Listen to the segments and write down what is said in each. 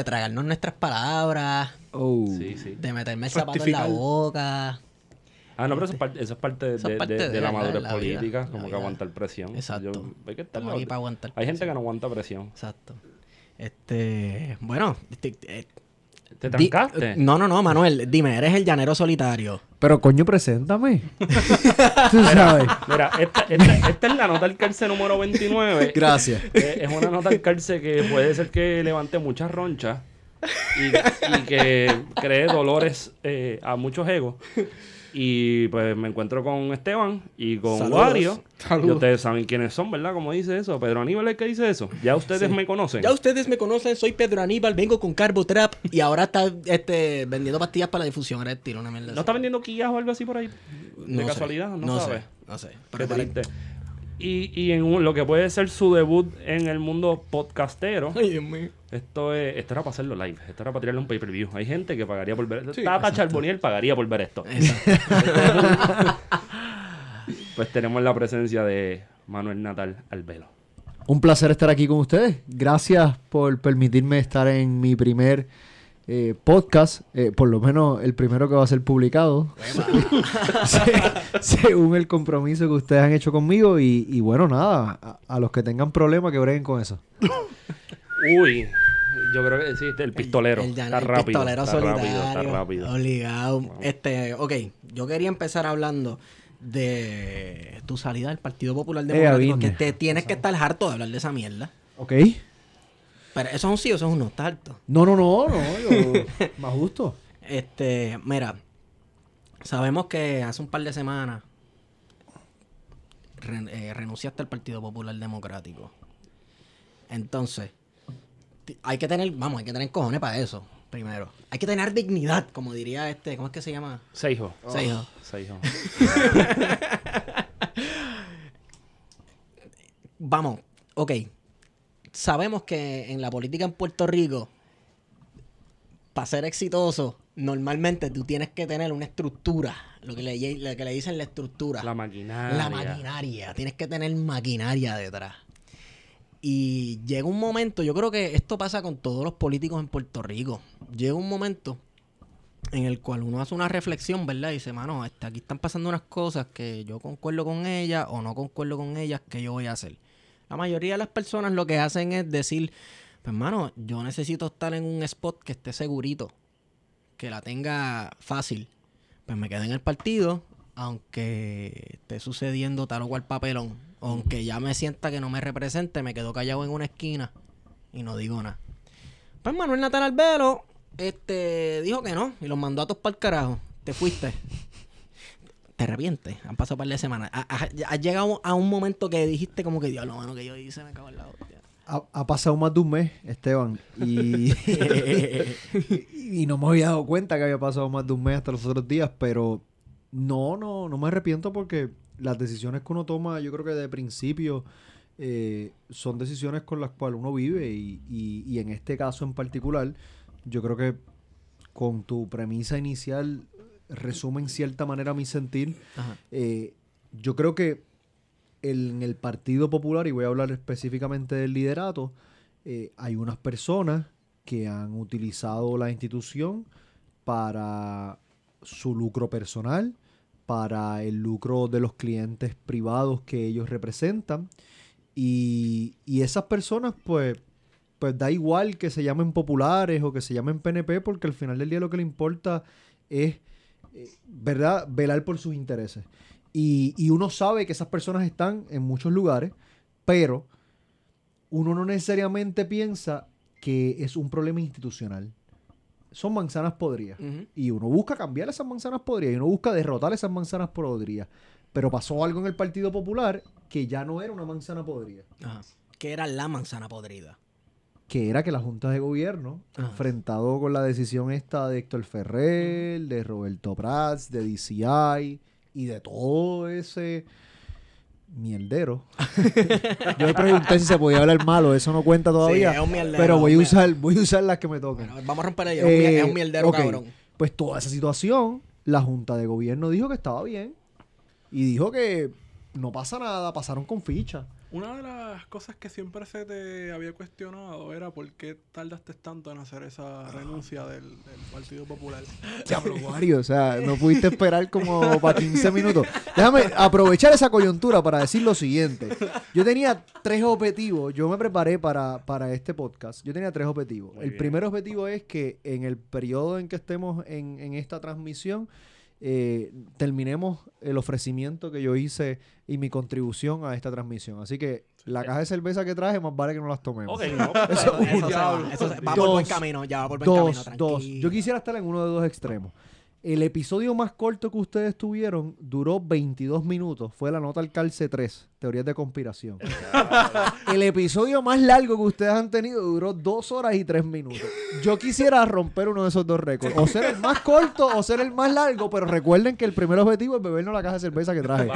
de tragarnos nuestras palabras, Oh. Sí, sí. de meterme el zapato en la boca. Ah, no, pero eso es parte, eso es parte, Eso de, es parte de- de, de la madurez La política, como que vida. aguantar presión. Exacto. Yo- hay que estar Estamos aquí para aguantar Hay gente que no aguanta presión. Exacto. Este, bueno, este, eh, ¿Te di- trancaste? no, no, no, Manuel, dime, eres el llanero solitario. Pero coño, preséntame. Tú sabes. Mira, esta, esta- esta es la nota al cárcel número 29. Gracias. Eh, es una nota al cárcel que puede ser que levante muchas ronchas y, y que cree dolores eh, a muchos egos. Y pues me encuentro con Esteban y con Saludos. Wario. Saludos. Y ustedes saben quiénes son, ¿verdad? Como dice eso. Pedro Aníbal es el que dice eso. Ya ustedes me conocen. Ya ustedes me conocen, soy Pedro Aníbal, vengo con Carbotrap y ahora está este, vendiendo pastillas para la difusión eréctil, una mierda ¿No está vendiendo quillas o algo así por ahí? De No sé, casualidad, no, sé, sabes. no sé. Qué Pero para- triste. Y, y en un- lo que puede ser su debut en el mundo podcastero, Ay, Dios mío. esto es, esto era para hacerlo live, esto era para tirarle un pay-per-view. Hay gente que pagaría por ver Sí, Tata Charboniel pagaría por ver esto. Pues tenemos la presencia de Manuel Natal Albelo. Un placer estar aquí con ustedes. Gracias por permitirme estar en mi primer eh, podcast, eh, por lo menos el primero que va a ser publicado, Se- según el compromiso que ustedes han hecho conmigo. Y, y bueno, nada, a, a los que tengan problemas que breguen con eso. Uy, yo creo que sí, este, el pistolero. El, está el rápido, pistolero está solitario. rápido, está rápido. Obligado. Este, ok, yo quería empezar hablando de tu salida del Partido Popular Democrático, que vine. te tienes que estar harto de hablar de esa mierda. ¿Ok? Pero eso es un sí o eso es un no, estás harto. No, no, no, no. yo- más justo. Este, mira, sabemos que hace un par de semanas eh, renunciaste al Partido Popular Democrático. Entonces, hay que tener, vamos, hay que tener cojones para eso, primero. Hay que tener dignidad, como diría este, ¿cómo es que se llama? Seijo. Seijo. Seijo. Vamos, ok. Sabemos que en la política en Puerto Rico, para ser exitoso, normalmente tú tienes que tener una estructura, lo que le, lo que le dicen la estructura. La maquinaria. La maquinaria. Tienes que tener maquinaria detrás. Y llega un momento, yo creo que esto pasa con todos los políticos en Puerto Rico. Llega un momento en el cual uno hace una reflexión, ¿verdad? Y dice, mano, este, aquí están pasando unas cosas que yo concuerdo con ellas o no concuerdo con ellas, ¿qué yo voy a hacer? La mayoría de las personas lo que hacen es decir, pues, mano, yo necesito estar en un spot que esté segurito, que la tenga fácil. Pues me quedé en el partido, aunque esté sucediendo tal o cual papelón, aunque ya me sienta que no me represente, me quedo callado en una esquina y no digo nada. Pues Manuel Natal Albero este, dijo que no y los mandó a todos para el carajo. Te fuiste. Te arrepientes. Han pasado un par de semanas. Ha- ha- Has llegado a un momento que dijiste como que, diablo, mano, que yo hice, me cago en la hostia. Ha, ha pasado más de un mes, Esteban, y, y no me había dado cuenta que había pasado más de un mes hasta los otros días, pero no, no, no me arrepiento porque las decisiones que uno toma, yo creo que de principio eh, son decisiones con las cuales uno vive y, y- y en este caso en particular, yo creo que con tu premisa inicial resume en cierta manera mi sentir. Eh, yo creo que el- en el Partido Popular, y voy a hablar específicamente del liderato, eh, hay unas personas que han utilizado la institución para su lucro personal, para el lucro de los clientes privados que ellos representan. Y, y esas personas, pues, pues da igual que se llamen populares o que se llamen PNP, porque al final del día lo que le importa es, ¿verdad?, velar por sus intereses. Y, y uno sabe que esas personas están en muchos lugares, pero uno no necesariamente piensa que es un problema institucional. Son manzanas podridas. Y uno busca cambiar esas manzanas podridas y uno busca derrotar esas manzanas podridas. Pero pasó algo en el Partido Popular que ya no era una manzana podrida. Ajá. Que era la manzana podrida. Que era que la Junta de Gobierno, Ajá. enfrentado con la decisión esta de Héctor Ferrer, de Roberto Prats, de DCI y de todo ese mierdero. Yo me pregunté si se podía hablar malo, eso no cuenta todavía. Sí, es un mierdero, pero voy a usar, voy a usar las que me toquen. Bueno, vamos a romper ello. es un mier- Eh, es un mierdero, ok, cabrón. Pues toda esa situación, la Junta de Gobierno dijo que estaba bien. Y dijo que no pasa nada, pasaron con ficha. Una de las cosas que siempre se te había cuestionado era por qué tardaste tanto en hacer esa renuncia del, del Partido Popular. Diablo, Wario, o sea, no pudiste esperar como para 15 minutos. Déjame aprovechar esa coyuntura para decir lo siguiente. Yo tenía tres objetivos. Yo me preparé para, para este podcast. Yo tenía tres objetivos. Muy el bien. primer objetivo es que en el periodo en que estemos en, en esta transmisión, eh, terminemos el ofrecimiento que yo hice y mi contribución a esta transmisión. Así que la caja de cerveza que traje, más vale que no las tomemos. Ok, no. Eso, pero- eso va, eso va por buen camino, ya va por buen camino, Dos, dos. tranquilo. Yo quisiera estar en uno de dos extremos. El episodio más corto que ustedes tuvieron duró 22 minutos. Fue la nota al calce 3, teorías de conspiración. El episodio más largo que ustedes han tenido duró 2 horas y 3 minutos. Yo quisiera romper uno de esos dos récords. O ser el más corto o ser el más largo, pero recuerden que el primer objetivo es bebernos la caja de cerveza que traje.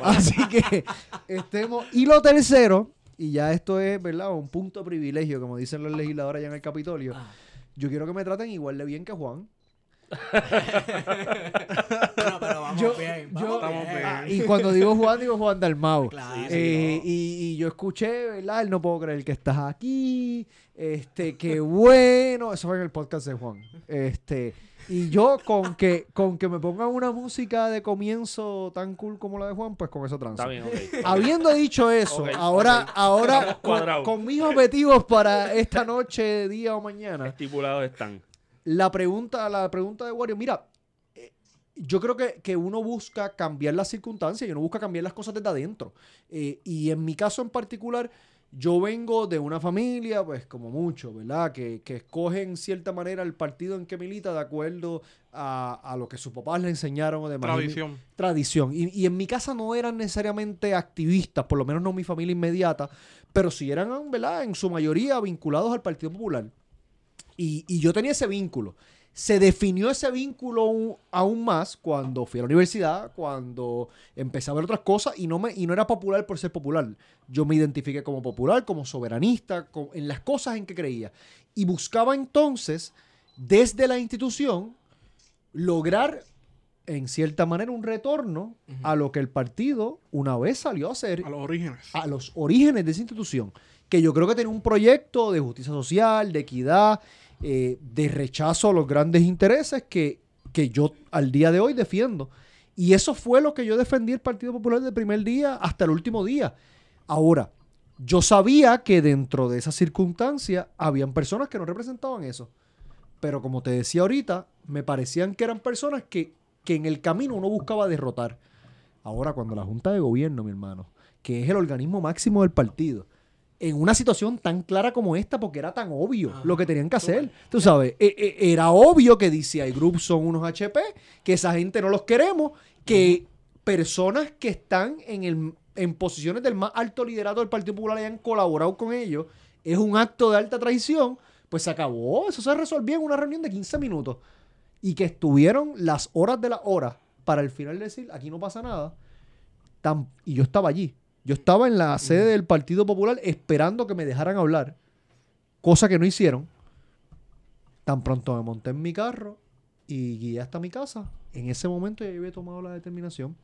Así que estemos. Y lo tercero, y ya esto es, ¿verdad? Un punto de privilegio, como dicen los legisladores allá en el Capitolio. Ah. Yo quiero que me traten igual de bien que Juan. Pero vamos Yo- bien. yo- vamos bien. Ah, y cuando digo Juan, digo Juan Dalmau. Claro. Sí, Eh, no. y, y yo escuché, ¿verdad? El no puedo creer que estás aquí. Este, qué bueno. Eso fue en el podcast de Juan. Este, y yo con que, con que me pongan una música de comienzo tan cool como la de Juan, pues con eso. Está bien, ok. Habiendo dicho eso, ahora, ahora con, con mis objetivos para esta noche, día o mañana, Estipulados están. La pregunta, la pregunta de Wario, mira, eh, yo creo que, que uno busca cambiar las circunstancias y uno busca cambiar las cosas desde adentro. Eh, y en mi caso en particular, yo vengo de una familia, pues como mucho, ¿verdad? Que, que escoge en cierta manera el partido en que milita de acuerdo a, a lo que sus papás le enseñaron o mi- Tradición. tradición. Y, y en mi casa no eran necesariamente activistas, por lo menos no mi familia inmediata, pero sí eran, ¿verdad? En su mayoría vinculados al Partido Popular. Y, y yo tenía ese vínculo. Se definió ese vínculo aún, aún más cuando fui a la universidad, cuando empecé a ver otras cosas y no, me, y no era popular por ser popular. Yo me identifiqué como popular, como soberanista, en las cosas en que creía. Y buscaba entonces, desde la institución, lograr en cierta manera un retorno a lo que el partido una vez salió a hacer A los orígenes. a los orígenes de esa institución, que yo creo que tiene un proyecto de justicia social, de equidad, eh, de rechazo a los grandes intereses que, que yo al día de hoy defiendo. Y eso fue lo que yo defendí el Partido Popular del primer día hasta el último día. Ahora, yo sabía que dentro de esa circunstancia habían personas que no representaban eso. Pero como te decía ahorita, me parecían que eran personas que, que en el camino uno buscaba derrotar. Ahora, cuando la Junta de Gobierno, mi hermano, que es el organismo máximo del partido, en una situación tan clara como esta, porque era tan obvio Ajá. lo que tenían que hacer. Tú sabes, e- e- era obvio que DCI Group son unos HP, que esa gente no los queremos, que personas que están en, el, en posiciones del más alto liderato del Partido Popular hayan colaborado con ellos, es un acto de alta traición, pues se acabó. Eso se resolvió en una reunión de 15 minutos. Y que estuvieron las horas de las horas para al final decir, aquí no pasa nada. Tan- y yo estaba allí. Yo estaba en la sede del Partido Popular esperando que me dejaran hablar, cosa que no hicieron. Tan pronto me monté en mi carro y guié hasta mi casa. En ese momento ya yo había tomado la determinación.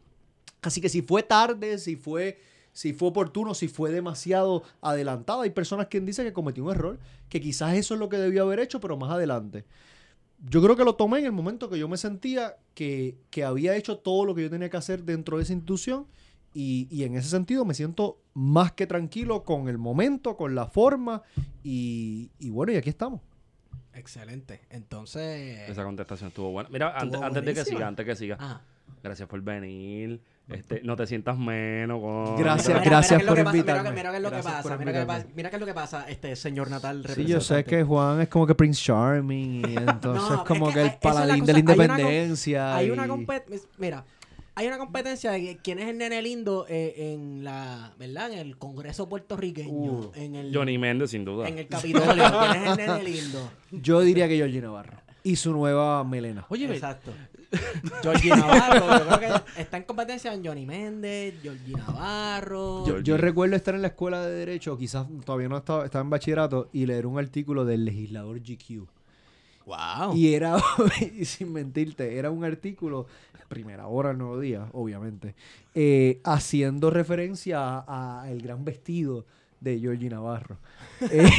Así que si fue tarde, si fue, si fue oportuno, si fue demasiado adelantado, hay personas que dicen que cometí un error, que quizás eso es lo que debió haber hecho, pero más adelante. Yo creo que lo tomé en el momento que yo me sentía que, que había hecho todo lo que yo tenía que hacer dentro de esa institución y, y en ese sentido me siento más que tranquilo con el momento, con la forma y, y bueno, y aquí estamos. Excelente. Entonces. Esa contestación estuvo buena. Mira, Estuvo antes, antes de que siga, antes que siga. Ah, Gracias por venir. Este, no te sientas menos. Con... Gracias, Mira, gracias mira qué es lo por que pasa, invitarme. Mira, mira qué es lo que pasa. Mira qué, invitarme. pasa- mira qué es lo que pasa, este señor natal. Sí, yo sé que Juan es como que Prince Charming y entonces No, como es que, que el paladín cosa, de la hay una independencia. Hay y- una competencia. Mira, hay una competencia de quién es el nene lindo eh, en la. ¿Verdad? En el Congreso puertorriqueño. Uh, en el, Johnny Méndez, sin duda. En el Capitolio. ¿Quién es el nene lindo? Yo diría que Georgie Navarro. Y su nueva melena. Oye, Exacto. Georgie Navarro. Yo creo que está en competencia en Johnny Méndez, Georgie Navarro. Georgie. Yo recuerdo estar en la escuela de Derecho, quizás todavía no estaba, estaba en bachillerato, y leer un artículo del legislador GQ. Wow. Y era, y sin mentirte, era un artículo, primera hora del nuevo día, obviamente, eh, haciendo referencia a, a el gran vestido de Georgie Navarro. Eh,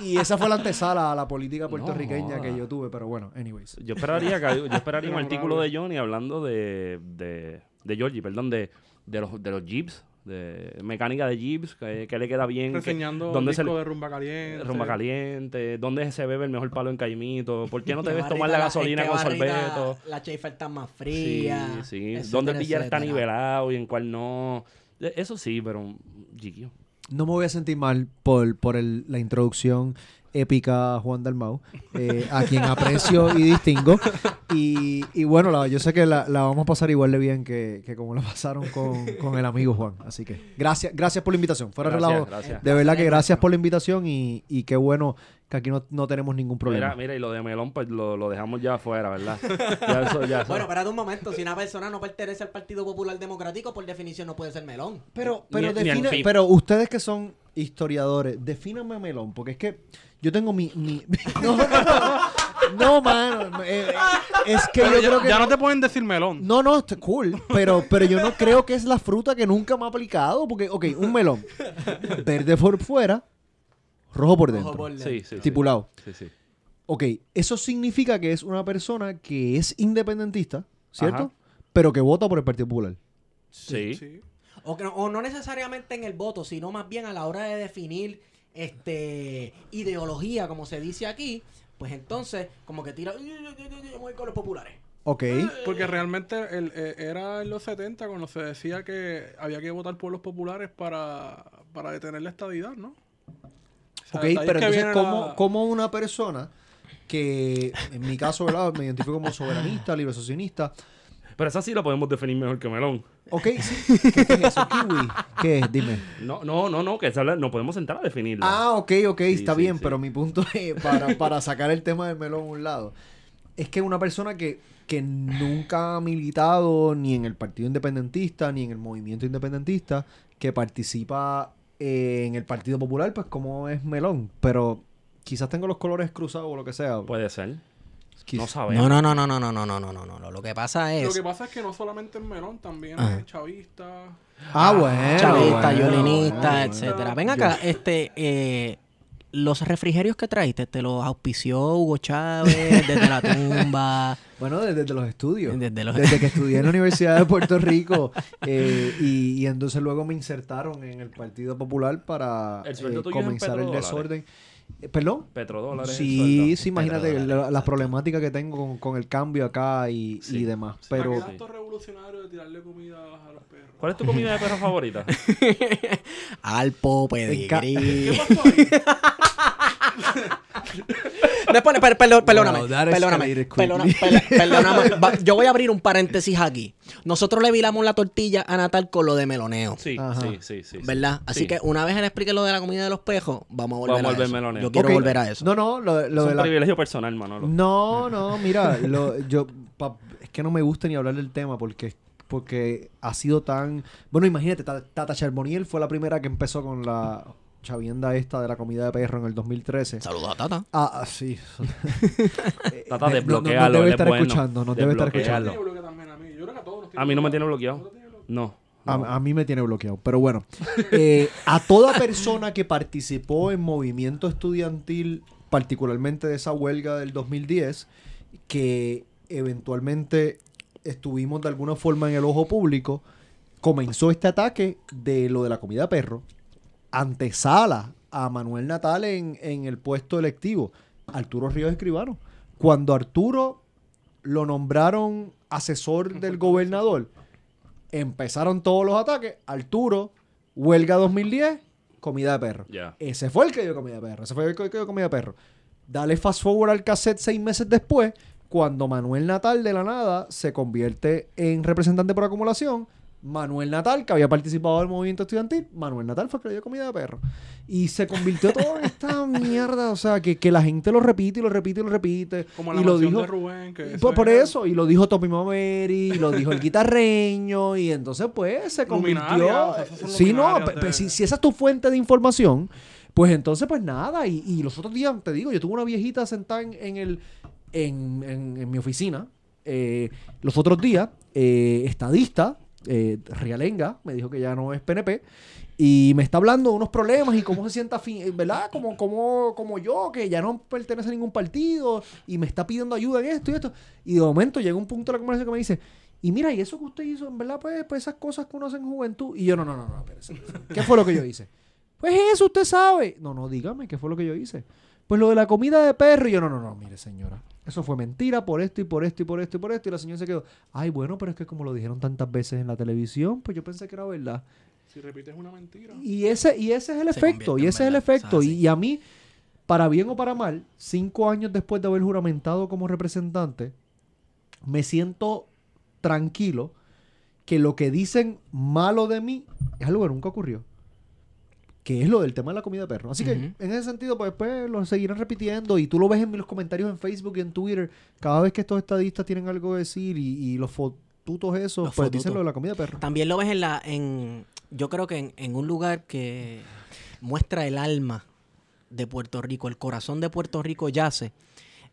y, y esa fue la antesala a la política puertorriqueña que yo tuve, pero bueno, anyways. Yo esperaría, que, yo esperaría un artículo de Johnny hablando de, de, de Georgie, perdón, de, de los, de los Jeeps, de mecánica de Jeeps, que, que le queda bien. que- Reseñando ¿Dónde el se de Rumba Caliente. Rumba caliente, ¿dónde se bebe el mejor palo en Caimito? ¿Por qué no te ¿Qué debes tomar la gasolina con sorbeto? La chafer está más Sí, fría. sí. etcétera, ¿Dónde el billar está nivelado y en cuál no? E- Eso sí, pero GQ. No me voy a sentir mal por, por el- la introducción épica Juan Dalmau, eh, a quien aprecio y distingo. Y, y bueno, la- yo sé que la, la vamos a pasar igual de bien que, que como la pasaron con, con el amigo Juan. Así que gracias, gracias por la invitación. Fuera Gracias, relajo. gracias. De verdad que gracias por la invitación y, y qué bueno que aquí no, no tenemos ningún problema. Mira, mira, y lo de melón, pues lo, lo dejamos ya afuera, ¿verdad? Ya eso, ya eso. Bueno, espérate un momento. Si una persona no pertenece al Partido Popular Democrático, por definición no puede ser melón. Pero, pero, Ni- define- fin. pero ustedes que son historiadores, defíname melón, porque es que yo tengo mi... mi- no, no, no, no, mano. eh, es que Pero yo ya, creo que... ya no, no te pueden decir melón. no, no, está cool, pero, pero yo no creo que es la fruta que nunca me ha aplicado, porque, ok, un melón, verde por fuera, rojo por dentro, Ojo por Sí, sí, sí. estipulado. Sí, sí. Ok, eso significa que es una persona que es independentista, ¿cierto? Ajá. Pero que vota por el Partido Popular. Sí. Sí. O, que no, o no necesariamente en el voto, sino más bien a la hora de definir este ideología, como se dice aquí, pues entonces como que tira, "Yo voy con los populares. Ok. Porque realmente el- eh, era en los 70 cuando se decía que había que votar por los populares para, para detener la estadidad, ¿no? O sea, Ok, pero entonces, ¿cómo, la- cómo una persona que, en mi caso, ¿verdad? Me identifico como soberanista, libre socionista. Pero esa sí la podemos definir mejor que melón. Ok, sí. ¿Qué, qué es eso? ¿Kiwi? ¿Qué es? Dime. No, no, no, no, que esa la- no podemos sentar a definirla. Ah, ok, ok, Sí, está sí, bien, sí. pero mi punto es, para, para sacar el tema del melón a un lado, es que una persona que, que nunca ha militado ni en el Partido Independentista, ni en el movimiento independentista, que participa eh, en el Partido Popular, pues como es melón, pero quizás tengo los colores cruzados o lo que sea. Puede ser. No sabemos. No, no, no, no, no, no, no, no, no, no, no. Lo que pasa Lo es que pasa es que no solamente es melón, también Ajá. es chavista. Ah, bueno. chavista, bueno, violinista, bueno. etcétera. Ven acá, este, eh, los refrigerios que traíste, te los auspició Hugo Chávez desde la tumba. Bueno, desde, desde los estudios. Desde los- Desde que estudié en la Universidad de Puerto Rico. eh, y, y entonces luego me insertaron en el Partido Popular para El eh, comenzar el desorden. Eh, ¿Perdón? Petrodólares. Sí, sueldo. sí, imagínate la- las exacto. problemáticas que tengo con, con el cambio acá y, Sí. y demás. ¿Para Pero qué tanto revolucionario de tirarle comida a los perros? ¿Cuál es tu comida de perro favorita? Alpo, pedigrí. ¿Qué pasó ahí? Después, per- per- perdóname, Wow, perdóname, perdóname. Va- Yo voy a abrir un paréntesis aquí. Nosotros le viramos la tortilla a Natal con lo de meloneo. Sí, Ajá. sí, sí, sí. ¿Verdad? Así Sí. que una vez él explique lo de la comida de los pejos, vamos a volver Vamos a a volver eso. meloneo. Yo quiero volver a eso. No, no, lo, lo es de un la... privilegio personal, Manolo. No, no, mira, lo- yo pa- es que no me gusta ni hablar del tema porque porque ha sido tan bueno, imagínate, Ta- Tata Charboniel fue la primera que empezó con la chavienda esta de la comida de perro en el 2013. Saludos a Tata. Ah, ah, sí. Eh, Trata no- de no- no debe estar bueno. escuchando, no debe estar escuchando. A mí. Yo creo que a todos nos A mí no me tiene bloqueado. ¿No. A, a mí me tiene bloqueado. Pero bueno, eh, a toda persona que participó en movimiento estudiantil, particularmente de esa huelga del 2010, que eventualmente estuvimos de alguna forma en el ojo público, comenzó este ataque de lo de la comida de perro, antesala a Manuel Natal en, en el puesto electivo, Arturo Ríos Escribano. Cuando Arturo lo nombraron asesor del gobernador, empezaron todos los ataques. Arturo, huelga 2010, comida de perro. Ese fue el que dio comida de perro. Ese fue el que dio comida de perro. Dale fast forward al cassette seis meses después, cuando Manuel Natal de la nada se convierte en representante por acumulación. Manuel Natal, que había participado del movimiento estudiantil, Manuel Natal fue el que le dio comida de perro. Y se convirtió todo en esta mierda, o sea, que, que la gente lo repite y lo repite y lo repite. Como la y lo dijo, de Rubén. Que por, por es- eso, y lo dijo Tommy Mameri, y lo dijo el guitarreño, y entonces pues se convirtió... o sea, sí, no, de- si, si esa es tu fuente de información, pues entonces pues nada, y, y los otros días, te digo, yo tuve una viejita sentada en, en el, en, en- en mi oficina, eh, los otros días, eh, estadista, eh, Rialenga, me dijo que ya no es PNP, y me está hablando de unos problemas y cómo se sienta, fi- ¿verdad? Como, como, como yo, que ya no pertenece a ningún partido y me está pidiendo ayuda en esto y esto. Y de momento llega un punto de la conversación que me dice, y mira, y eso que usted hizo, en verdad, pues, pues esas cosas que uno hace en juventud. Y yo, no, no, no, no, espérese. ¿Qué fue lo que yo hice? Pues eso usted sabe. No, no, dígame, ¿qué fue lo que yo hice? Pues lo de la comida de perro. Y yo, no, no, no, mire, señora. Eso fue mentira por esto y por esto y por esto y por esto. Y la señora se quedó, ay, bueno, pero es que como lo dijeron tantas veces en la televisión, pues yo pensé que era verdad. Si repites una mentira. Y ese, y ese es el Se efecto, y ese es el efecto. o sea, y, sí. y a mí, para bien o para mal, cinco años después de haber juramentado como representante, me siento tranquilo que lo que dicen malo de mí es algo que nunca ocurrió. Que es lo del tema de la comida de perro. Así que en ese sentido, pues, pues lo seguirán repitiendo. Y tú lo ves en los comentarios en Facebook y en Twitter. Cada vez que estos estadistas tienen algo que decir y, y los fotutos esos, Los pues fotutos. dicen lo de la comida de perro. También lo ves en la, en, yo creo que en, en un lugar que muestra el alma de Puerto Rico, el corazón de Puerto Rico yace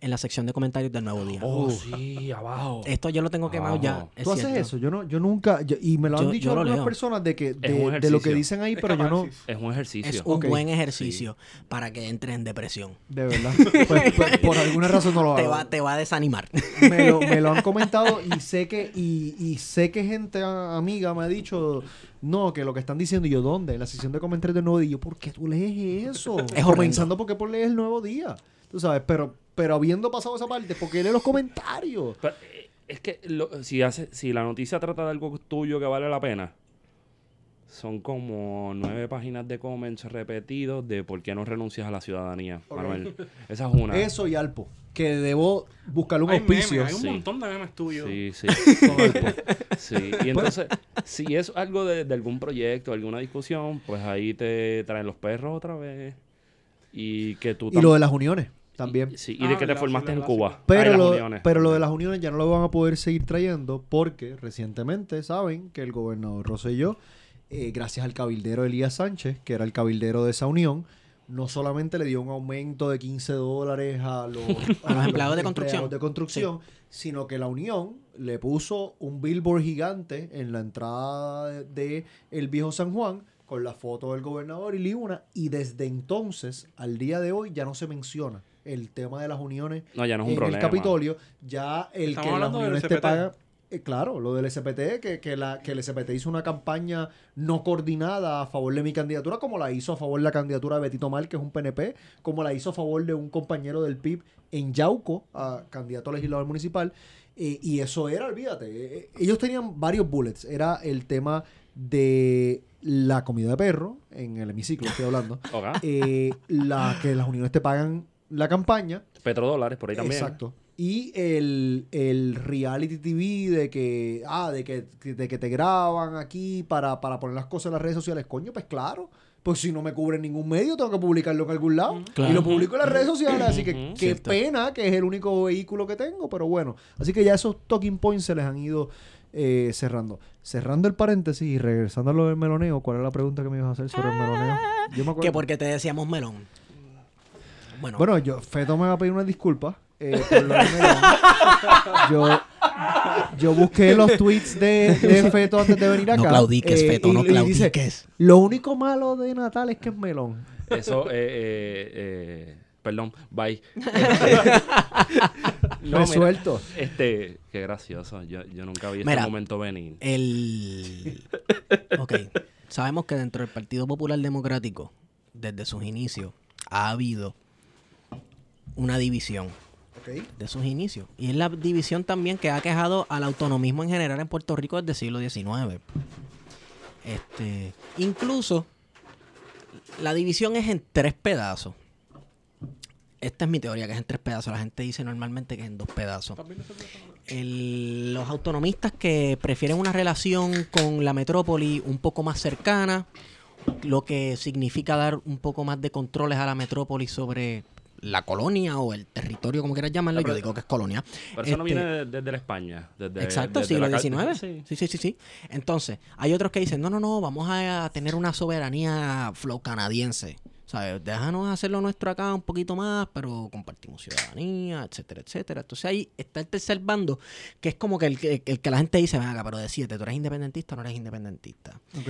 en la sección de comentarios del Nuevo Día. Oh, sí, abajo. Esto yo lo tengo quemado ya. Es ¿Tú haces eso? Yo no, yo nunca, yo- y me lo han Yo- dicho yo lo algunas leo. personas de que de, de lo que dicen ahí, Es pero yo no. Es un ejercicio. Es un buen ejercicio para que entres en depresión. de verdad, pues, pues, por alguna razón no lo Te hago. va, te va a desanimar. Me lo, me lo han comentado y sé que y, y sé que gente a- amiga me ha dicho no, que lo que están diciendo y yo dónde, en la sección de comentarios del Nuevo Día, Y yo, ¿por qué tú lees eso? horrendo. Comenzando porque por leer el Nuevo Día, tú sabes, pero pero habiendo pasado esa parte, ¿por qué lee los comentarios? Pero, eh, es que lo- si, hace, si la noticia trata de algo tuyo que vale la pena, son como nueve páginas de comments repetidos de por qué no renuncias a la ciudadanía, Manuel. Esa es una. Eso y Alpo, que debo buscar un Hay memes, auspicio. hay un Sí. montón de memes tuyos. Sí, sí. sí. Y entonces, si es algo de, de algún proyecto, alguna discusión, pues ahí te traen los perros otra vez. Y que tú Y lo de las uniones también. Y, sí, y de Ah, que te formaste en. Cuba. Pero, Ay, lo, pero lo de las uniones ya no lo van a poder seguir trayendo porque recientemente saben que el gobernador Rosselló, eh, gracias al cabildero Elías Sánchez, que era el cabildero de esa unión, no solamente le dio un aumento de 15 dólares a los, A los empleados de construcción. empleados de construcción, sino que la unión le puso un billboard gigante en la entrada de, de el viejo San Juan con la foto del gobernador y Liuna y desde entonces al día de hoy ya no se menciona el tema de las uniones No, ya no es un en problema. el Capitolio, ya el Estamos que las uniones te pagan. eh, claro, lo del SPT, que, que, la, que el SPT hizo una campaña no coordinada a favor de mi candidatura, como la hizo a favor de la candidatura de Betito Mal, que es un PNP, como la hizo a favor de un compañero del PIB en Yauco, a candidato a legislador municipal. eh, y eso era, olvídate, eh, ellos tenían varios bullets. Era el tema de la comida de perro, en el hemiciclo estoy hablando, eh, la, que las uniones te pagan la campaña, Petrodólares por ahí también. Exacto. Y el, el reality TV de que, ah, de que, de que te graban aquí para, para poner las cosas en las redes sociales, coño, pues claro. Pues si no me cubre ningún medio, tengo que publicarlo en algún lado. Claro. Y lo publico en las redes sociales. Así que Ujú. qué Cierto. pena que es el único vehículo que tengo, pero bueno. Así que ya esos talking points se les han ido eh, cerrando. Cerrando el paréntesis y regresando a lo del meloneo, ¿cuál es la pregunta que me ibas a hacer sobre el meloneo? Yo me acuerdo. Que porque te decíamos melón. Bueno, Bueno, yo, Feto me va a pedir una disculpa eh, por lo de melón. Yo, yo busqué los tweets de, de Feto antes de venir acá. no claudiques, eh, Feto, y- no y dice, claudiques. lo único malo de Natal es que es melón. Eso, eh, eh, eh, perdón, bye. No, mira, Resuelto. Este, qué gracioso. Yo, yo nunca vi Mira. este momento venir. El. Ok. Sabemos que dentro del Partido Popular Democrático, desde sus inicios, ha habido una división de sus inicios. Y es la división también que ha quejado al autonomismo en general en Puerto Rico desde el siglo XIX. Este, incluso la división es en tres pedazos. Esta es mi teoría, que es en tres pedazos. La gente dice normalmente que es en dos pedazos. Los autonomistas que prefieren una relación con la metrópoli un poco más cercana, lo que significa dar un poco más de controles a la metrópoli sobre la colonia o el territorio, como quieras llamarlo. Yo digo que es colonia. Pero eso no Este, viene de- desde la España. Desde, Exacto, desde siglo XIX. Sí. Sí. sí, sí, sí, Entonces, hay otros que dicen, no, no, no, vamos a tener una soberanía flow canadiense. ¿Sabes? Déjanos hacerlo nuestro acá un poquito más, pero compartimos ciudadanía, etcétera, etcétera. Entonces ahí está el tercer bando, que es como que el, que- el que la gente dice, venga, pero decídete, ¿tú eres independentista o no eres independentista? Ok.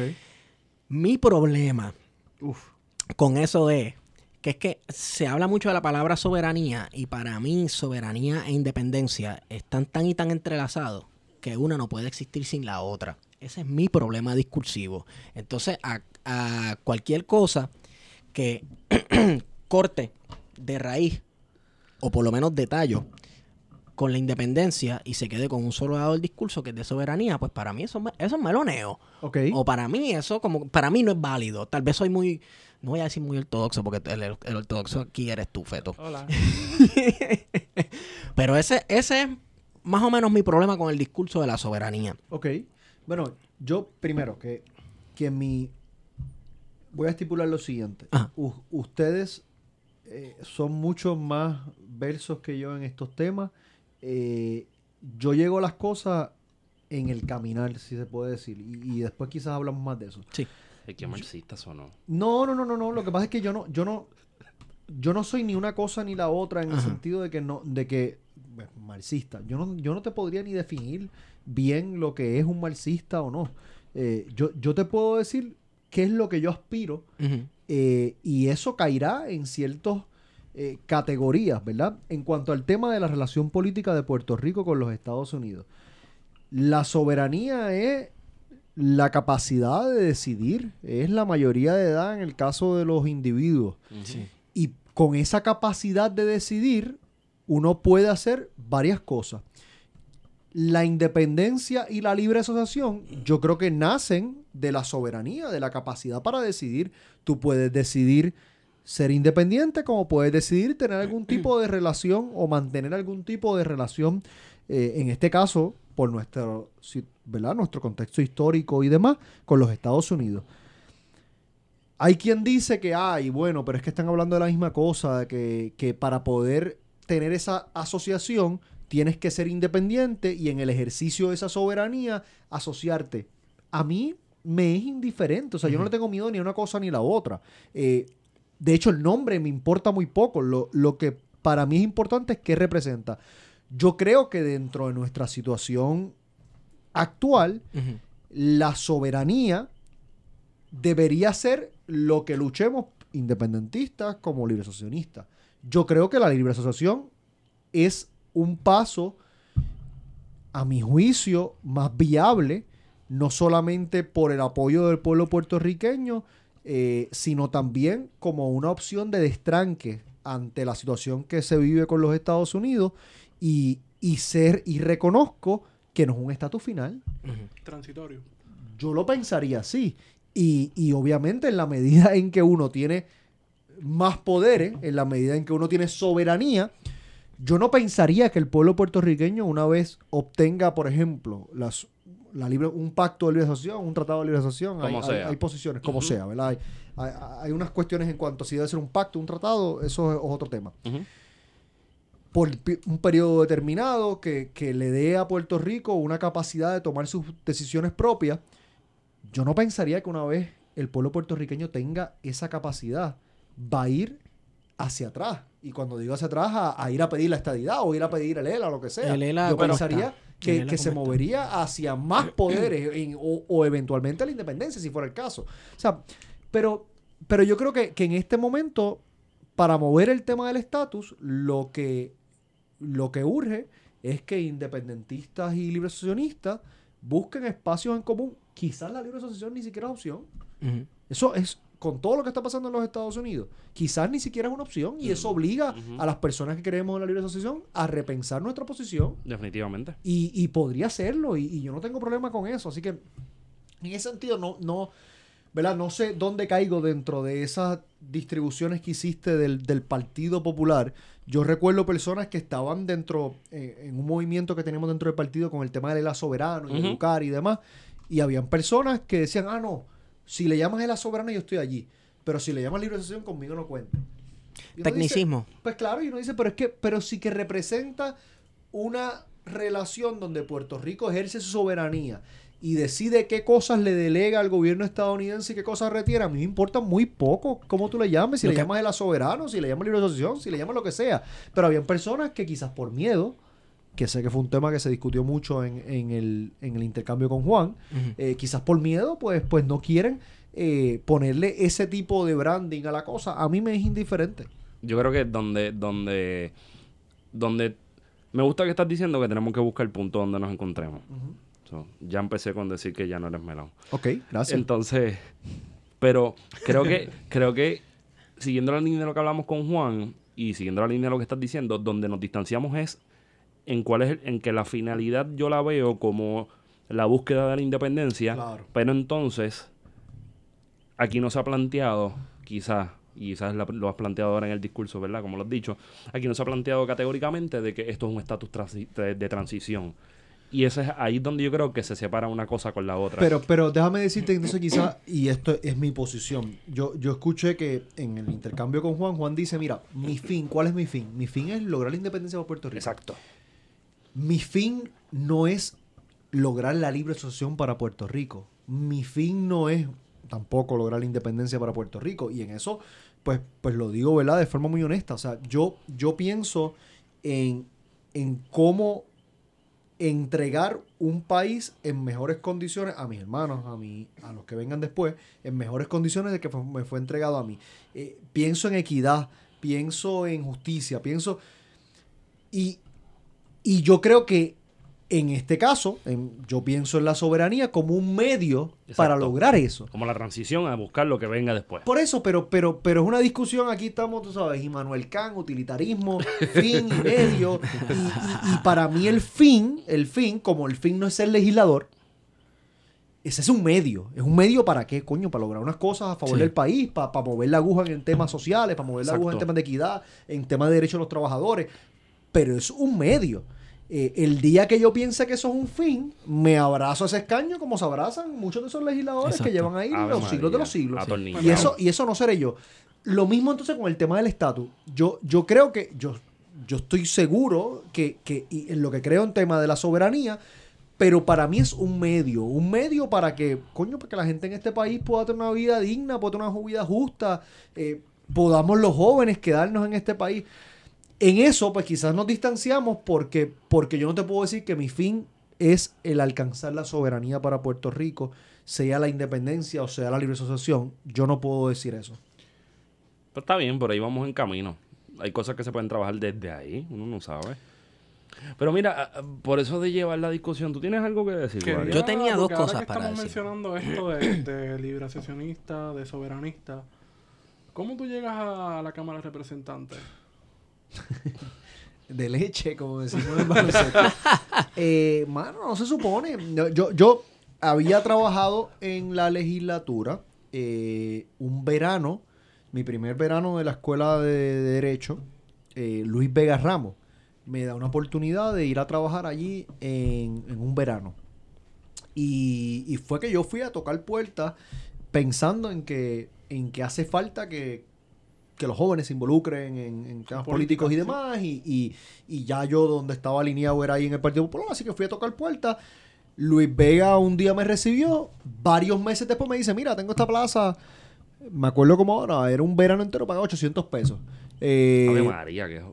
Mi problema Uf. con eso es que es que se habla mucho de la palabra soberanía y para mí soberanía e independencia están tan y tan entrelazados que una no puede existir sin la otra. Ese es mi problema discursivo. Entonces, a, a cualquier cosa que corte de raíz o por lo menos de tallo con la independencia y se quede con un solo lado del discurso que es de soberanía, pues para mí eso, me- eso es meloneo. Ok. O para mí eso como para mí no es válido. Tal vez soy muy no voy a decir muy ortodoxo porque el, el ortodoxo aquí eres tú, feto. Hola. Pero ese ese es más o menos mi problema con el discurso de la soberanía. Ok. Bueno, yo primero que, que mi... Voy a estipular lo siguiente. Ustedes eh, son mucho más versos que yo en estos temas. Eh, yo llego a las cosas en el caminar, si se puede decir. Y, y después quizás hablamos más de eso. Sí. Es que marxistas o no. No, no, no, no, no. Lo que pasa es que yo no, yo no, yo no soy ni una cosa ni la otra en el sentido de que no, de que bueno, marxista. Yo no, yo no te podría ni definir bien lo que es un marxista o no. Eh, yo, yo te puedo decir qué es lo que yo aspiro eh, y eso caerá en ciertas eh, categorías, ¿verdad? En cuanto al tema de la relación política de Puerto Rico con los Estados Unidos. La soberanía es la capacidad de decidir, es la mayoría de edad en el caso de los individuos. Sí. Y con esa capacidad de decidir, uno puede hacer varias cosas. La independencia y la libre asociación, yo creo que nacen de la soberanía, de la capacidad para decidir. Tú puedes decidir ser independiente, como puedes decidir tener algún tipo de relación o mantener algún tipo de relación, eh, en este caso, por nuestro, ¿verdad? nuestro contexto histórico y demás, con los Estados Unidos. Hay quien dice que, ay, bueno, pero es que están hablando de la misma cosa, que, que para poder tener esa asociación tienes que ser independiente y en el ejercicio de esa soberanía asociarte. A mí me es indiferente, o sea, yo no le tengo miedo ni a una cosa ni a la otra. Eh, de hecho, el nombre me importa muy poco. Lo, lo que para mí es importante es qué representa. Yo creo que dentro de nuestra situación actual, la soberanía debería ser lo que luchemos independentistas como libre asociacionistas. Yo creo que la libre asociación es un paso, a mi juicio, más viable, no solamente por el apoyo del pueblo puertorriqueño, eh, sino también como una opción de destranque ante la situación que se vive con los Estados Unidos y, y ser, y reconozco que no es un estatus final. Transitorio. yo lo pensaría así. Y, y obviamente en la medida en que uno tiene más poderes, en la medida en que uno tiene soberanía, yo no pensaría que el pueblo puertorriqueño una vez obtenga, por ejemplo, las, la libre, un pacto de libre asociación, un tratado de libre asociación, hay, Como hay- sea. hay posiciones, como sea, ¿verdad? Hay, hay- hay unas cuestiones en cuanto a si debe ser un pacto, un tratado, eso es otro tema por un periodo determinado que, que le dé a Puerto Rico una capacidad de tomar sus decisiones propias, yo no pensaría que una vez el pueblo puertorriqueño tenga esa capacidad, va a ir hacia atrás. Y cuando digo hacia atrás, a, a ir a pedir la estadidad o ir a pedir el ELA o lo que sea. El ELA, yo ¿cómo pensaría está? Que, se movería hacia más poderes en- o, o eventualmente a la independencia, si fuera el caso. O sea, pero, pero yo creo que, que en este momento, para mover el tema del estatus, lo que, lo que urge es que independentistas y libre asociacionistas busquen espacios en común. Quizás la libre asociación ni siquiera es opción. Eso es con todo lo que está pasando en los Estados Unidos, quizás ni siquiera es una opción y eso obliga a las personas que creemos en la libre asociación a repensar nuestra posición Definitivamente. y, y podría hacerlo y, y yo no tengo problema con eso. Así que en ese sentido no, no, ¿verdad? No sé dónde caigo dentro de esas distribuciones que hiciste del, del Partido Popular. Yo recuerdo personas que estaban dentro, eh, en un movimiento que tenemos dentro del partido con el tema de la soberano y educar y demás. Y habían personas que decían, ah, no, si le llamas la soberana yo estoy allí. Pero si le llamas libre asociación conmigo no cuenta. Dice, Tecnicismo. pues claro, y uno dice, pero es que, pero sí que representa una relación donde Puerto Rico ejerce su soberanía y decide qué cosas le delega al gobierno estadounidense y qué cosas retiene. A mí me importa muy poco cómo tú le llames, si Lo le que- llamas el soberano, si le llamas libre asociación, si le llamas lo que sea. Pero habían personas que quizás por miedo, que sé que fue un tema que se discutió mucho en, en el, en el intercambio con Juan, eh, quizás por miedo, pues, pues no quieren eh, ponerle ese tipo de branding a la cosa. A mí me es indiferente. Yo creo que donde, donde, donde me gusta que estás diciendo que tenemos que buscar el punto donde nos encontremos. So, ya empecé con decir que ya no eres melón. Ok, gracias. Entonces, pero creo que, creo que siguiendo la línea de lo que hablamos con Juan y siguiendo la línea de lo que estás diciendo, donde nos distanciamos es en cuál es el- en que la finalidad yo la veo como la búsqueda de la independencia, Claro. pero entonces aquí no se ha planteado, quizás, y quizás la- lo has planteado ahora en el discurso, ¿verdad? Como lo has dicho, aquí no se ha planteado categóricamente de que esto es un estatus transi- de, de transición. Y ese es ahí donde yo creo que se separa una cosa con la otra. Pero, pero déjame decirte entonces quizás, y esto es mi posición, yo, yo escuché que en el intercambio con Juan, Juan dice, mira, mi fin, ¿cuál es mi fin? Mi fin es lograr la independencia de Puerto Rico. Exacto. Mi fin no es lograr la libre asociación para Puerto Rico. Mi fin no es tampoco lograr la independencia para Puerto Rico. Y en eso, pues, pues lo digo, ¿verdad? De forma muy honesta. O sea, yo, yo pienso en, en cómo entregar un país en mejores condiciones a mis hermanos, a mí, a los que vengan después, en mejores condiciones de que me fue entregado a mí. Eh, pienso en equidad, pienso en justicia, pienso... Y, y yo creo que en este caso, en- yo pienso en la soberanía como un medio para lograr eso. Como la transición a buscar lo que venga después. Por eso, pero, pero, pero es una discusión, aquí estamos, tú sabes, Immanuel Kant, utilitarismo, fin y medio. Y, y- y para mí el fin, el fin, como el fin no es ser legislador, ese es un medio. ¿Es un medio para qué, coño? Para lograr unas cosas a favor Sí. del país, para, mover la aguja en temas sociales, para mover la aguja en temas de equidad, en temas de derechos de los trabajadores. Pero es un medio. Eh, el día que yo piense que eso es un fin, me abrazo a ese escaño como se abrazan muchos de esos legisladores que llevan ahí Ave los siglos de los siglos. Y eso, y eso no seré yo. Lo mismo entonces con el tema del estatus. Yo, yo creo que, yo, yo estoy seguro que, que y en lo que creo en tema de la soberanía, pero para mí es un medio, un medio para que, coño, para que la gente en este país pueda tener una vida digna, pueda tener una vida justa, eh, podamos los jóvenes quedarnos en este país. En eso, pues quizás nos distanciamos porque, porque yo no te puedo decir que mi fin es el alcanzar la soberanía para Puerto Rico, sea la independencia o sea la libre asociación. Yo no puedo decir eso. Pero está bien, por ahí vamos en camino. Hay cosas que se pueden trabajar desde ahí, uno no sabe. Pero mira, a- a- por eso de llevar la discusión, ¿tú tienes algo que decir? Quería-? Yo tenía dos cosas que para estamos decir. mencionando esto de, de libre asociacionista, de soberanista. ¿Cómo tú llegas a la Cámara de Representantes? De leche, como decimos en baloncesto. Eh, mano, no se supone. Yo, yo había trabajado en la legislatura eh, un verano, mi primer verano de la escuela de, Derecho, eh, Luis Vega Ramos, me da una oportunidad de ir a trabajar allí en, en un verano. Y, y fue que yo fui a tocar puertas pensando en que, en que hace falta que, que los jóvenes se involucren en, en temas políticos y sí. demás. Y, y- y ya yo donde estaba alineado era ahí en el Partido Popular, así que fui a tocar puertas. Luis Vega un día me recibió, varios meses después me dice, mira, tengo esta plaza, me acuerdo como ahora, era un verano entero, pagaba 800 pesos. Eh, Ave María, que...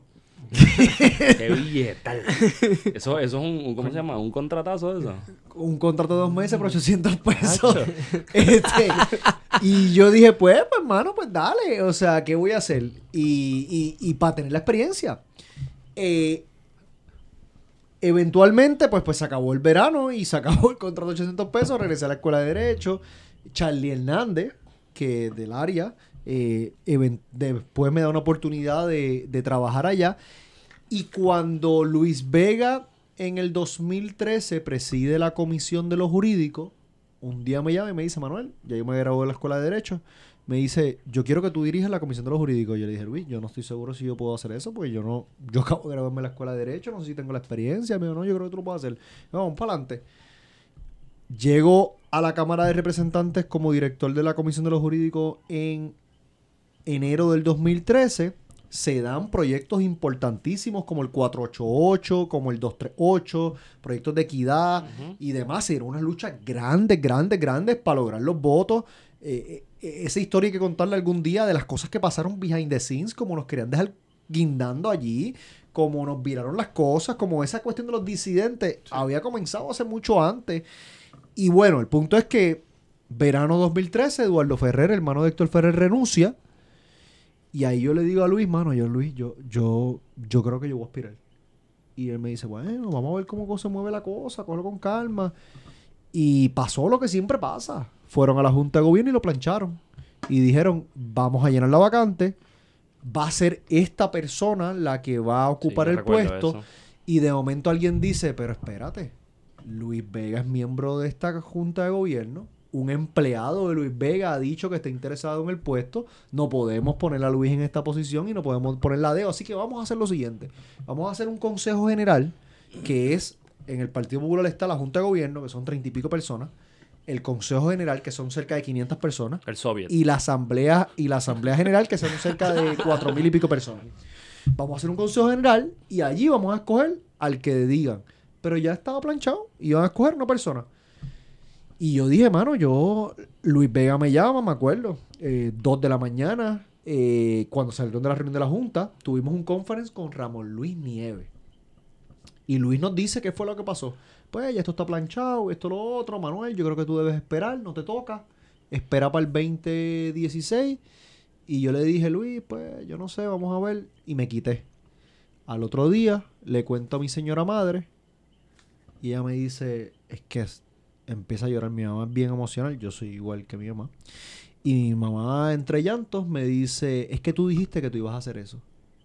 Qué billetal. Eso, eso es un, ¿cómo se llama? Un contratazo eso. un contrato de dos meses por 800 pesos. Este, y yo dije, pues, pues, hermano, pues dale. O sea, ¿qué voy a hacer? Y, y, y para tener la experiencia. Eh, eventualmente, pues, pues se acabó el verano y se acabó el contrato de 800 pesos. Regresé a la escuela de Derecho. Charlie Hernández, que del área. eh, después me da una oportunidad de, de trabajar allá. Y cuando Luis Vega en el 2013 preside la comisión de los jurídicos, un día me llama y me dice, Manuel, ya yo me gradué de la escuela de Derecho, me dice, yo quiero que tú dirijas la comisión de los jurídicos. Yo le dije, Luis, yo no estoy seguro si yo puedo hacer eso, porque yo no, yo acabo de graduarme de la escuela de Derecho, no sé si tengo la experiencia. Me dijo, no, yo creo que tú lo puedes hacer. Vamos, para adelante. Llego a la Cámara de Representantes como director de la Comisión de los Jurídicos en enero del 2013. Se dan proyectos importantísimos como el 488, como el 238, proyectos de equidad y demás. Era una lucha grandes, grandes, grandes para lograr los votos. Eh, eh, esa historia hay que contarla algún día de las cosas que pasaron behind the scenes, como nos querían dejar guindando allí, como nos viraron las cosas, como esa cuestión de los disidentes había comenzado hace mucho antes. Y bueno, el punto es que verano 2013, Eduardo Ferrer, hermano de Héctor Ferrer, renuncia. Y ahí yo le digo a Luis, mano, yo Luis, yo, yo, yo creo que yo voy a aspirar. Y él me dice, bueno, vamos a ver cómo se mueve la cosa, cógelo con calma. Y pasó lo que siempre pasa. Fueron a la Junta de Gobierno y lo plancharon. Y dijeron, vamos a llenar la vacante. Va a ser esta persona la que va a ocupar el puesto. eso. Y de momento alguien dice, pero espérate, Luis Vega es miembro de esta Junta de Gobierno. Un empleado de Luis Vega ha dicho que está interesado en el puesto. No podemos poner a Luis en esta posición y no podemos ponerla a Deo. Así que vamos a hacer lo siguiente. Vamos a hacer un consejo general que es, en el Partido Popular está la Junta de Gobierno, que son treinta y pico personas. El Consejo General, que son cerca de 500 personas El soviet. y la asamblea y la asamblea general que son cerca de cuatro mil y pico personas. Vamos a hacer un consejo general y allí vamos a escoger al que digan. Pero ya estaba planchado y van a escoger una persona. Y yo dije, mano, yo, Luis Vega me llama, me acuerdo, eh, dos de la mañana, eh, cuando salieron de la reunión de la Junta, tuvimos un conference con Ramón Luis Nieves. Y Luis nos dice qué fue lo que pasó. Pues ya esto está planchado, esto lo otro, Manuel, yo creo que tú debes esperar, no te toca. Espera para el 2016. Y yo le dije, Luis, pues yo no sé, vamos a ver. Y me quité. Al otro día le cuento a mi señora madre. Y ella me dice, es que empieza a llorar. Mi mamá es bien emocional, yo soy igual que mi mamá. Y mi mamá, entre llantos, me dice, es que tú dijiste que tú ibas a hacer eso.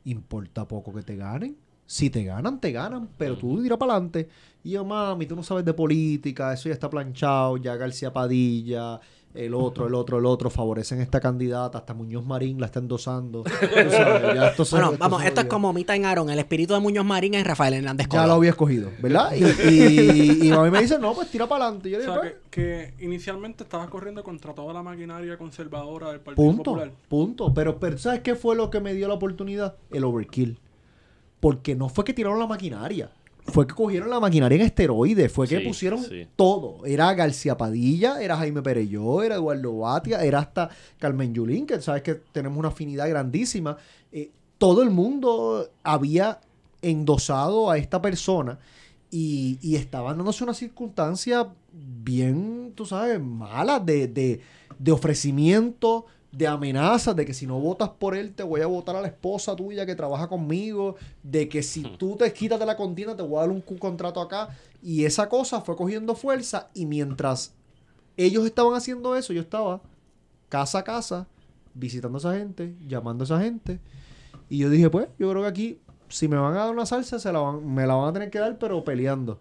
Importa poco que te ganen. Si te ganan, te ganan, pero tú dirás para adelante. Y yo, mami, tú no sabes de política, eso ya está planchado, ya García Padilla, el otro, el otro, el otro, favorecen esta candidata, hasta Muñoz Marín la está endosando. Tú sabes, ya esto se- Bueno, esto vamos, esto es como Mita en Aaron. El espíritu de Muñoz Marín es Rafael Hernández Ya Colón. lo había escogido, ¿verdad? Y, y, y mami me dice, no, pues tira para adelante. Yo O digo, sea, pues, que, que inicialmente estabas corriendo contra toda la maquinaria conservadora del Partido Punto, Popular. punto. Pero, pero, ¿sabes qué fue lo que me dio la oportunidad? El overkill. Porque no fue que tiraron la maquinaria. Fue que cogieron la maquinaria en esteroides. Fue que Sí, pusieron sí. todo. Era García Padilla, era Jaime Pereyó, era Eduardo Batia, era hasta Carmen Yulín, que sabes que tenemos una afinidad grandísima. Eh, todo el mundo había endosado a esta persona y, y estaban dándose una circunstancia bien, tú sabes, mala de, de, de ofrecimiento, de amenazas, de que si no votas por él te voy a votar a la esposa tuya que trabaja conmigo, de que si tú te quitas de la contienda te voy a dar un contrato acá. Y esa cosa fue cogiendo fuerza y mientras ellos estaban haciendo eso, yo estaba casa a casa, visitando a esa gente, llamando a esa gente. Y yo dije, pues, yo creo que aquí, si me van a dar una salsa, se la van- me la van a tener que dar, pero peleando.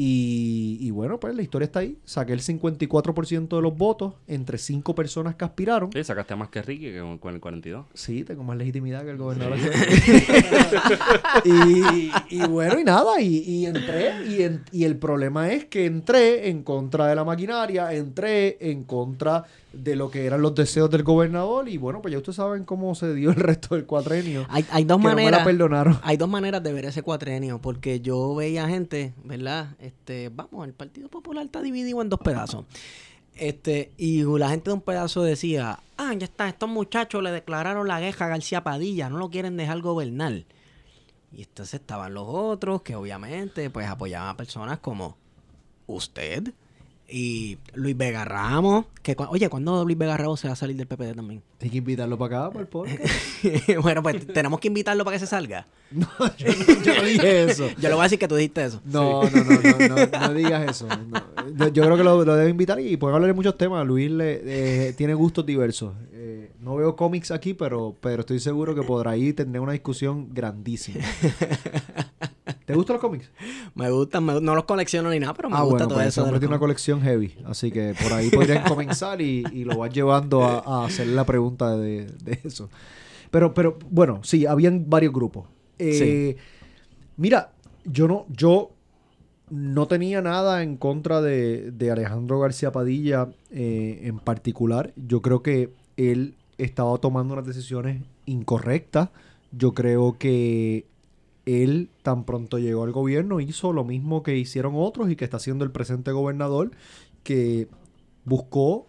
Y, y bueno, pues la historia está ahí. Saqué el 54% de los votos entre cinco personas que aspiraron. Sí, sacaste más que Ricky que con, el 42. Sí, tengo más legitimidad que el gobernador. y, y bueno, y nada, y, y entré, y, en- y el problema es que entré en contra de la maquinaria, entré en contra de lo que eran los deseos del gobernador, y bueno, pues ya ustedes saben cómo se dio el resto del cuatrenio. Hay, hay dos que no me maneras. la perdonaron. Hay dos maneras de ver ese cuatrenio, porque yo veía gente, ¿verdad? Este, vamos, el Partido Popular está dividido en dos pedazos. Este, y la gente de un pedazo decía, ah, ya está, estos muchachos le declararon la guerra a García Padilla, no lo quieren dejar gobernar. Y entonces estaban los otros que obviamente pues apoyaban a personas como usted, Y Luis Vega Ramos, que oye, ¿cuándo Luis Vega Ramos se va a salir del PPD también? Hay que invitarlo para acá, el podcast. bueno, pues tenemos que invitarlo para que se salga. No, yo, yo no dije eso. Yo le voy a decir que tú dijiste eso. No, no, no, no, no, no digas eso. No. Yo- creo que lo, lo debe invitar y pueden hablar de muchos temas. Luis le, eh, tiene gustos diversos. Eh, no veo cómics aquí, pero, pero estoy seguro que por ahí tendré una discusión grandísima. ¿Te gustan los cómics? Me gustan, me- no los colecciono ni nada, pero me ah, gusta bueno, todo pues eso. hombre tiene una colección heavy. Así que por ahí podrían comenzar y, y lo vas llevando a, a hacer la pregunta de, de eso. Pero, pero, bueno, sí, habían varios grupos. Eh, Mira, yo no, yo no tenía nada en contra de, de Alejandro García Padilla eh, en particular. Yo creo que él estaba tomando unas decisiones incorrectas. Yo creo que él tan pronto llegó al gobierno hizo lo mismo que hicieron otros y que está haciendo el presente gobernador, que buscó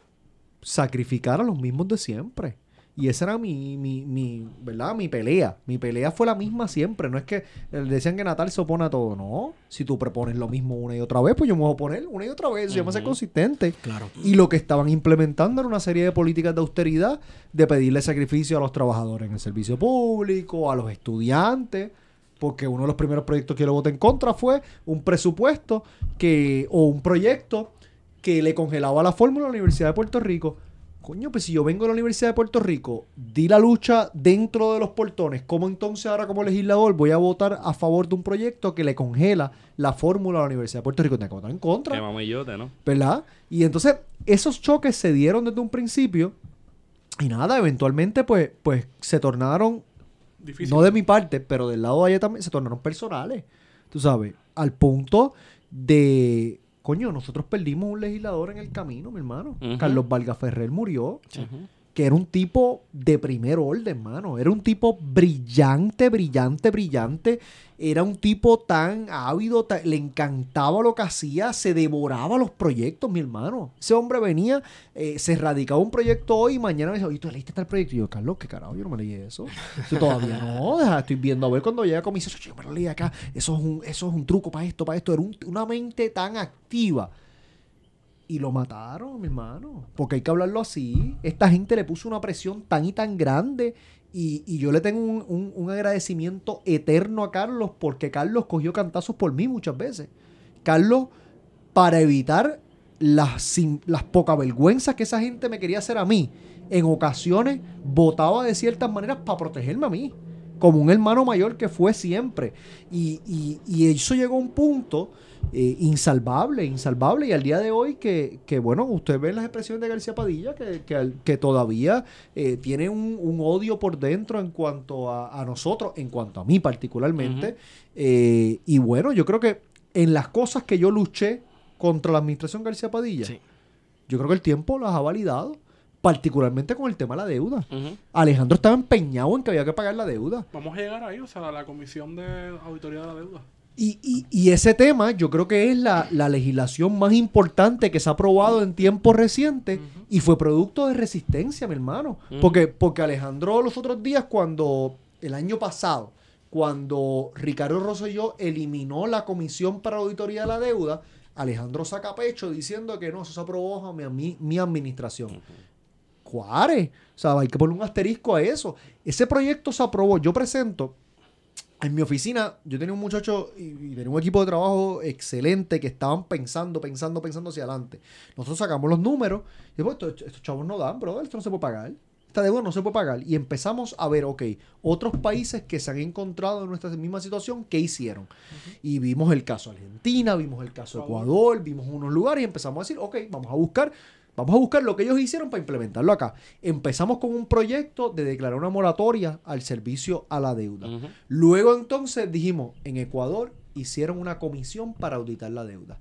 sacrificar a los mismos de siempre. Y esa era mi, mi, mi, ¿verdad? Mi pelea. Mi pelea fue la misma siempre. No es que decían que Natal se opone a todo. No. Si tú propones lo mismo una y otra vez, pues yo me voy a oponer una y otra vez. Eso se llama ser Ujú. consistente. Claro. Y lo que estaban implementando era una serie de políticas de austeridad, de pedirle sacrificio a los trabajadores en el servicio público, a los estudiantes, porque uno de los primeros proyectos que yo le voté en contra fue un presupuesto que, o un proyecto que le congelaba la fórmula a la Universidad de Puerto Rico. Coño, pues si yo vengo de la Universidad de Puerto Rico, di la lucha dentro de los portones, ¿cómo entonces ahora como legislador voy a votar a favor de un proyecto que le congela la fórmula a la Universidad de Puerto Rico? Tengo que votar en contra. Qué mamillote, ¿no? ¿verdad? Y entonces esos choques se dieron desde un principio y nada, eventualmente pues, pues se tornaron, Difícil. no de mi parte, pero del lado de allá también se tornaron personales, tú sabes, al punto de, coño, nosotros perdimos un legislador en el camino, mi hermano. Carlos Vargas Ferrer murió, que era un tipo de primer orden, hermano. Era un tipo brillante, brillante, brillante. Era un tipo tan ávido, ta- le encantaba lo que hacía, se devoraba los proyectos, mi hermano. Ese hombre venía, eh, se radicaba un proyecto hoy y mañana me decía, oye, ¿tú leíste tal proyecto? Y yo, Carlos, ¿qué carajo? Yo no me leí eso. Yo todavía no, estoy viendo a ver cuando llega comisión, yo me lo leí acá. Eso es un, eso es un truco para esto, para esto. Era un- una mente tan activa. Y lo mataron, mi hermano. Porque hay que hablarlo así. Esta gente le puso una presión tan y tan grande. Y, yo le tengo un, agradecimiento eterno a Carlos porque Carlos cogió cantazos por mí muchas veces. Carlos, para evitar las, las poca vergüenzas que esa gente me quería hacer a mí, en ocasiones votaba de ciertas maneras para protegerme a mí. Como un hermano mayor que fue siempre. Y- y eso llegó a un punto eh, insalvable, insalvable. Y al día de hoy que, que, bueno, usted ve las expresiones de García Padilla que, que, todavía eh, tiene un, un odio por dentro en cuanto a, a nosotros, en cuanto a mí particularmente. Eh, y bueno, yo creo que en las cosas que yo luché contra la administración García Padilla, Sí. yo creo que el tiempo las ha validado. Particularmente con el tema de la deuda. Alejandro estaba empeñado en que había que pagar la deuda. Vamos a llegar ahí, o sea, la comisión de auditoría de la deuda. Y, y- y ese tema yo creo que es la, la legislación más importante que se ha aprobado en tiempos recientes y fue producto de resistencia, mi hermano. Porque, porque Alejandro los otros días, cuando el año pasado, cuando Ricardo Rosselló eliminó la comisión para auditoría de la deuda, Alejandro saca pecho diciendo que no, eso se aprobó bajo mi, mi- mi administración. Cuare. O sea, hay que poner un asterisco a eso. Ese proyecto se aprobó. Yo presento en mi oficina, yo tenía un muchacho y, y tenía un equipo de trabajo excelente que estaban pensando, pensando, pensando hacia adelante. Nosotros sacamos los números y después estos, estos chavos no dan, bro, esto no se puede pagar. Esta deuda no se puede pagar. Y empezamos a ver, ok, otros países que se han encontrado en nuestra misma situación, ¿qué hicieron? Y vimos el caso Argentina, vimos el caso Ecuador. Ecuador, vimos unos lugares y empezamos a decir, ok, vamos a buscar, vamos a buscar lo que ellos hicieron para implementarlo acá. Empezamos con un proyecto de declarar una moratoria al servicio a la deuda. Luego entonces dijimos, en Ecuador hicieron una comisión para auditar la deuda.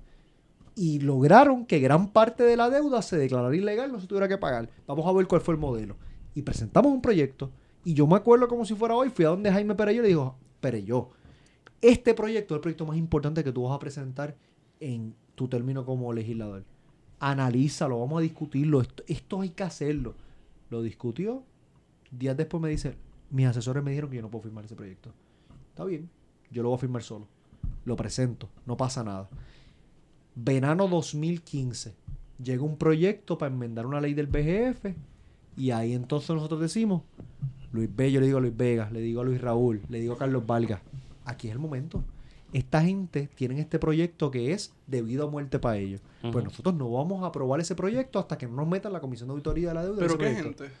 Y lograron que gran parte de la deuda se declarara ilegal, no se tuviera que pagar. Vamos a ver cuál fue el modelo. Y presentamos un proyecto. Y yo me acuerdo como si fuera hoy, fui a donde Jaime Perello y le dijo, Perello, este proyecto es el proyecto más importante que tú vas a presentar en tu término como legislador. Analízalo, vamos a discutirlo. Esto, esto hay que hacerlo. Lo discutió. Días después me dice, mis asesores me dijeron que yo no puedo firmar ese proyecto. Está bien, yo lo voy a firmar solo. Lo presento, no pasa nada. Verano 2015. Llega un proyecto para enmendar una ley del BGF y ahí entonces nosotros decimos, Luis B, yo le digo a Luis Vega, le digo a Luis Raúl, le digo a Carlos Valga, aquí es el momento. Esta gente tiene este proyecto que es debido a muerte para ellos. Pues nosotros no vamos a aprobar ese proyecto hasta que no nos metan la Comisión de Auditoría de la Deuda. ¿Pero qué proyecto. gente?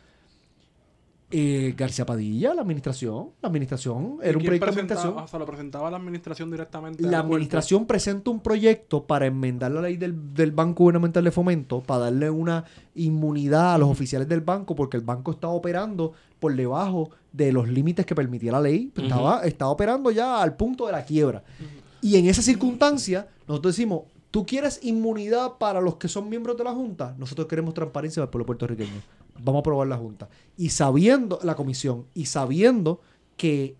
Eh, García Padilla, la administración. La administración ¿Y era un proyecto de presentaba? administración. O sea, lo presentaba la administración directamente. La administración presenta un proyecto para enmendar la ley del, del Banco Gubernamental de Fomento, para darle una inmunidad a los oficiales del banco, porque el banco estaba operando por debajo de los límites que permitía la ley. Ujú. estaba, estaba operando ya al punto de la quiebra. Y en esa circunstancia, nosotros decimos, ¿tú quieres inmunidad para los que son miembros de la Junta? Nosotros queremos transparencia para el pueblo puertorriqueño. Vamos a aprobar la Junta. Y sabiendo, la comisión, y sabiendo que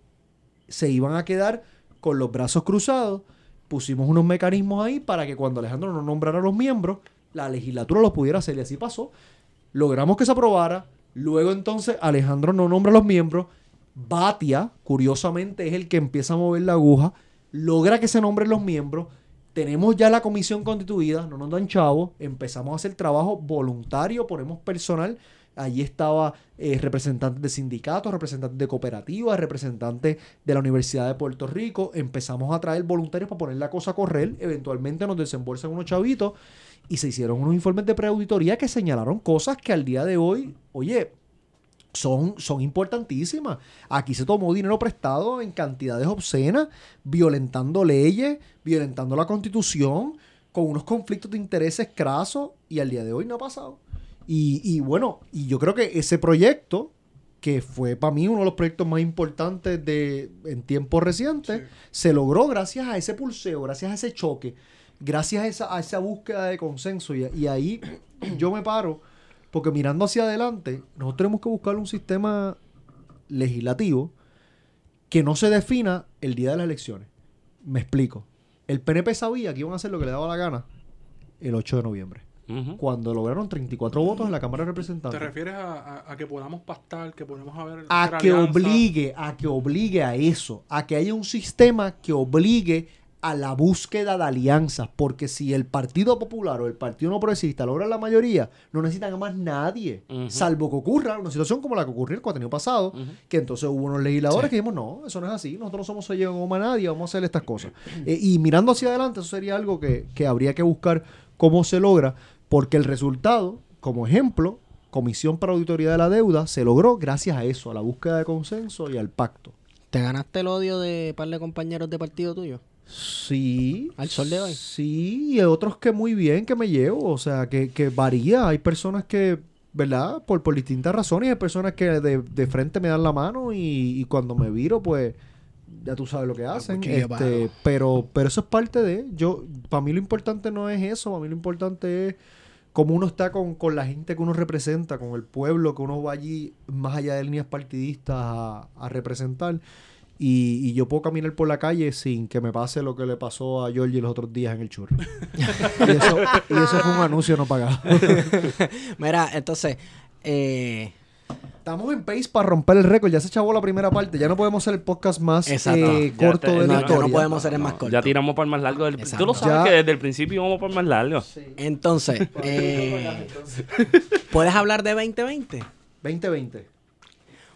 se iban a quedar con los brazos cruzados, pusimos unos mecanismos ahí para que cuando Alejandro no nombrara a los miembros, la legislatura lo pudiera hacer. Y así pasó. Logramos que se aprobara. Luego entonces Alejandro no nombra los miembros. Batia, curiosamente, es el que empieza a mover la aguja. Logra que se nombren los miembros. Tenemos ya la comisión constituida, no nos dan chavos. Empezamos a hacer trabajo voluntario, ponemos personal. Allí estaba eh, representantes de sindicatos, representantes de cooperativas, representantes de la Universidad de Puerto Rico. Empezamos a traer voluntarios para poner la cosa a correr. Eventualmente nos desembolsan unos chavitos y se hicieron unos informes de preauditoría que señalaron cosas que al día de hoy, oye, son, son importantísimas. Aquí se tomó dinero prestado en cantidades obscenas, violentando leyes, violentando la constitución, con unos conflictos de intereses crasos, y al día de hoy no ha pasado. Y, y bueno, y yo creo que ese proyecto, que fue para mí uno de los proyectos más importantes de, en tiempos recientes, Sí. se logró gracias a ese pulseo, gracias a ese choque, gracias a esa, a esa búsqueda de consenso. Y, y ahí yo me paro, porque mirando hacia adelante, nosotros tenemos que buscar un sistema legislativo que no se defina el día de las elecciones. Me explico. El PNP sabía que iban a hacer lo que le daba la gana el 8 de noviembre, Ujú. cuando lograron 34 votos en la Cámara de ¿Te Representantes. refieres a, a- a que podamos pactar, que podamos haber. a que obligue, a que obligue a eso, a que haya un sistema que obligue a la búsqueda de alianzas, porque si el Partido Popular o el Partido No Progresista logran la mayoría, no necesitan a más nadie, salvo que ocurra una situación como la que ocurrió el cuatrienio pasado, que entonces hubo unos legisladores Sí. que dijimos, no, eso no es así, nosotros no somos sello de goma a nadie, vamos a hacer estas cosas. Eh, y mirando hacia adelante, eso sería algo que, que habría que buscar cómo se logra, porque el resultado, como ejemplo, Comisión para Auditoría de la Deuda, se logró gracias a eso, a la búsqueda de consenso y al pacto. ¿Te ganaste el odio de par de compañeros de partido tuyo? Sí. ¿Al sol de hoy? Sí, y otros que muy bien que me llevo, o sea, que, que varía. Hay personas que, ¿verdad? Por, por distintas razones, hay personas que de, de frente me dan la mano y, y cuando me viro, pues ya tú sabes lo que hacen. Este, pero, pero eso es parte de. Yo, para mí lo importante no es eso, para mí lo importante es cómo uno está con, con la gente que uno representa, con el pueblo que uno va allí más allá de líneas partidistas a, a representar. Y, y yo puedo caminar por la calle sin que me pase lo que le pasó a Georgie los otros días en el churri. y, eso, y eso fue un anuncio no pagado. Mira, entonces, eh, Estamos en pace para romper el récord. Ya se chavó la primera parte. Ya no podemos hacer el podcast más Exacto. eh, corto te- de la no, historia. no podemos ser el más corto. Ya tiramos por el más largo del Exacto. Tú lo sabes Ya- que desde el principio íbamos por el más largo. entonces, eh, ¿puedes hablar de 2020? 2020.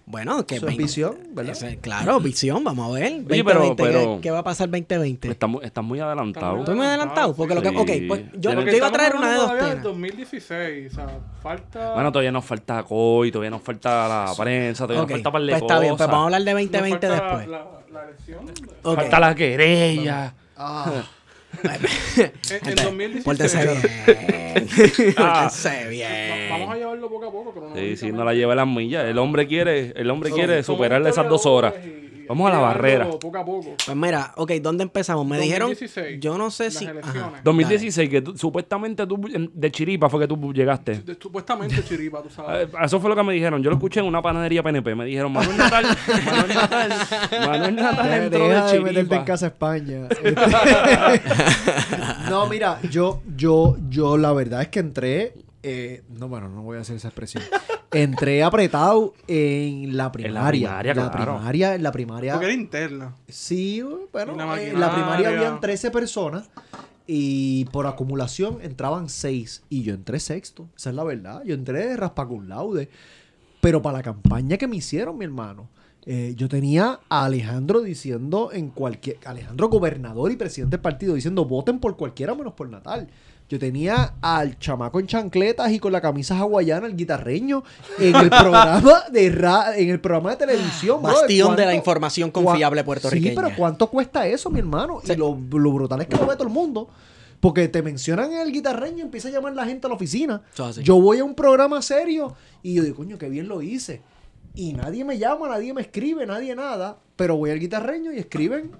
Bueno, que Eso es 20 visión, ¿verdad? Ese- claro, visión, vamos a ver. Oye, pero- 2020, ¿qué- pero- ¿qué, va a pasar 2020? Estás muy, estás muy adelantado. Estoy muy adelantado, porque lo que... Sí. Ok, pues yo Porque te iba a traer una de dos temas. 2016, o sea, falta. Bueno, todavía nos falta COI, todavía nos falta la prensa, todavía Ok, nos falta par de pues está bien, pues vamos a hablar de nos 2020 falta después. La, la elección. Ok. Falta la querella. Ah, En, en 2016. Pórtese bien. Pórtese Va- bien. Vamos a llevarlo poco a poco. Pero no Sí, sí, no la lleva las millas. El hombre quiere, el hombre quiere superarle esas dos horas. Vamos a la barrera. Poco a poco. Pues mira, ok, ¿dónde empezamos? Me dijeron, 2016, yo no sé las si... elecciones. Ajá. 2016, que tú- supuestamente tú, de chiripa fue que tú llegaste. De- supuestamente chiripa, tú sabes. Eh, Eso fue lo que me dijeron. Yo lo escuché en una panadería PNP. Me dijeron, Manuel Natal, Manuel Natal, Manuel Natal entró de de meterte en chiripa. casa España. Este- no, mira, yo, yo, yo la verdad es que entré. Eh, no, bueno, no voy a hacer esa expresión. Entré apretado en la primaria. primaria, la claro. primaria, en la primaria. Porque era interna. Sí, bueno, la en la primaria habían 13 personas y por acumulación entraban seis. Y yo entré sexto. Esa es la verdad. Yo entré de raspa cum laude. Pero para la campaña que me hicieron, mi hermano, eh, yo tenía a Alejandro diciendo en cualquier. Alejandro, gobernador y presidente del partido, diciendo voten por cualquiera menos por Natal. Yo tenía al chamaco en chancletas y con la camisa hawaiana, el guitarreño, en el programa de ra- en el programa de televisión. Bastión de la ¿cuánto- información confiable puertorriqueña. Sí, pero ¿cuánto cuesta eso, mi hermano? Y lo, lo brutal es que lo ve todo el mundo. Porque te mencionan el guitarreño y empieza a llamar la gente a la oficina. Yo voy a un programa serio y yo digo, coño, qué bien lo hice. Y nadie me llama, nadie me escribe, nadie nada. Pero voy al guitarreño y escriben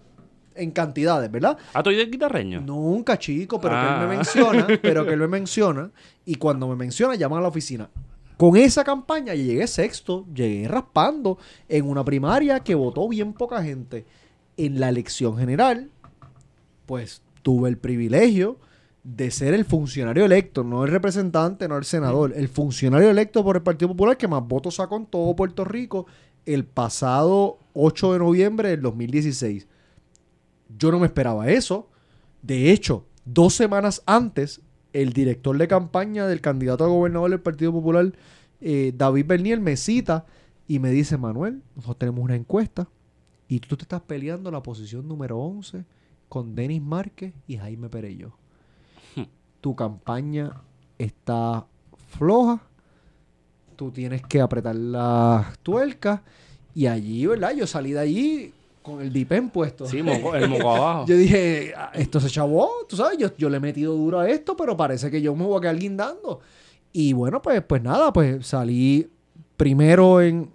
en cantidades, ¿verdad? ¿Ah, tú eres guitarreño? Nunca, chico, pero que él Ah. me menciona, pero que él me menciona. Y cuando me menciona, llaman a la oficina. Con esa campaña llegué sexto, llegué raspando en una primaria que votó bien poca gente. En la elección general, pues tuve el privilegio de ser el funcionario electo, no el representante, no el senador, el funcionario electo por el Partido Popular que más votos sacó en todo Puerto Rico el pasado 8 de noviembre del 2016. Yo no me esperaba eso. De hecho, dos semanas antes, el director de campaña del candidato a gobernador del Partido Popular, eh, David Bernier, me cita y me dice, Manuel, nosotros tenemos una encuesta y tú te estás peleando la posición número 11 con Denis Márquez y Jaime Perello. Tu campaña está floja, tú tienes que apretar las tuercas y allí, ¿verdad? Yo salí de allí con el dipen puesto. Sí, moco- el moco abajo. Yo dije, "Ah, esto se chavó, tú sabes, yo, yo le he metido duro a esto, pero parece que yo me voy a quedar guindando. Y bueno, pues, pues nada, pues salí primero en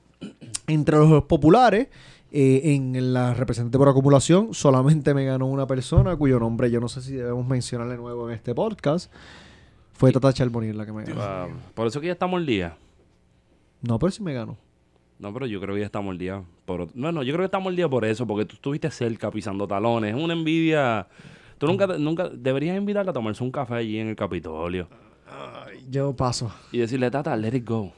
entre los populares. eh, en la representante por acumulación solamente me ganó una persona cuyo nombre yo no sé si debemos mencionar de nuevo en este podcast. Fue Tata Charbonier la que me ganó. Ah, por eso que ya estamos al día. No, pero sí me ganó. No, pero yo creo que ya estamos al día. Por, no, no, yo creo que estamos al día por eso, porque tú estuviste cerca pisando talones. Es una envidia. Tú nunca, nunca deberías invitarla a tomarse un café allí en el Capitolio Yo paso. y decirle, Tata, let it go.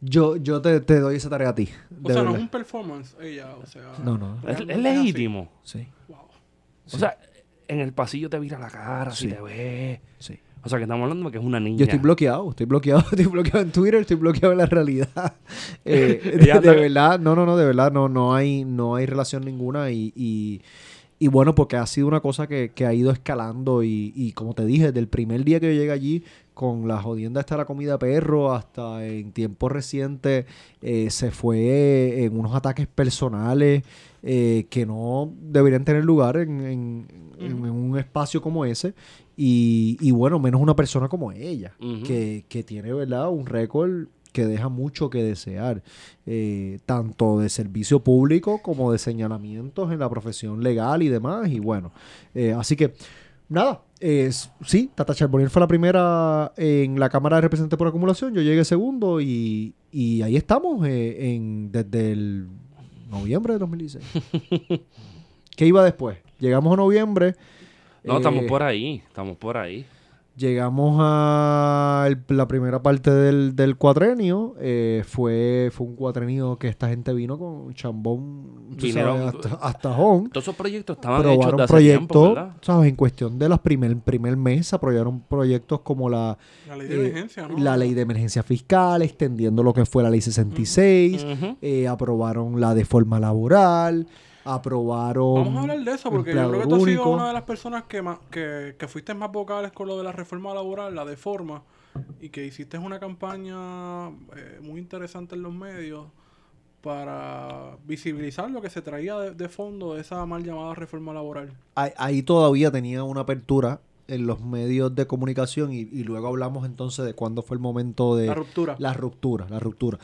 Yo, yo te, te doy esa tarea a ti. O sea, no es un performance ella, o sea... No, no. Es, así. legítimo. Sí, Wow. O sea, en el pasillo te vira la cara, si te ve. sí. O sea, que estamos hablando de que es una niña. Yo estoy bloqueado, estoy bloqueado, estoy bloqueado en Twitter, estoy bloqueado en la realidad. Eh, de, verdad, no, no, no, de verdad, no, no hay, no hay relación ninguna y, y, y bueno, porque ha sido una cosa que, que ha ido escalando y, y como te dije, desde el primer día que yo llegué allí, con la jodienda de la comida perro, hasta en tiempos recientes, eh, se fue en unos ataques personales eh, que no deberían tener lugar en, en- en- en un espacio como ese. Y, y bueno, menos una persona como ella, que, que tiene, ¿verdad? Un récord que deja mucho que desear, eh, tanto de servicio público como de señalamientos en la profesión legal y demás. Y bueno, eh, así que nada, es, sí, Tata Charbonnier fue la primera en la Cámara de Representantes por acumulación, yo llegué segundo y, y ahí estamos eh, en, desde el noviembre de 2016. ¿Qué iba después? Llegamos a noviembre. No, estamos eh, por ahí. Estamos por ahí. Llegamos a el- la primera parte del, del cuatrenio. eh, fue, fue un cuatrenio que esta gente vino con chambón tú Vinieron- sabes, hasta, hasta Hong. Todos esos proyectos estaban hechos de hace tiempo, proyectos, ¿verdad? ¿sabes? En cuestión de los primer, primer mes, aprobaron proyectos como la, La ley de eh, emergencia, ¿no? la ley de emergencia fiscal, extendiendo lo que fue la ley 66, Ujú. eh, aprobaron la de forma laboral, aprobaron... Vamos a hablar de eso, porque yo creo que tú has sido una de las personas que, ma- que, que fuiste más vocales con lo de la reforma laboral, la de forma, y que hiciste una campaña eh, muy interesante en los medios para visibilizar lo que se traía de, de fondo de esa mal llamada reforma laboral. ahí, ahí todavía tenía una apertura en los medios de comunicación y, y luego hablamos entonces de cuándo fue el momento de La ruptura. la ruptura, la ruptura.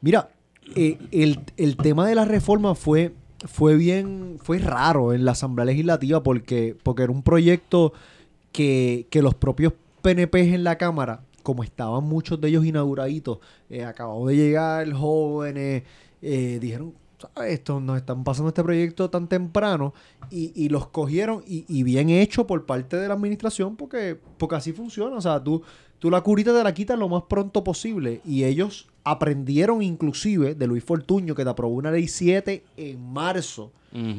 Mira, eh, el, el tema de la reforma fue, fue bien, fue raro en la Asamblea Legislativa porque, porque era un proyecto que, que los propios PNP en la Cámara, como estaban muchos de ellos inauguraditos, eh, acabados de llegar jóvenes, eh, dijeron, "¿Sabes? Esto nos están pasando este proyecto tan temprano y, y los cogieron y, y bien hecho por parte de la administración porque, porque así funciona. O sea, tú, tú la curita te la quitas lo más pronto posible y ellos aprendieron inclusive de Luis Fortuño que te aprobó una ley 7 en marzo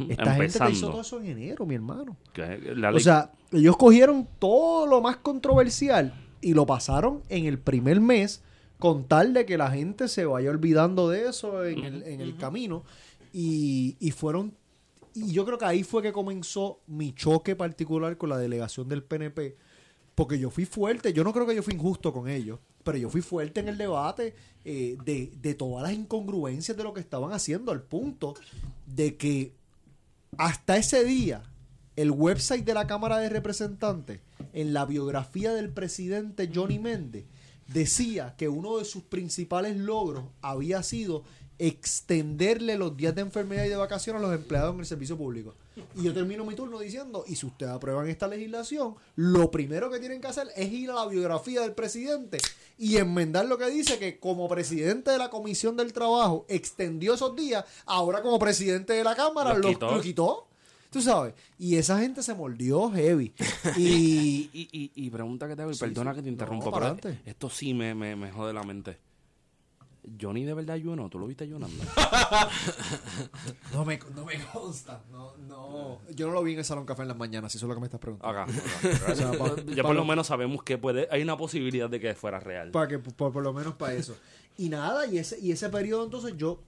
Esta gente te hizo todo eso en enero, mi hermano. La O sea, ellos cogieron todo lo más controversial y lo pasaron en el primer mes con tal de que la gente se vaya olvidando de eso en, el, en el camino. Y, y fueron... Y yo creo que ahí fue que comenzó mi choque particular con la delegación del PNP. Porque yo fui fuerte, yo no creo que yo fui injusto con ellos, pero yo fui fuerte en el debate eh, de, de todas las incongruencias de lo que estaban haciendo, al punto de que hasta ese día, el website de la Cámara de Representantes, en la biografía del presidente Johnny Méndez, decía que uno de sus principales logros había sido extenderle los días de enfermedad y de vacaciones a los empleados en el servicio público. Y yo termino mi turno diciendo, y si ustedes aprueban esta legislación, lo primero que tienen que hacer es ir a la biografía del presidente y enmendar lo que dice que como presidente de la Comisión del Trabajo extendió esos días, ahora como presidente de la Cámara Los lo quitó. Tú sabes, y esa gente se mordió heavy. Y, Y, y, y pregunta que te hago, y Sí, perdona sí. que te No, interrumpa, para pero esto sí me, me, me jode la mente. Johnny de verdad ayunó, ¿tú lo viste ayunando? no, me, no me consta. No, no. Yo no lo vi en el Salón Café en las mañanas, si eso es lo que me estás preguntando. Acá. acá. O sea, pa- ya pa- por lo menos sabemos que puede, hay una posibilidad de que fuera real. Para que, por, por lo menos para eso. Y nada, y ese, y ese periodo entonces yo,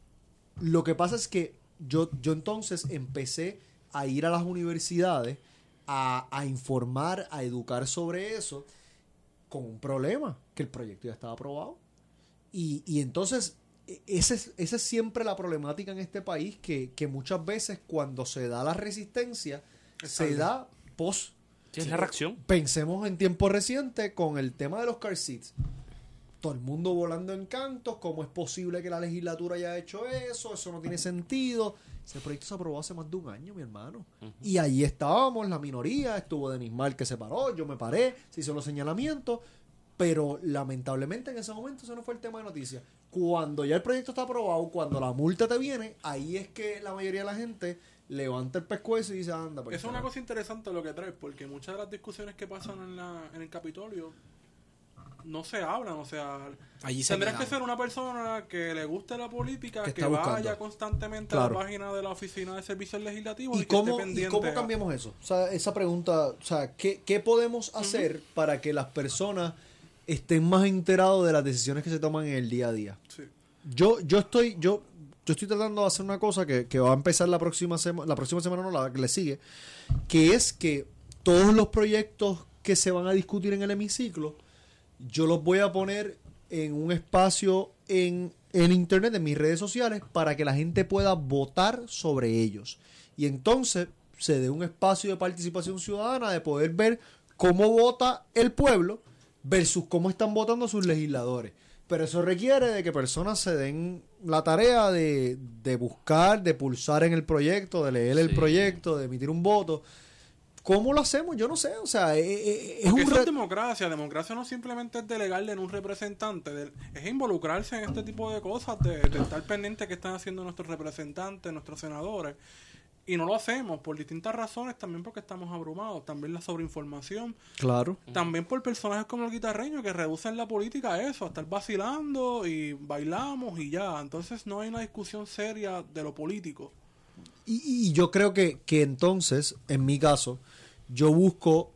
lo que pasa es que yo, yo entonces empecé a ir a las universidades a, a informar, a educar sobre eso, con un problema, que el proyecto ya estaba aprobado. Y, y entonces, e- esa es, esa es siempre la problemática en este país, que, que muchas veces cuando se da la resistencia, se da post. Sí, es la reacción. Pensemos en tiempo reciente con el tema de los car seats. Todo el mundo volando en cantos. ¿Cómo es posible que la legislatura haya hecho eso? Eso no tiene sentido. Ese proyecto se aprobó hace más de un año, mi hermano. Y allí estábamos, la minoría. Estuvo Denis Mal que se paró. Yo me paré. Se hizo los señalamientos. Pero lamentablemente en ese momento ese no fue el tema de noticias. Cuando ya el proyecto está aprobado, cuando la multa te viene, ahí es que la mayoría de la gente levanta el pescuezo y dice, anda, pues, Eso es una cosa interesante lo que traes, porque muchas de las discusiones que pasan en, la, en el Capitolio no se hablan, o sea, Allí se tendrás quedan. que ser una persona que le guste la política, Que que, está buscando. vaya constantemente Claro. a la página de la Oficina de Servicios Legislativos ¿Y y, que cómo, esté ¿Y pendiente. cómo a- cambiamos eso? O sea, esa pregunta, o sea, ¿qué, qué podemos hacer para que las personas estén más enterados de las decisiones que se toman en el día a día? Sí. Yo, yo estoy, yo, yo estoy tratando de hacer una cosa que, que va a empezar la próxima semana, la próxima semana no, la que le sigue, que es que todos los proyectos que se van a discutir en el hemiciclo, yo los voy a poner en un espacio en, en internet, en mis redes sociales, para que la gente pueda votar sobre ellos. Y entonces se dé un espacio de participación ciudadana, de poder ver cómo vota el pueblo versus cómo están votando sus legisladores. Pero eso requiere de que personas se den la tarea de, de buscar, de pulsar en el proyecto, de leer el proyecto, de emitir un voto. ¿Cómo lo hacemos? Yo no sé. O sea, eh, eh, es Porque un eso es democracia. Democracia no simplemente es delegarle en un representante, de- es involucrarse en este tipo de cosas, de, de estar pendiente que están haciendo nuestros representantes, nuestros senadores. Y no lo hacemos por distintas razones, también porque estamos abrumados, también la sobreinformación, Claro. también por personajes como el guitarreño que reducen la política a eso, a estar vacilando y bailamos y ya. Entonces no hay una discusión seria de lo político. Y, y yo creo que, que entonces, en mi caso, yo busco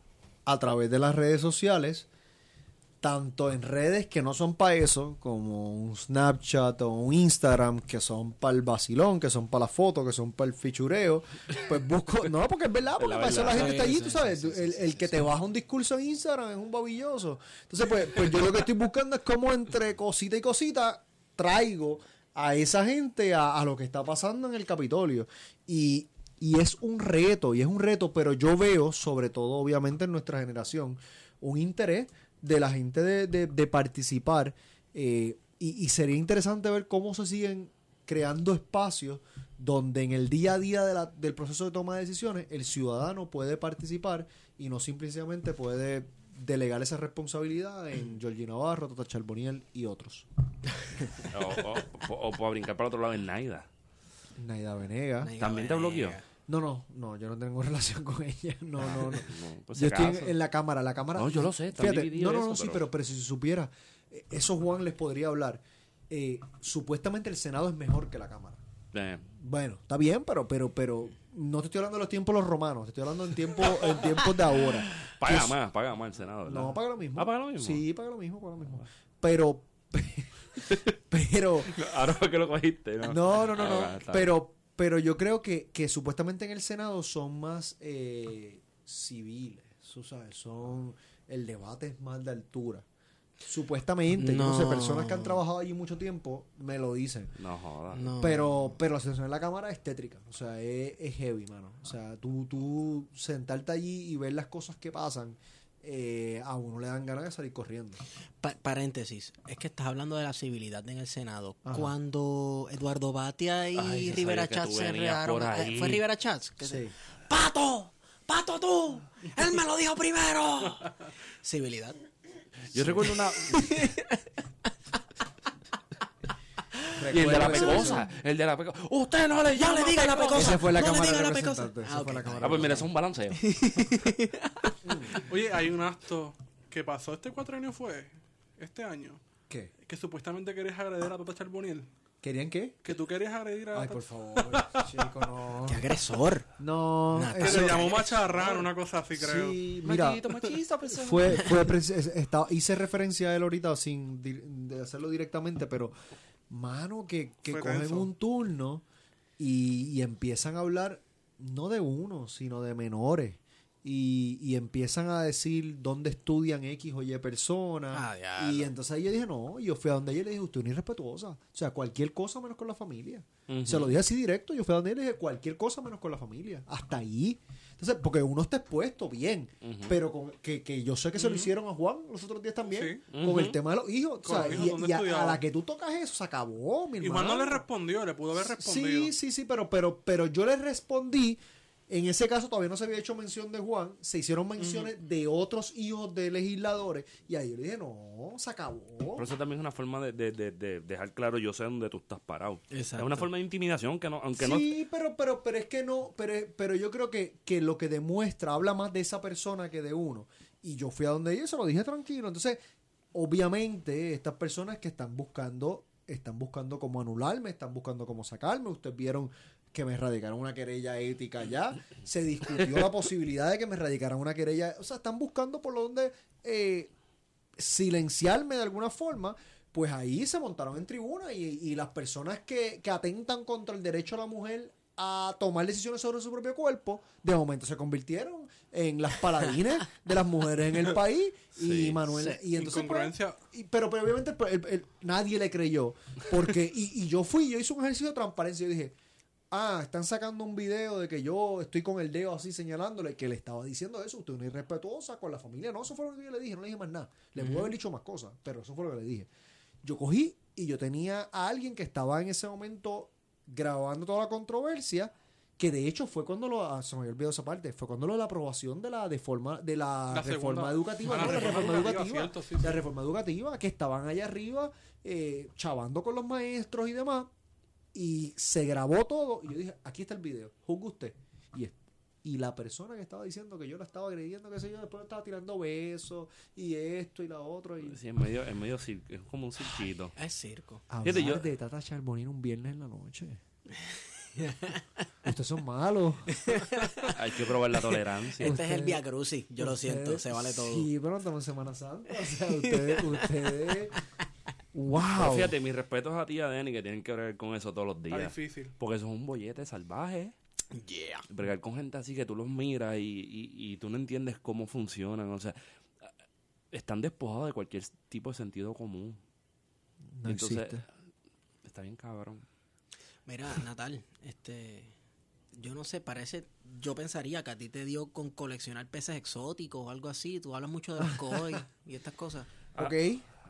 a través de las redes sociales, tanto en redes que no son para eso, como un Snapchat o un Instagram, que son para el vacilón, que son para la foto, que son para el fichureo, pues busco, no, porque es verdad, porque la para eso la gente está allí, Sí, tú sabes, sí, el, el que te baja un discurso en Instagram es un babilloso. Entonces, pues, pues yo lo que estoy buscando es cómo entre cosita y cosita traigo a esa gente a, a lo que está pasando en el Capitolio. Y, y es un reto, y es un reto, pero yo veo, sobre todo obviamente en nuestra generación, un interés de la gente de, de- de participar. eh, y, y sería interesante ver cómo se siguen creando espacios donde en el día a día de la- del proceso de toma de decisiones el ciudadano puede participar y no simplemente puede delegar esa responsabilidad en Georgie Navarro, Tata Charboniel y otros. O, o, brincar para otro lado en Naida. Naida Venega. Naida ¿También te bloqueó? No, no, no, yo no tengo relación con ella. No, no, no. No, pues yo estoy en, la cámara, la cámara. No, yo lo sé, Fíjate, no, no, eso, no, sí, pero- pero, si se supiera, eh, eso Juan les podría hablar. Eh, supuestamente el Senado es mejor que la Cámara. Eh, Bueno, está bien, pero, pero, pero no te estoy hablando de los tiempos los romanos, te estoy hablando en tiempos, en tiempos de ahora. paga Que- más, paga más el Senado, ¿verdad? No, paga lo mismo. Ah, paga lo mismo. Sí, paga lo mismo, paga lo mismo. Pero, pero, Ahora fue que lo cogiste, ¿no? no, no, no, no. Ah, está Pero, pero yo creo que, que supuestamente en el Senado son más eh, civiles, tú sabes, son, el debate es más de altura. Supuestamente, yo no sé, No. personas que han trabajado allí mucho tiempo me lo dicen. No jodas. No. Pero, pero la sensación en la cámara es tétrica. O sea, es, es heavy, mano. O sea, tú, tú sentarte allí y ver las cosas que pasan, eh, a uno le dan ganas de salir corriendo. Pa- paréntesis, es que estás hablando de la civilidad en el Senado. Ajá. Cuando Eduardo Batia y Ay, Rivera Chats se rearon. ahí. ¿Fue Rivera Chats? Que se- Sí. ¡Pato! ¡Pato tú! ¡Él me lo dijo primero! Civilidad. Yo recuerdo una... y el de la pecosa. El de la pecosa. Usted no le Ya le diga la pecosa. Esa fue la no le Cámara diga de la pecosa. Representantes, esa Ah, fue la. Cámara Ah, pues mira, eso es un balanceo. Oye, hay un acto que pasó este cuatrenio fue, este año, ¿Qué? que supuestamente querías agredir a Tata Charboniel. ¿Querían qué? Que tú querías agredir a Ay, por favor, chico, no. ¡Qué agresor! No, Que le llamó macharrán, una cosa así, creo. Sí, mira, fue, fue preci- es- estaba- hice referencia a él ahorita sin di- de hacerlo directamente, pero mano, que, que cogen tenso. un turno y, y empiezan a hablar no de uno, sino de menores. Y, y empiezan a decir dónde estudian X o Y personas. Ah, y entonces ahí yo dije, no, yo fui a donde ella y le dije, usted es una irrespetuosa. O sea, cualquier cosa menos con la familia. Se lo dije así directo, yo fui a donde ella y le dije, cualquier cosa menos con la familia. Hasta ahí. Entonces, porque uno está expuesto, bien. Pero con, que, que yo sé que se lo hicieron a Juan los otros días también. Sí. Con el tema de los hijos. O sea, los hijos, y, ¿dónde y a, a la que tú tocas eso, se acabó, mi Y Juan no hermano. le respondió, le pudo haber respondido. Sí, sí, sí, pero, pero, pero yo le respondí. En ese caso todavía no se había hecho mención de Juan, se hicieron menciones de otros hijos de legisladores y ahí yo le dije, no, se acabó. Pero eso también es una forma de, de- de- de dejar claro yo sé dónde tú estás parado. Exacto. Es una forma de intimidación que no, aunque no... sí, pero, pero, pero es que no, pero, pero yo creo que, que lo que demuestra habla más de esa persona que de uno. Y yo fui a donde ella y se lo dije tranquilo. Entonces, obviamente, estas personas que están buscando, están buscando cómo anularme, están buscando cómo sacarme. Ustedes vieron que me radicaron una querella ética ya. Se discutió la posibilidad de que me radicaran una querella. O sea, están buscando por donde eh, silenciarme de alguna forma. Pues ahí se montaron en tribuna y, y las personas que, que atentan contra el derecho a la mujer a tomar decisiones sobre su propio cuerpo, de momento se convirtieron en las paladines de las mujeres en el país. y Sí, Manuel, y entonces pues, y- pero, pero obviamente el- el- el- nadie le creyó. Porque, y, y yo fui, yo hice un ejercicio de transparencia. Yo dije, ah, están sacando un video de que yo estoy con el dedo así señalándole que le estaba diciendo eso. Usted es una irrespetuosa con la familia. No, eso fue lo que yo le dije, no le dije más nada. Le puedo haber dicho más cosas, pero eso fue lo que le dije. Yo cogí y yo tenía a alguien que estaba en ese momento grabando toda la controversia. Que de hecho fue cuando lo. ah, se me había olvidado esa parte. Fue cuando lo de la aprobación de la, de forma, de la, La reforma educativa. Ah, la no, la reforma reforma educativa, educativa. cierto, sí, la sí. reforma educativa, que estaban allá arriba eh, chavando con los maestros y demás. Y se grabó todo. Y yo dije, aquí está el video, juzgue usted. Y, es- y la persona que estaba diciendo que yo la estaba agrediendo, qué sé yo, después estaba tirando besos y esto y la otra. Y... Sí, es medio, es medio cir- es como un circuito. Es circo. Hablar Fíjate, yo- de Tata Charbonnier un viernes en la noche. Ustedes son malos. Hay que probar la tolerancia. Este es el Via Crucis. Yo lo siento, se vale todo. Sí, pero no estamos en Semana Santa. O sea, ustedes, ustedes. Pero ¡Wow! fíjate, mis respetos a ti y a Denny que tienen que bregar con eso todos los Está días. difícil. Porque eso es un bollete salvaje. Yeah. Bregar con gente así que tú los miras y, y, y tú no entiendes cómo funcionan. O sea, están despojados de cualquier tipo de sentido común. No Entonces, existe. está bien cabrón. Mira, Natal, este. Yo no sé, parece. Yo pensaría que a ti te dio con coleccionar peces exóticos o algo así. Tú hablas mucho de los koi y estas cosas. Ok.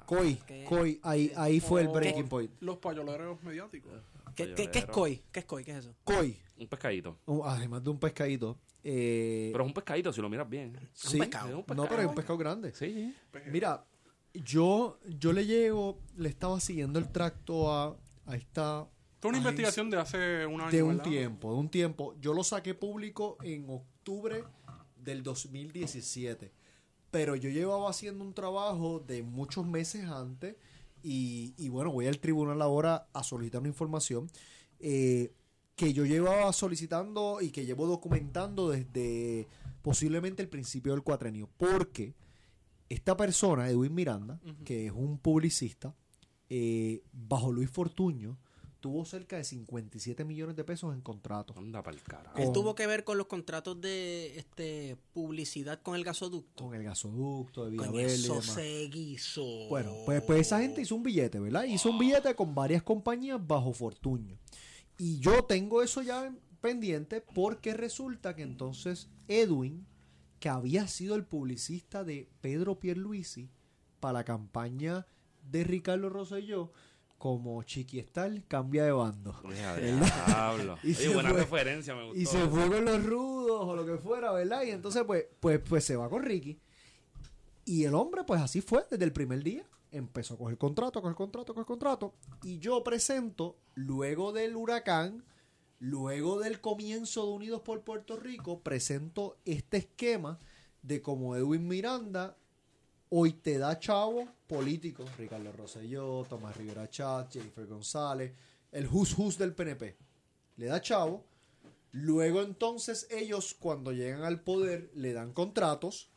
Koi, ¿Qué? Koi, ahí, ahí fue el O breaking point. Los payoleros mediáticos. ¿Qué, qué, qué es koi? ¿Qué es koi? ¿Qué es eso? Koi, Un pescadito. un- además de un pescadito. eh, Pero es un pescadito si lo miras bien. sí, pescado. Es un No, pescado. pero es un pescado grande. Sí. Mira, yo, yo le llego, le estaba siguiendo el tracto a, a esta. Fue una investigación de hace un año. De un ¿verdad? tiempo, de un tiempo. Yo lo saqué público en octubre del 2017. Pero yo llevaba haciendo un trabajo de muchos meses antes. Y, y bueno, voy al tribunal ahora a solicitar una información. eh, que yo llevaba solicitando y que llevo documentando desde posiblemente el principio del cuatrenio. Porque esta persona, Edwin Miranda, que es un publicista, eh, bajo Luis Fortuño, tuvo cerca de 57 millones de pesos en contratos. Anda pa'l carajo. Él Con- tuvo que ver con los contratos de este publicidad con el gasoducto. Con el gasoducto de Villaverde y eso demás. se guisó. Bueno, pues, pues esa gente hizo un billete, ¿verdad? Hizo un billete con varias compañías bajo Fortuño. Y yo tengo eso ya en- pendiente porque resulta que entonces Edwin, que había sido el publicista de Pedro Pierluisi para la campaña de Ricardo Rosselló, como Chiqui Estal, cambia de bando. Diablo. Y Oye, buena fue- referencia, me gustó. Y se eso. fue con los rudos o lo que fuera, ¿verdad? Y entonces, pues, pues, pues se va con Ricky. Y el hombre, pues así fue desde el primer día. Empezó a coger contrato, coger contrato, coger contrato. Y yo presento, luego del huracán, luego del comienzo de Unidos por Puerto Rico, presento este esquema de cómo Edwin Miranda hoy te da chavo políticos. Ricardo Rosselló, Tomás Rivera Chat, Jennifer González, el who's who's del PNP. Le da chavo. Luego entonces ellos cuando llegan al poder le dan contratos.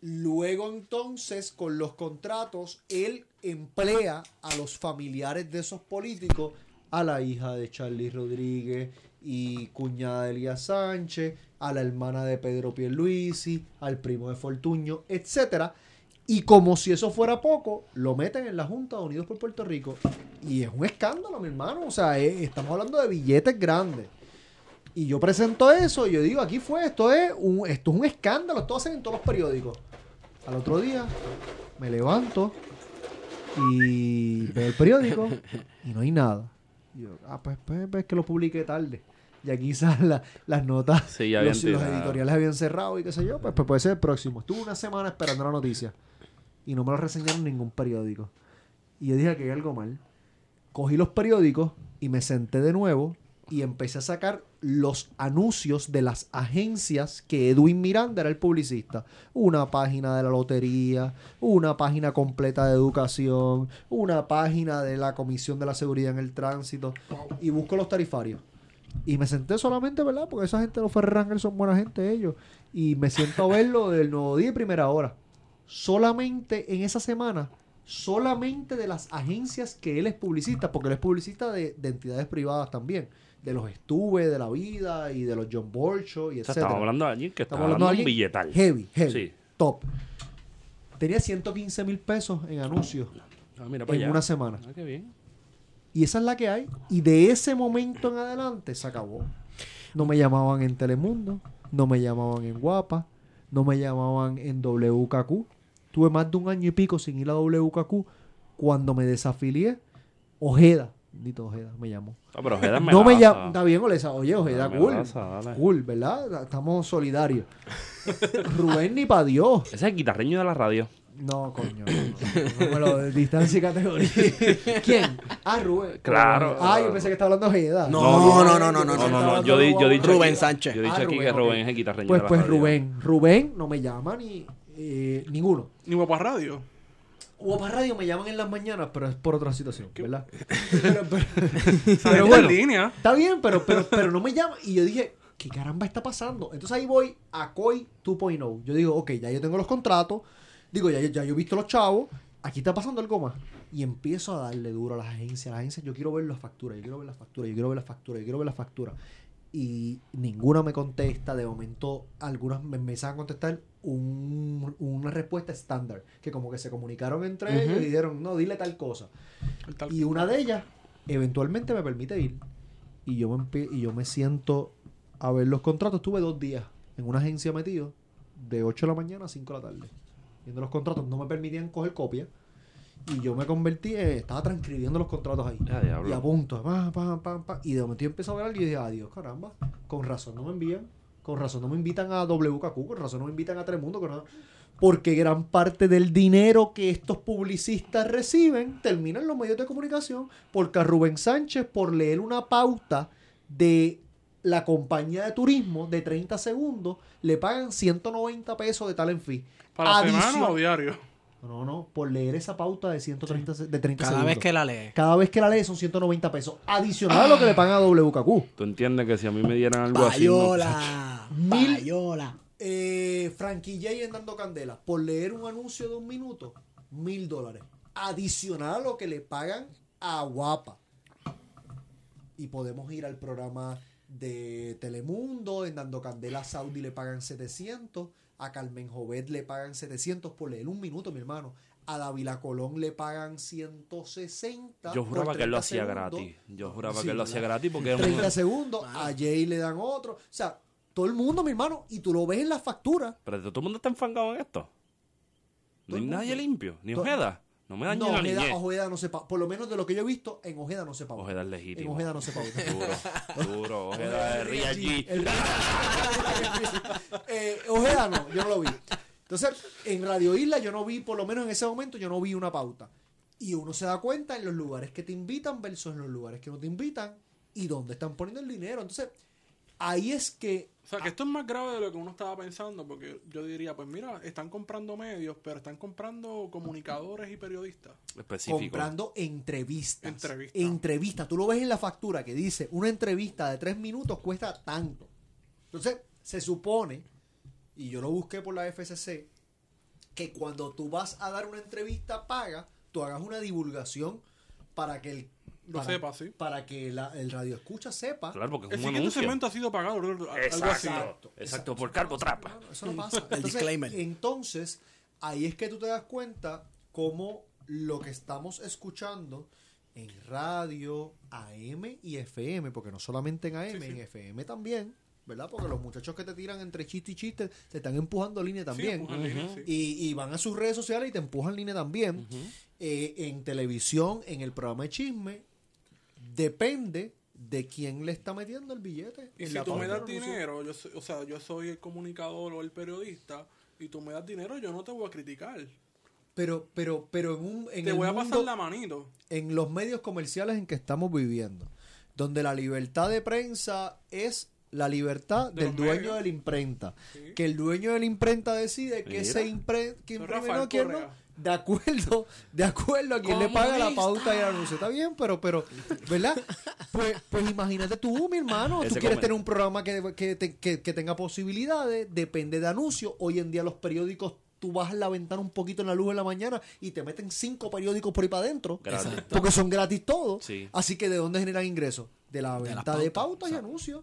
Luego entonces con los contratos él emplea a los familiares de esos políticos, a la hija de Charlie Rodríguez y cuñada de Elías Sánchez, a la hermana de Pedro Pierluisi, al primo de Fortuño, etcétera. Y como si eso fuera poco, lo meten en la Junta de Unidos por Puerto Rico. Y es un escándalo, mi hermano. O sea, es- estamos hablando de billetes grandes. Y yo presento eso y yo digo, aquí fue, esto es un, esto es un escándalo, esto hacen en todos los periódicos. Al otro día me levanto y veo el periódico y no hay nada. Y yo, ah, pues, pues, pues, que lo publiqué tarde. Ya quizás la- las notas, Sí, ya los, editoriales habían cerrado y qué sé yo, pues, pues puede ser el próximo. Estuve una semana esperando la noticia y no me lo reseñaron en ningún periódico. Y yo dije que hay algo mal. Cogí los periódicos y me senté de nuevo y empecé a sacar los anuncios de las agencias que Edwin Miranda era el publicista. Una página de la lotería, una página completa de educación, una página de la Comisión de la Seguridad en el Tránsito y busco los tarifarios. Y me senté solamente, ¿verdad? Porque esa gente los Ferrer son buena gente ellos. Y me siento a verlo del nuevo día y primera hora. Solamente en esa semana, solamente de las agencias que él es publicista, porque él es publicista de, de entidades privadas también. De los Estuve, de la vida y de los John Borcho y O sea, estamos hablando de alguien que está hablando de un billetal. Heavy, heavy. Sí. Top. Tenía 115 mil pesos en anuncios Ah, mira en allá. una semana. Ah, qué bien. Y esa es la que hay. Y de ese momento en adelante se acabó. No me llamaban en Telemundo, no me llamaban en Guapa, no me llamaban en WKQ. Tuve más de un año y pico sin ir a WKQ. Cuando me desafilié, Ojeda, bendito Ojeda, me llamó. Ah, pero Ojeda es No me llama, está bien, Olesa, oye, Ojeda, Ah, cool. Cool, ¿verdad? Estamos solidarios. Rubén ni pa' Dios. Ese es el guitarreño de la radio. No, coño. No, no, no me lo- distancia y categoría. ¿Quién? Ah, Rubén. Claro. Ah, yo pensé que estaba hablando de Ojeda. No, no, no, no, no, no, No, Yo, di- yo dicho Rubén aquí, Sánchez. Yo he dicho Ah, aquí Rubén, que Rubén ok. es el guitarreño Pues, pues. Rubén. Rubén no me llama ni eh, ninguno. Ni Guapa Radio. Guapa Radio me llaman en las mañanas, pero es por otra situación, ¿verdad? pero, pero- bueno, en línea. está bien, pero, pero, pero no me llaman. Y yo dije, ¿qué caramba está pasando? Entonces ahí voy a COI 2.0. Yo digo, ok, ya yo tengo los contratos. Digo, ya, ya yo he visto los chavos. Aquí está pasando algo más. Y empiezo a darle duro a las agencias. Las agencias, yo quiero ver las facturas, yo quiero ver las facturas, yo quiero ver las facturas, yo quiero ver las facturas. Y ninguna me contesta. De momento, algunas me empiezan a contestar un- una respuesta estándar. Que como que se comunicaron entre ellos y dijeron, no, dile tal cosa. Tal- Y una de ellas, eventualmente me permite ir. Y yo me, y yo me siento a ver los contratos. Tuve dos días en una agencia metido, de 8 de la mañana a 5 de la tarde. Viendo los contratos, no me permitían coger copia. Y yo me convertí, en- estaba transcribiendo los contratos ahí. Diablo. Y a punto, pam, pam, pam. Y de momento yo empiezo a ver algo y dije, adiós, caramba. Con razón no me envían. Con razón no me invitan a WKQ. Con razón no me invitan a Telemundo. Con razón- Porque gran parte del dinero que estos publicistas reciben termina en los medios de comunicación. Porque a Rubén Sánchez, por leer una pauta de la compañía de turismo de 30 segundos, le pagan 190 pesos de talent fee. ¿Para Adicio- semana o diario? No, no, por leer esa pauta de 130 se- de 30 Cada segundos. vez que la lee. Cada vez que la lees son 190 pesos. Adicional a lo que le pagan a WKQ. ¿Tú entiendes que si a mí me dieran algo así... no-. Mil- Payola. Eh, Frankie J en Dando Candela, por leer un anuncio de un minuto, mil dólares. Adicional a lo que le pagan a Guapa. Y podemos ir al programa de Telemundo, en Dando Candela Saudi le pagan 700, a Carmen Jovet le pagan 700 por leer un minuto, mi hermano. A Davila Colón le pagan 160. Yo juraba que él lo 30 hacía segundos. gratis. Yo juraba Sí, que él lo hacía gratis porque es 30 un... segundos, a Jay le dan otro. O sea, todo el mundo, mi hermano, y tú lo ves en la factura. Pero todo el mundo está enfangado en esto. No hay nadie limpio. Ni Todo- Ojeda. No me dañe No, la Ojeda, niñez. Ojeda no se paga. Por lo menos de lo que yo he visto, en Ojeda no se paga. Ojeda es En legítimo. Ojeda no se paga. Duro, duro. Ojeda es Ria G. Eh, Ojeda no, yo no lo vi. Entonces, en Radio Isla yo no vi, por lo menos en ese momento, yo no vi una pauta. Y uno se da cuenta en los lugares que te invitan versus en los lugares que no te invitan y dónde están poniendo el dinero. Entonces, ahí es que O sea, que esto es más grave de lo que uno estaba pensando, porque yo diría, pues mira, están comprando medios, pero están comprando comunicadores y periodistas. Específico. comprando entrevistas. Entrevistas. Entrevistas. Tú lo ves en la factura que dice una entrevista de tres minutos cuesta tanto. Entonces, se supone, y yo lo busqué por la FCC, que cuando tú vas a dar una entrevista paga, tú hagas una divulgación para que el Lo para, sepa, sí. para que la- el radio escucha sepa. Claro, porque El es un siguiente anuncio. segmento ha sido pagado, algo así. Exacto. Exacto, por Carbo Trapa. Eso no pasa. El Entonces, disclaimer. Entonces, ahí es que tú te das cuenta cómo lo que estamos escuchando en radio, AM y FM, porque no solamente en AM, en FM también, ¿verdad? Porque los muchachos que te tiran entre chiste y chiste te están empujando línea también. línea, sí. y, y van a sus redes sociales y te empujan línea también. Eh, en televisión, en el programa de chisme, depende de quién le está metiendo el billete. Y si tú me das dinero, yo soy- o sea, yo soy el comunicador o el periodista, y tú me das dinero, yo no te voy a criticar. Pero, pero, pero en un en te el voy a mundo- pasar la manito. en los medios comerciales en que estamos viviendo, donde la libertad de prensa es la libertad De del dueño medios. de la imprenta. Sí. Que el dueño de la imprenta decide que Mira. ese impre, que imprime no, quién no. De acuerdo, de acuerdo a quien le paga la pauta y el anuncio. Está bien, pero, pero, ¿verdad? Pues, pues imagínate tú, mi hermano, tú quieres tener un programa que, que, te- que- que tenga posibilidades, depende de anuncios. Hoy en día los periódicos, tú bajas la ventana un poquito en la luz en la mañana y te meten cinco periódicos por ahí para adentro. Gratis. Porque son gratis todos. Sí. Así que ¿de dónde generan ingresos? De la venta de pautas, pautas y anuncios.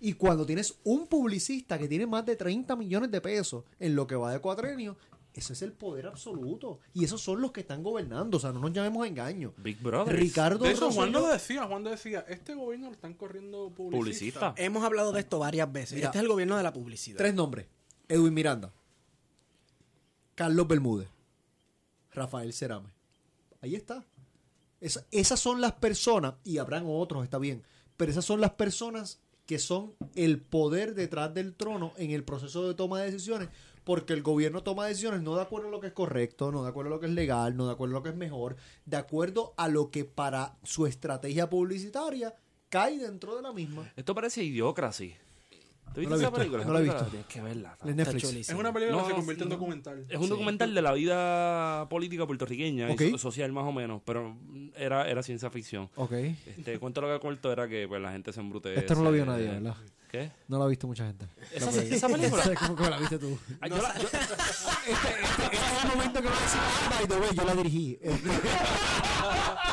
Y cuando tienes un publicista que tiene más de 30 millones de pesos en lo que va de cuatrenio, ese es el poder absoluto. Y esos son los que están gobernando. O sea, no nos llamemos a engaño. Big Brother. Ricardo De eso Juan lo decía, Juan decía, este gobierno lo están corriendo publicistas. Publicista. Hemos hablado de esto varias veces. Mira. este es el gobierno de la publicidad. Tres nombres. Edwin Miranda. Carlos Bermúdez. Rafael Cerame. Ahí está. Esa- esas son las personas, y habrán otros, está bien, pero esas son las personas que son el poder detrás del trono en el proceso de toma de decisiones, porque el gobierno toma decisiones no de acuerdo a lo que es correcto, no de acuerdo a lo que es legal, no de acuerdo a lo que es mejor, de acuerdo a lo que para su estrategia publicitaria cae dentro de la misma. Esto parece idiocracy. ¿Tú No viste he esa visto, película? no la he visto. Tienes que verla. Netflix. Es una película No, que se convierte en no. documental. Es un documental de la vida política puertorriqueña y Ok. so- social más o menos, pero era, era ciencia ficción. Ok. Este cuento lo que corto era que pues la gente se embrutece. Esta no la vio nadie, ¿verdad? ¿Qué? No la ha visto mucha gente. Esa, esa película. ¿Cómo que la viste tú? Ah, yo la- yo- Este, este es el momento que voy a decir, "Ah, by the way, yo la dirigí.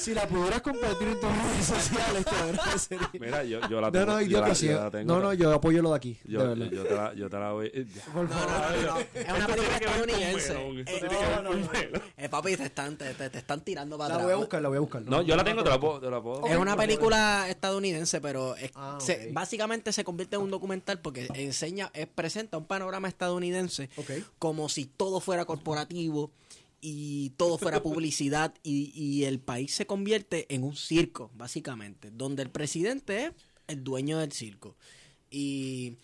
si la pudieras compartir en tus redes sociales, te agradecería. mira, yo, yo la No, tengo. no, yo la- sí. yo la tengo. No, no, yo apoyo lo de aquí. de Yo, verdad. yo te la, yo te la voy. eh, Por favor. Es una película estadounidense. Eh, eh, papi, te están, te, te- te están tirando para La atrás. voy a buscar, la voy a buscar. No, yo la tengo, te la puedo. Te la puedo. Es una película estadounidense, pero es- Ah, se- básicamente se convierte en un documental porque enseña, es, presenta un panorama estadounidense como si todo fuera corporativo y todo fuera publicidad y, el país se convierte en un circo, básicamente, donde el presidente es el dueño del circo. Y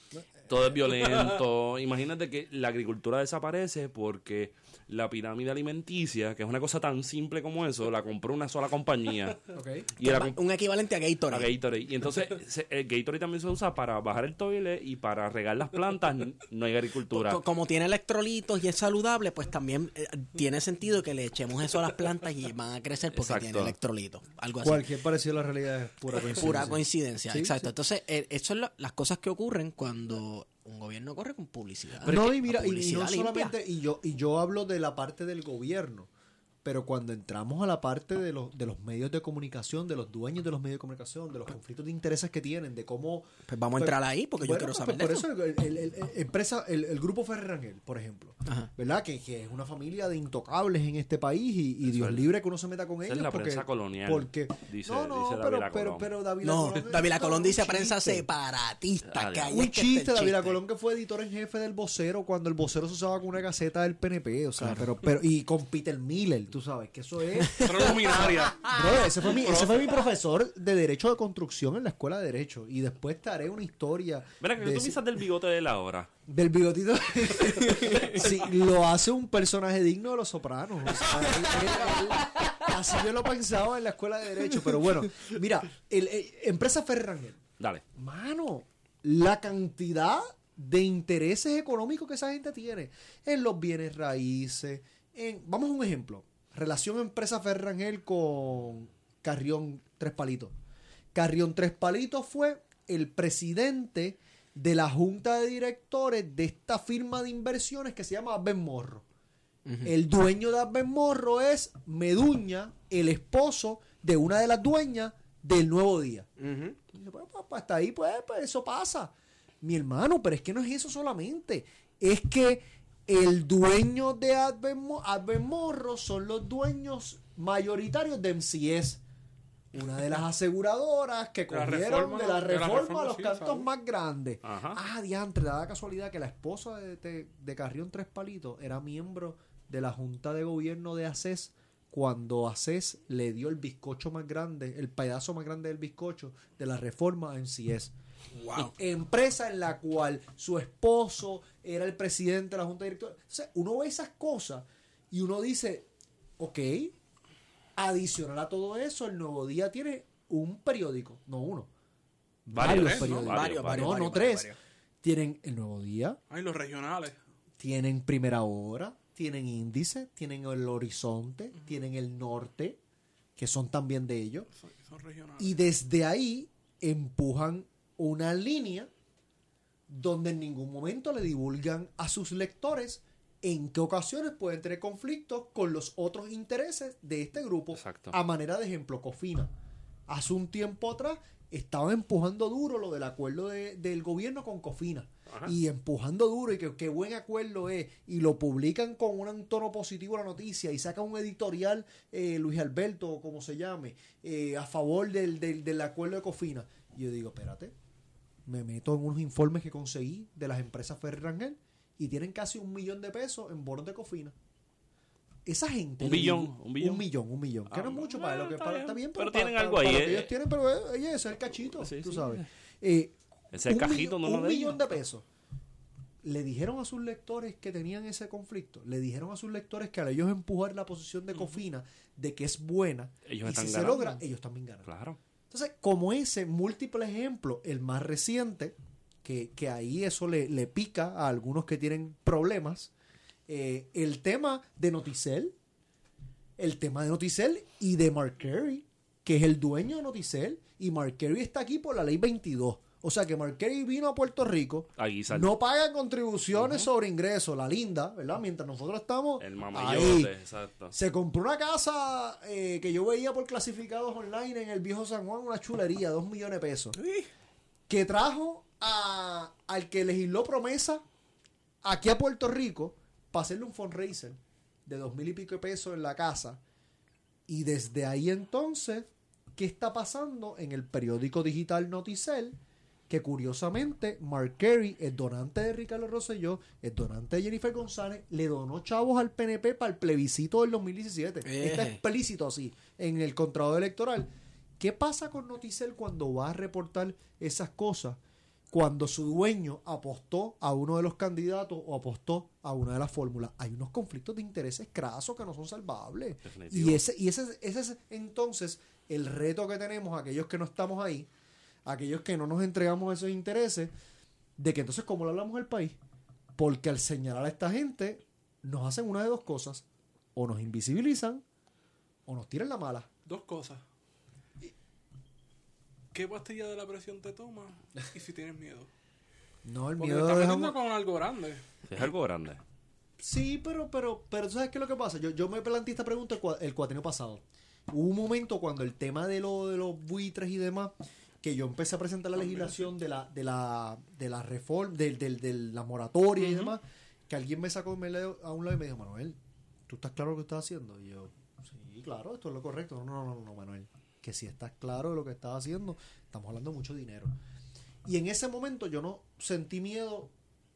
Todo es violento. Imagínate que la agricultura desaparece porque la pirámide alimenticia, que es una cosa tan simple como eso, la compró una sola compañía. Y comp- Un equivalente a a Gatorade. Y entonces se- el Gatorade también se usa para bajar el toile y para regar las plantas. No hay agricultura. Co- Como tiene electrolitos y es saludable, pues también eh, tiene sentido que le echemos eso a las plantas y van a crecer porque Exacto. tiene electrolitos. Algo así. Cualquier parecido a la realidad es pura coincidencia. Pura coincidencia, Sí, exacto. Entonces, eh, eso son la- las cosas que ocurren cuando un gobierno corre con publicidad. no, y mira, y- no solamente, y yo, y yo hablo de la parte del gobierno, pero cuando entramos a la parte de los, de los medios de comunicación, de los dueños de los medios de comunicación, de los conflictos de intereses que tienen, de cómo... Pues vamos a entrar ahí, porque yo quiero pues saber de por eso. eso el, el- el- el- empresa, el, el grupo Ferrangel, por ejemplo, Ajá. ¿verdad? Que, que es una familia de intocables en este país y, y Dios es- libre que uno se meta con esa es ellos. la porque, prensa colonial, Porque, dice- no, no, dice pero, pero, Dávila No, Colón- no, Colón dice prensa separatista. Que Un chiste, David. Colón, que fue editor en jefe del vocero cuando el vocero se usaba con una caseta del PNP, o sea, pero, pero, y con Peter Miller, tú sabes, que eso es. Bro, ese fue mi, ese fue mi profesor de Derecho de Construcción en la escuela de Derecho. Y después te haré una historia. Mira, que de tú ese- piensas del bigote de la hora. del bigotito. sí, lo hace un personaje digno de los sopranos. O sea, él- él- él- así yo lo pensaba en la escuela de Derecho. Pero bueno, mira, el, el- empresa Ferrangel. Dale. Mano, la cantidad de intereses económicos que esa gente tiene en los bienes raíces. En, vamos a un ejemplo. Relación empresa Ferrangel con Carrión Tres Palitos. Carrión Tres Palitos fue el presidente de la junta de directores de esta firma de inversiones que se llama Abben Morro. El dueño de Abben Morro es Meduña, el esposo de una de las dueñas del Nuevo Día. Pues, pues, pues, hasta ahí, pues, pues, eso pasa. Mi hermano, pero es que no es eso solamente. Es que el dueño de Advent, Mo- Advent Morro son los dueños mayoritarios de MCS. Una de las aseguradoras que De la cogieron reforma, de la de la reforma, reforma, los sí, cantos ¿sabes? más grandes. Ajá. Ah, diantre, da la casualidad que la esposa de, de- de Carrión Tres Palitos era miembro de la Junta de Gobierno de ACES cuando ACES le dio el bizcocho más grande, el pedazo más grande del bizcocho de la reforma en CIES. Empresa en la cual su esposo era el presidente de la Junta de Directores. O sea, uno ve esas cosas y uno dice, ok, adicional a todo eso, el Nuevo Día tiene un periódico, no uno. Varios, Varios ¿no? periódicos. Varios, varios, no, varios, no tres. varios. Tienen el Nuevo Día, Ay, los regionales. tienen Primera Hora, tienen Índice, tienen el Horizonte, tienen el Norte, que son también de ellos. Son, son regionales. Y desde ahí empujan una línea donde en ningún momento le divulgan a sus lectores en qué ocasiones pueden tener conflictos con los otros intereses de este grupo. Exacto. A manera de ejemplo, Cofina. Hace un tiempo atrás estaba empujando duro lo del acuerdo de- del gobierno con Cofina. Y empujando duro y que qué buen acuerdo es. Y lo publican con un tono positivo la noticia y saca un editorial, eh, Luis Alberto, o como se llame, eh, a favor del, del, del acuerdo de Cofina. Y yo digo, espérate, me meto en unos informes que conseguí de las empresas Ferrangel y tienen casi un millón de pesos en bonos de Cofina. Esa gente. Un billón, un billón. Un millón, un millón. que Ah, no es mucho eh, para lo que está para- bien. está bien, Pero para- tienen para- algo ahí, eh. ellos tienen, pero eh, oye, ese es el cachito, Sí, tú sí. sabes. Eh, Ese un cajito, millón- no Un lo de millón ellos. de pesos. Le dijeron a sus lectores que tenían ese conflicto. Le dijeron a sus lectores que al ellos empujar la posición de Cofina de que es buena, Ellos y están si ganando. se logra, ellos también ganan. Claro. Entonces, como ese múltiple ejemplo, el más reciente, que, que ahí eso le, le pica a algunos que tienen problemas, eh, el tema de Noticel, el tema de Noticel y de Mark Carey, que es el dueño de Noticel, y Mark Carey está aquí por la ley 22. O sea que Carey vino a Puerto Rico, no paga contribuciones sobre ingresos, la linda, ¿verdad? Mientras nosotros estamos El ahí. exacto. Se compró una casa eh, que yo veía por clasificados online en el viejo San Juan, una chulería, dos millones de pesos. Que trajo a, al que legisló promesa aquí a Puerto Rico para hacerle un fundraiser de dos mil y pico de pesos en la casa. Y desde ahí entonces, ¿qué está pasando en el periódico digital Noticel? Que curiosamente, Mark Carey es donante de Ricardo Rosselló, es donante de Jennifer González, le donó chavos al PNP para el plebiscito del 2017. Está Eh. explícito así en el contrato electoral. ¿Qué pasa con Noticel cuando va a reportar esas cosas? cuando su dueño apostó a uno de los candidatos o apostó a una de las fórmulas. Hay unos conflictos de intereses crasos que no son salvables. Definitivo. Y ese, y ese, ese es entonces el reto que tenemos aquellos que no estamos ahí, aquellos que no nos entregamos esos intereses, de que entonces cómo le hablamos al país. Porque al señalar a esta gente, nos hacen una de dos cosas. O nos invisibilizan o nos tiran la mala. Dos cosas. ¿Qué pastilla de la presión te tomas? Y si tienes miedo. No, el Porque te miedo estás deja metiendo un- con algo grande. Es algo grande. Sí, pero, pero, pero ¿tú ¿sabes qué es lo que pasa? Yo, yo me planteé esta pregunta el, cua- el cuatrienio pasado. Hubo un momento cuando el tema de, lo, de los buitres y demás, que yo empecé a presentar la legislación de la, de la, de la reforma, del, del, de la moratoria y demás, que alguien me sacó me leo a un lado y me dijo, Manuel, ¿tú estás claro de lo que estás haciendo? Y yo, sí, claro, esto es lo correcto. No, no, no, no, Manuel, que si estás claro de lo que estás haciendo, estamos hablando de mucho dinero. Y en ese momento yo no sentí miedo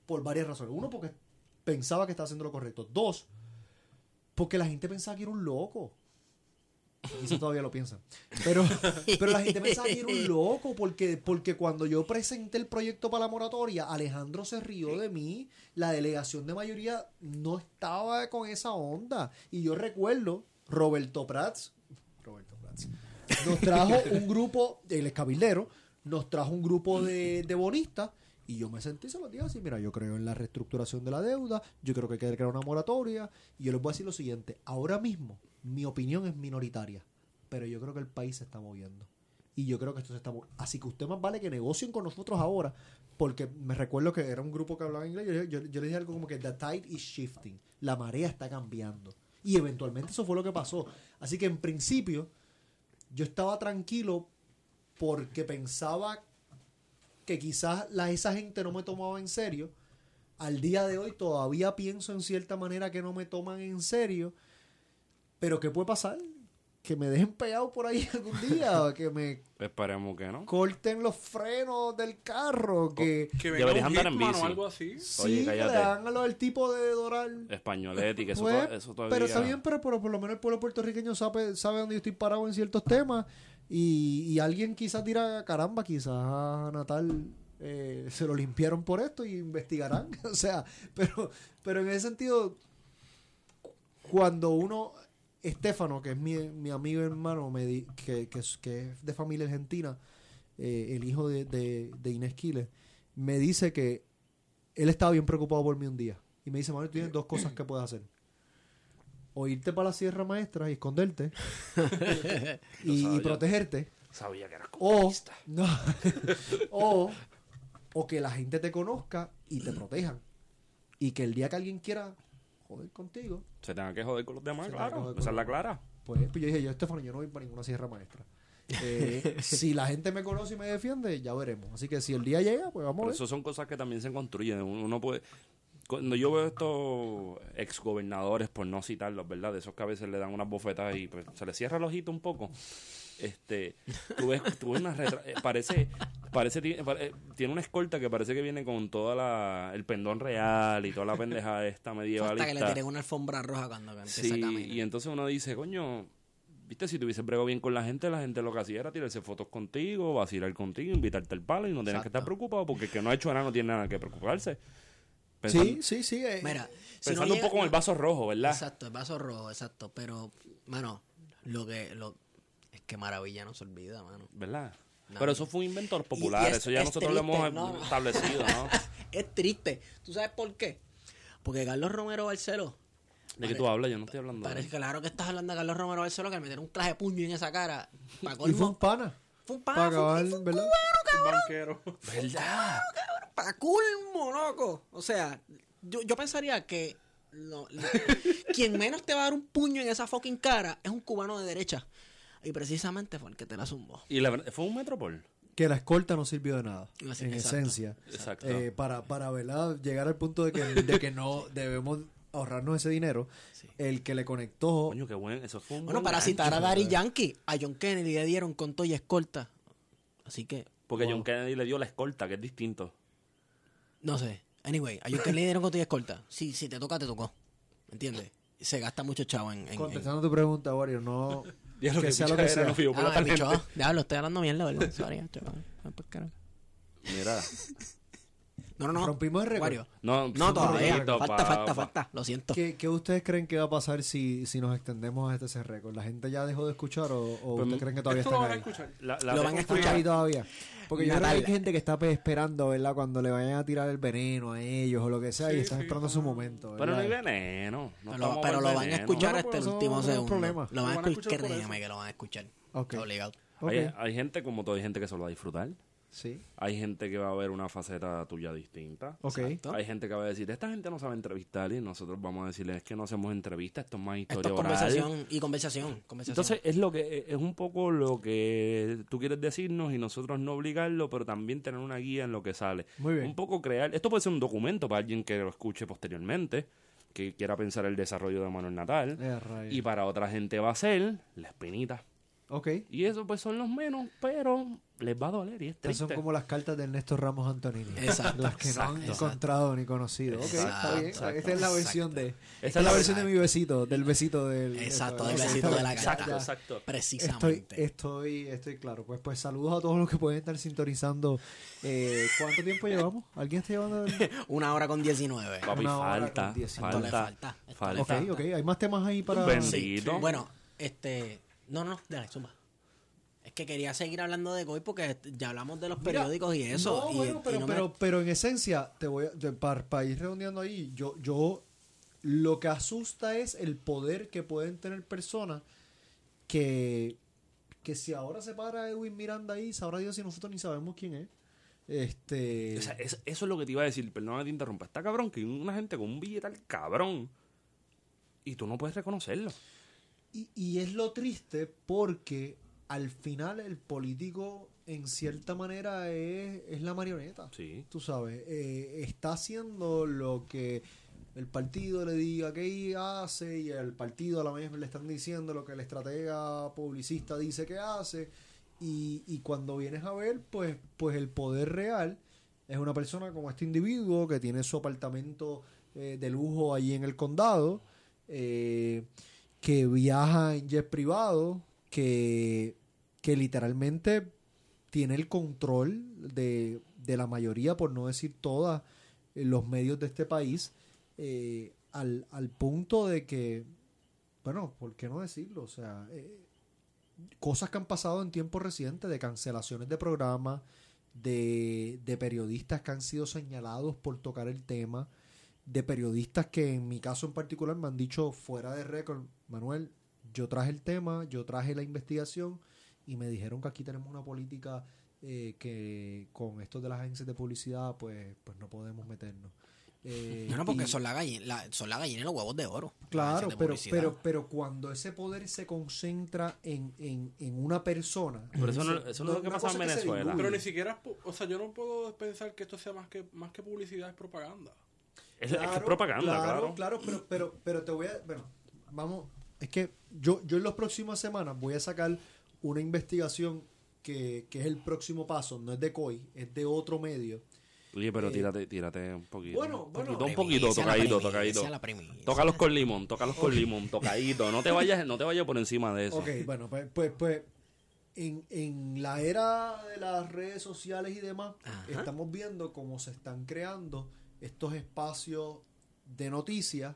por varias razones. Uno, porque pensaba que estaba haciendo lo correcto. Dos, porque la gente pensaba que era un loco. Eso todavía lo piensan. Pero, pero la gente pensaba que era un loco porque, porque cuando yo presenté el proyecto para la moratoria, Alejandro se rió de mí. La delegación de mayoría no estaba con esa onda. Y yo recuerdo, Roberto Prats, Roberto Prats, nos trajo un grupo, el escabildero, nos trajo un grupo de, de bonistas y yo me sentí, se los dije así, mira, yo creo en la reestructuración de la deuda, yo creo que hay que crear una moratoria y yo les voy a decir lo siguiente, ahora mismo mi opinión es minoritaria, pero yo creo que el país se está moviendo. Y yo creo que esto se está moviendo. Así que usted más vale que negocien con nosotros ahora, porque me recuerdo que era un grupo que hablaba inglés, yo, yo, yo le dije algo como que the tide is shifting, la marea está cambiando. Y eventualmente eso fue lo que pasó. Así que en principio yo estaba tranquilo porque pensaba que quizás la, esa gente no me tomaba en serio. Al día de hoy todavía pienso en cierta manera que no me toman en serio. Pero ¿qué puede pasar? Que me dejen pegado por ahí algún día, que me Esperemos que no. corten los frenos del carro, que Que venga Deberías andar en bici. o algo así. sí, Oye, que le cállate. hagan a lo del tipo de Doral. Españoletti, que eso, Pues, to- eso todavía... Pero está bien, pero, pero por lo menos el pueblo puertorriqueño sabe, sabe dónde yo estoy parado en ciertos temas. Y, y alguien quizás dirá, caramba, quizás a Natal eh, se lo limpiaron por esto y investigarán. o sea, pero, pero en ese sentido, cuando uno, Estefano, que es mi, mi amigo hermano, me di- que, que, es, que es de familia argentina, eh, el hijo de, de, de Inés Quiles, me dice que él estaba bien preocupado por mí un día. Y me dice, Manuel, tú tienes dos cosas que puedes hacer. O irte para la Sierra Maestra y esconderte. y, y protegerte. Sabía que eras O, no, o, o que la gente te conozca y te protejan. Y que el día que alguien quiera joder contigo, Se tenga que joder con los demás, Se claro. Esa es la clara. pues, pues yo dije, yo Estefano, yo no voy para ninguna Sierra Maestra. Eh, si la gente me conoce y me defiende, ya veremos. Así que si el día llega, pues vamos a Pero ver. eso son cosas que también se construyen. Uno uno puede... Cuando yo veo estos exgobernadores, por no citarlos, ¿verdad? De esos que a veces le dan unas bofetadas y pues, se les cierra el ojito un poco. Este, tú ves, tú ves una retra- eh, parece, parece, pare- tiene una escolta que parece que viene con toda la, el pendón real y toda la pendeja esta Hasta medievalista. que le tiré una alfombra roja cuando empieza Sí, y entonces uno dice, coño, viste, si tuviese brego bien con la gente, la gente lo que hacía era tirarse fotos contigo, vacilar contigo, invitarte al palo y no tienes que estar preocupado porque el que no ha hecho nada no tiene nada que preocuparse. Sí, Pensando, sí, sí. eh, Mira, si pensando no un llega- poco en el vaso rojo, ¿verdad? Exacto, el vaso rojo, exacto. Pero, mano, lo que. Lo, que maravilla no se olvida, mano. ¿Verdad? No. Pero eso fue un inventor Y- popular, y es- eso ya es nosotros lo hemos no, establecido, ¿no? Es triste. ¿Tú sabes por qué? Porque Carlos Romero Barceló. ¿De qué tú hablas? Yo no estoy hablando. de- Parece claro que estás hablando de Carlos Romero Barceló que al meter un clase de puño en esa cara. Y fue un pana. fue un pana, Para fue un- acabar, fue un ¿verdad? Un banquero. ¿Verdad? para colmo, loco. O sea, yo, yo pensaría que quien menos te va a dar un puño en esa fucking cara es un cubano de derecha. Y precisamente fue el que te la zumbó. Y la verdad, fue un metropol. que la escolta no sirvió de nada, Así, en exacto. esencia. Exacto. Eh, para, para ¿verdad? llegar al punto de que, de que no debemos ahorrarnos ese dinero, el que le conectó... Coño, qué bueno. Eso fue un Bueno, buen para gancho, citar a. Daddy Yankee, a John Kennedy le dieron con todo y escolta. Así que, Porque John Kennedy le dio la escolta, que es distinto. no sé. Anyway, a John Kennedy le dieron con todo y escolta. Si, si te toca, te tocó. ¿Me entiendes? Se gasta mucho chavo en... en- en- Contestando tu pregunta, Wario, no... Diablo, que que sea lo que sea. no fui yo por la Ah, tangente. bicho, diablo, estoy hablando mierda, ¿verdad? Sorry, chaval. Ah, pues. Mira. No, no, no. Rompimos el récord. No, No, todavía. Falta, pa- falta, pa- falta. Lo siento. ¿Qué, qué ustedes creen que va a pasar si, si nos extendemos hasta ese récord? ¿La gente ya dejó de escuchar o, o Pues, ustedes creen que todavía Esto lo están van a ahí? escuchar. La, la Lo van a escuchar. ahí todavía. Porque yo creo que hay gente que está pues, esperando, ¿verdad? Cuando le vayan a tirar el veneno a ellos o lo que sea y están sí, esperando no. su momento. Pero no hay veneno. No Pero, lo van a escuchar hasta el último no hay segundo. problema. Lo van a escuchar, créeme que lo van a escuchar. Ok. Obligado. Hay gente, como todo, hay gente que se lo va a disfrutar. Sí. Hay gente que va a ver una faceta tuya distinta. Ok. Exacto. Hay gente que va a decir, esta gente no sabe entrevistar y nosotros vamos a decirles es que no hacemos entrevistas, esto es más Esto historia es oral". conversación y conversación. conversación. Entonces es lo que es un poco lo que tú quieres decirnos y nosotros no obligarlo, pero también tener una guía en lo que sale. Muy bien. Un poco crear, esto puede ser un documento para alguien que lo escuche posteriormente, que quiera pensar el desarrollo de Manuel Natal, Eh, y para otra gente va a ser la espinita. Ok. Y eso pues son los menos, pero les va a doler y es Estas son como las cartas de Ernesto Ramos Antonini. Exacto, Las que no han exacto. encontrado ni conocido. Ok, está bien. exacto, Esta es la versión de. Esta es la versión de mi besito, del besito del. Exacto, del besito de la carta. Exacto, exacto. Precisamente. estoy, estoy claro. Pues, pues saludos a todos los que pueden estar sintonizando. Eh, ¿Cuánto tiempo llevamos? ¿Alguien está llevando? el- Una hora con 19. Papi, Una hora falta, con esto le falta. Ok, ok. Hay más temas ahí para. Bendito. Bueno, este. No, no, dale, suma. Es que quería seguir hablando de COI porque ya hablamos de los Mira, periódicos y eso. No, y- bueno, y pero, me- pero, pero en esencia, te voy a, para, para ir redondeando ahí, yo, yo lo que asusta es el poder que pueden tener personas que, que si ahora se para Edwin Miranda ahí, sabrá Dios si nosotros ni sabemos quién es. Este. O sea, es- eso es lo que te iba a decir, perdón que te interrumpa. Está cabrón que hay una gente con un billetal cabrón y tú no puedes reconocerlo. Y, y es lo triste porque al final el político en cierta manera es, es la marioneta. Sí. Tú sabes, eh, está haciendo lo que el partido le diga que hace y el partido a la vez le están diciendo lo que el estratega publicista dice que hace. Y, y cuando vienes a ver, pues, pues el poder real es una persona como este individuo que tiene su apartamento eh, de lujo allí en el condado, eh, que viaja en jet privado, que, que literalmente tiene el control de, de la mayoría, por no decir todas, eh, los medios de este país, eh, al, al punto de que, bueno, ¿por qué no decirlo? O sea, eh, cosas que han pasado en tiempo reciente de cancelaciones de programas, de, de periodistas que han sido señalados por tocar el tema, de periodistas que en mi caso en particular me han dicho fuera de récord, Manuel, yo traje el tema, yo traje la investigación y me dijeron que aquí tenemos una política eh, que con esto de las agencias de publicidad pues, pues no podemos meternos. Eh, No, no, porque y- son la gallina, la- son la gallina y los huevos de oro. Claro, de pero, pero, pero cuando ese poder se concentra en, en, en una persona. Pero eso no- eso no es lo que pasa en Venezuela. Pero ni siquiera, o sea, yo no puedo pensar que esto sea más que más que publicidad, es propaganda. Es, es que es propaganda, claro. Claro, pero, pero, pero te voy a. Bueno, vamos. Es que yo, yo en las próximas semanas voy a sacar una investigación que, que es el próximo paso. No es de COI, es de otro medio. Oye, pero Eh, tírate, tírate un poquito. bueno, un bueno. poquito, un poquito, tocadito, tocadito. Tócalos con limón, tócalos con limón, tocadito. No te vayas, no te vayas por encima de eso. Ok, bueno, pues, pues, pues en, en la era de las redes sociales y demás, Ajá. estamos viendo cómo se están creando estos espacios de noticias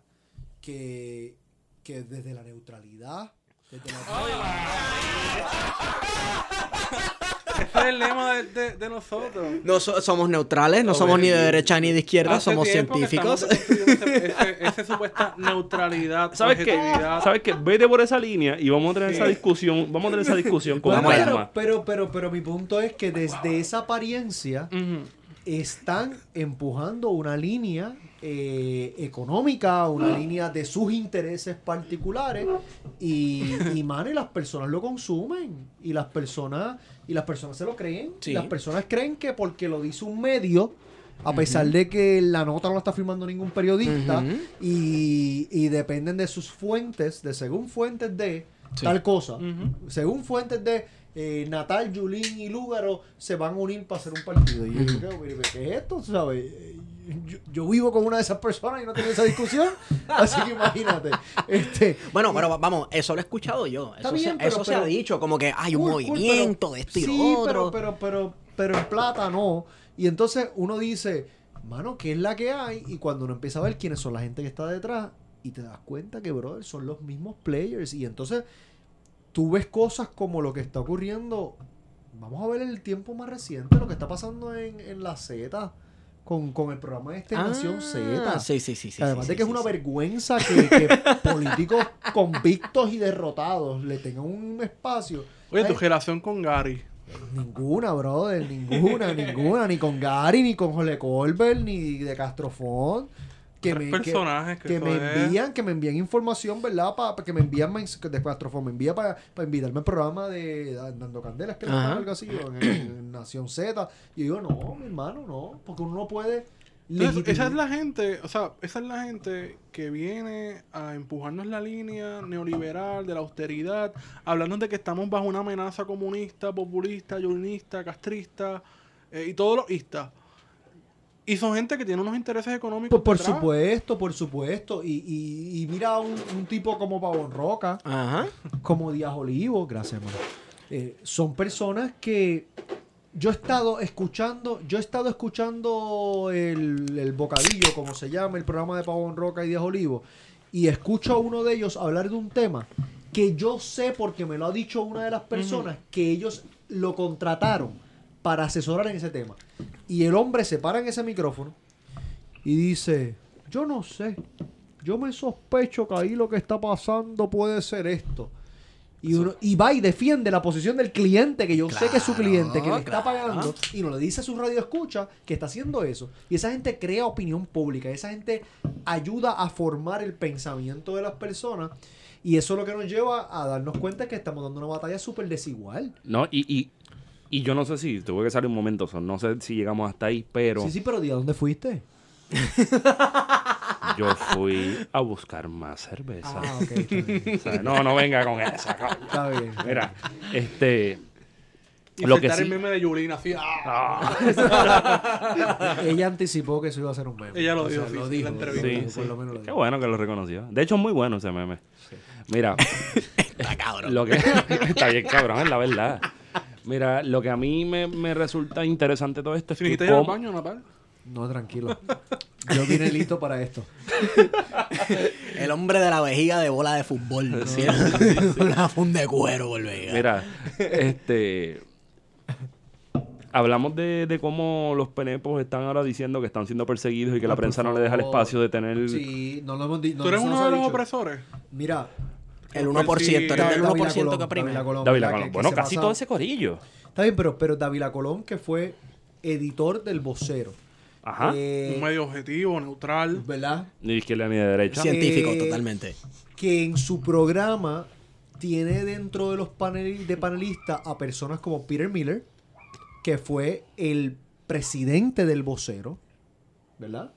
que, que desde la neutralidad, desde la... Ese es el lema de, de- de nosotros. No so- somos neutrales, no somos ni de derecha ni de izquierda, Hace somos científicos. ese supuesta neutralidad, ¿Sabes qué? objetividad. ¿Sabes qué? Vete por esa línea y vamos a tener esa discusión, vamos a tener esa discusión con Bueno, calma. pero, pero, pero, pero mi punto es que desde esa apariencia están empujando una línea eh, económica, una línea de sus intereses particulares y, y man, y las personas lo consumen y las personas y las personas se lo creen Sí. y las personas creen que porque lo dice un medio a pesar de que la nota no la está firmando ningún periodista y, y dependen de sus fuentes, de según fuentes de Sí. tal cosa, según fuentes de eh, Natal, Yulín y Lúgaro se van a unir para hacer un partido. Y yo "Mire, ¿qué es esto? ¿Sabes? Yo, yo vivo con una de esas personas y no tengo esa discusión, así que imagínate. Este, Bueno, pero va- vamos, eso lo he escuchado yo. Eso, bien, se, pero- eso se pero- ha dicho, como que hay un cool, movimiento de esto y sí, otro. Pero, pero, pero, pero en plata no. Y entonces uno dice, mano, ¿qué es la que hay? Y cuando uno empieza a ver quiénes son la gente que está detrás, y te das cuenta que, brother, son los mismos players. Y entonces tú ves cosas como lo que está ocurriendo. Vamos a ver el tiempo más reciente, lo que está pasando en, en la Z con, con el programa de este Nación Z. Ah, Sí, sí, sí. sí Además sí, de sí, que es una sí. vergüenza que, que políticos convictos y derrotados le tengan un espacio. Oye, tu relación con Gary. Ninguna, brother, ninguna, ninguna. Ni con Gary, ni con Jole Colbert, ni de Castrofón. Que me, que, personajes que, que eso me envían, que me envían información, ¿verdad? Para que me envían mens- que de Castrofón, me envía para invitarme al programa de Dando Candelas, que algo así, en, en Nación Z. Y yo digo, no, mi hermano, no, porque uno no puede. Entonces, esa es la gente, o sea, esa es la gente que viene a empujarnos la línea neoliberal de la austeridad, hablando de que estamos bajo una amenaza comunista, populista, yunista, castrista eh, y todos los istas. Y son gente que tiene unos intereses económicos. Por, por supuesto, por supuesto. Y, y, y mira un, un tipo como Pavón Roca, Ajá. como Díaz Olivo, gracias, hermano. Eh, son personas que yo he estado escuchando, yo he estado escuchando el, el bocadillo, como se llama, el programa de Pavón Roca y Díaz Olivo, y escucho a uno de ellos hablar de un tema que yo sé porque me lo ha dicho una de las personas que ellos lo contrataron para asesorar en ese tema. Y el hombre se para en ese micrófono y dice, yo no sé, yo me sospecho que ahí lo que está pasando puede ser esto. Y, uno, y va y defiende la posición del cliente, que yo sé que es su cliente, que le está claro. pagando, y no le dice a su radio escucha que está haciendo eso. Y esa gente crea opinión pública, esa gente ayuda a formar el pensamiento de las personas. Y eso es lo que nos lleva a darnos cuenta que estamos dando una batalla súper desigual. No, y, y, y yo no sé si tuve que salir un momento, so, no sé si llegamos hasta ahí, pero Sí, sí, pero a dónde fuiste. yo fui a buscar más cerveza. Ah, ok. Está bien. O sea, no, no venga con esa. coño. Está bien. Mira, este. Y lo que sí- el meme de Yulina así. ¡ah! Ella anticipó que eso iba a ser un meme. Ella lo O sea, dijo, sí, lo sí, dijo, la entrevista. sí, por lo menos lo Qué dijo. bueno que lo reconoció. De hecho, es muy bueno ese meme. Mira, Está cabrón. lo que está bien cabrón, es la verdad. Mira, lo que a mí me, me resulta interesante todo esto es que necesitas ir al cómo- baño, Natal. No, tranquilo. Yo vine listo para esto. El hombre de la vejiga de bola de fútbol. Sí, Una funda de cuero por vejiga. Mira, este. Hablamos de, de cómo los penepos están ahora diciendo que están siendo perseguidos y que la Ah, por prensa no le deja el espacio de tener. Sí, no lo hemos dicho. ¿Tú eres uno de los opresores? Mira, El 1%, Sí, eres del Dávila 1% que Colón, oprime. Dávila Colón, Dávila ¿verdad? Colón. Que- que Bueno, casi pasa- todo ese corillo. Está bien, pero, pero Dávila Colón, que fue editor del vocero. Ajá. Eh, Un medio objetivo, neutral. ¿Verdad? Ni de izquierda ni de derecha. Científico, Eh, totalmente. Que en su programa tiene dentro de los panel, de panelistas a personas como Peter Miller, que fue el presidente del vocero, ¿verdad?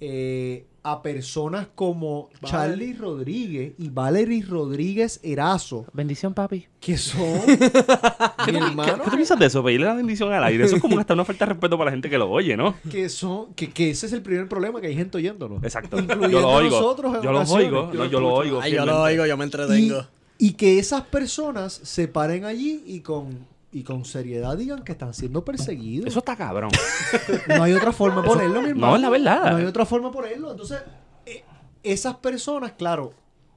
Eh, a personas como Vale. Charlie Rodríguez y Valerie Rodríguez Erazo, Bendición, papi. que son ¿Qué, mi tú- hermano, qué- qué tú piensas de eso? Pedirle la bendición al aire. Eso es como hasta una falta de respeto para la gente que lo oye, ¿no? que son, que, que ese es el primer problema, que hay gente oyéndolo. Exacto. Incluyendo Yo lo oigo. nosotros en yo lo oigo. Yo No, lo yo lo escucho. oigo. Ay, yo lo oigo, yo me Y, entretengo. y que esas personas se paren allí y con, y con seriedad digan que están siendo perseguidos. Eso está cabrón. No hay otra forma de ponerlo, mi hermano. No, es la verdad. No hay otra forma de ponerlo. Entonces, eh, esas personas, claro,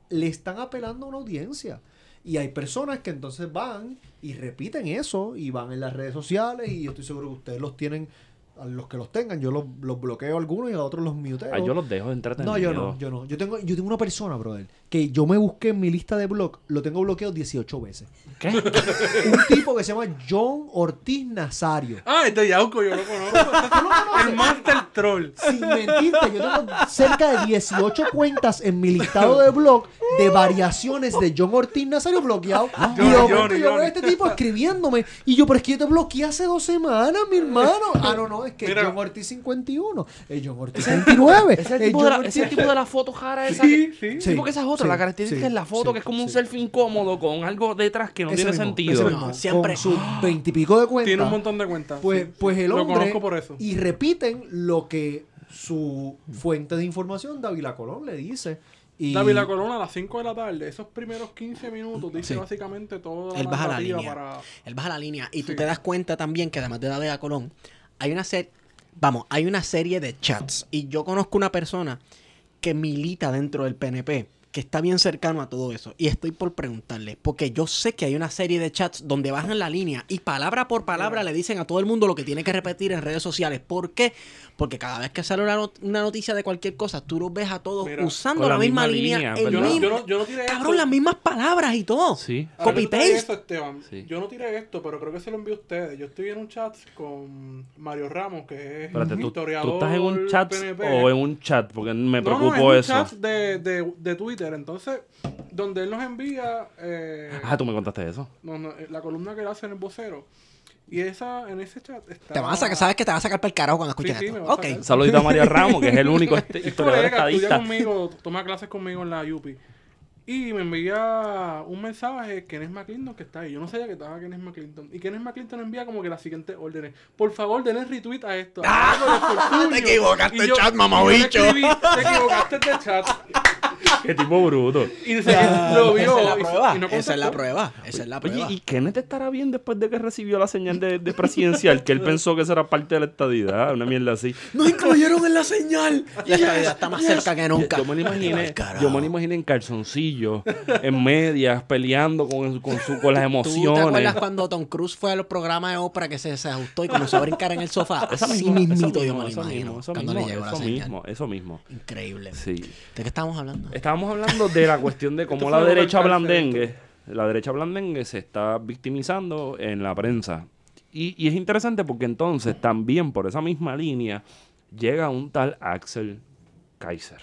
le están apelando a una audiencia. Y hay personas que entonces van y repiten eso y van en las redes sociales y yo estoy seguro que ustedes los tienen, a los que los tengan, yo los, los bloqueo a algunos y a otros los muteo. Ay, yo los dejo entretenidos. No, yo no, yo no. Yo tengo, yo tengo una persona, brother, que yo me busqué en mi lista de blog, lo tengo bloqueado 18 veces. ¿Qué? Un tipo que se llama John Ortiz Nazario. Ah, este Yauco, yo lo conozco. el Master Troll. Sin mentirte, yo tengo cerca de 18 cuentas en mi listado de blog de variaciones de John Ortiz Nazario bloqueado. y de momento yo veo a este tipo escribiéndome. Y yo, pero es que yo te bloqueé hace dos semanas, mi hermano. Ah, no, no, es que Mira. es John Ortiz 51. Es John Ortiz 29. Ese es el es tipo, de John la, Ortiz- es el tipo de la foto jara esa. Sí, que- sí. Sí, porque esa es otra. sí, la característica sí, es la foto, sí, que es como un selfie incómodo con algo detrás que no Ese tiene mismo, sentido. ese mismo, No, siempre- Con sus veintipico de cuentas. Tiene un montón de cuentas. Pues, sí. pues el Lo hombre. conozco por eso. Y repiten lo que su fuente de información, Dávila Colón, le dice. Y Dávila Colón a las 5 de la tarde, esos primeros 15 minutos, dice Sí. básicamente toda Él la baja la línea. para... Él baja la línea. Y tú te das cuenta también que además de David a Colón, hay una serie. Vamos, hay una serie de chats. Y yo conozco una persona que milita dentro del PNP, que está bien cercano a todo eso. Y estoy por preguntarle, porque yo sé que hay una serie de chats donde bajan la línea y palabra por palabra le dicen a todo el mundo lo que tiene que repetir en redes sociales. ¿Por qué? Porque cada vez que sale una, not- una noticia de cualquier cosa, tú los ves a todos Mira, usando la, la misma, misma línea. línea, el Yo no, mismo- yo no- yo no tiré Cabrón, esto. las mismas palabras y todo. Sí. Copy paste. eso, Esteban, Sí. yo no tiré esto, pero creo que se lo envié a ustedes. Yo estoy en un chat con Mario Ramos, que es Espérate, ¿tú, historiador tú estás en un chat PNP. o en un chat? Porque me No, no, preocupó es eso. un chat de, de, de Twitter. Entonces, donde él nos envía eh, Ah, tú me contaste eso. no, no, eh, la columna que él hace en el vocero. Y esa, en ese chat está... Te van a sacar, sabes que te van a sacar para el carajo cuando escuches Sí, sí, esto. me va a Ok. sacar. Saludito a María Ramos, que es el único este- Es historiador colega, estudia estadista. conmigo, toma clases conmigo en la UPI. Y me envía un mensaje, Kenneth McClinton, que está ahí. Yo no sabía que estaba Kenneth McClinton. Y Kenneth McClinton envía como que las siguientes órdenes. Por favor, denle retweet a esto. ¡Ah! te equivocaste, chat, mamabicho. Te equivocaste de chat. Qué tipo bruto. Y que lo vio. Esa es la prueba. y no Esa es la prueba. Esa es la prueba. Oye, ¿y Kenneth estará bien después de que recibió la señal de, de presidencial? que él pensó que eso era parte de la estadidad, una mierda así. ¡Nos incluyeron en la señal! La estabilidad está más cerca que nunca. Yo me lo imaginé, yo me lo imaginé en calzoncillo, en medias, peleando con, con, su, con las ¿Tú te emociones. acuerdas cuando Tom Cruise fue a los programas de ópera que se, se ajustó y comenzó a brincar en el sofá? Esa Así mismito eso yo me lo mismo, eso imagino. mismo, eso mismo, eso mismo, eso mismo. Increíble. Sí. ¿De qué estábamos hablando? Estábamos hablando de la cuestión de cómo la derecha blandengue, la derecha blandengue se está victimizando en la prensa. Y, y es interesante porque entonces también por esa misma línea llega un tal Axel Kaiser.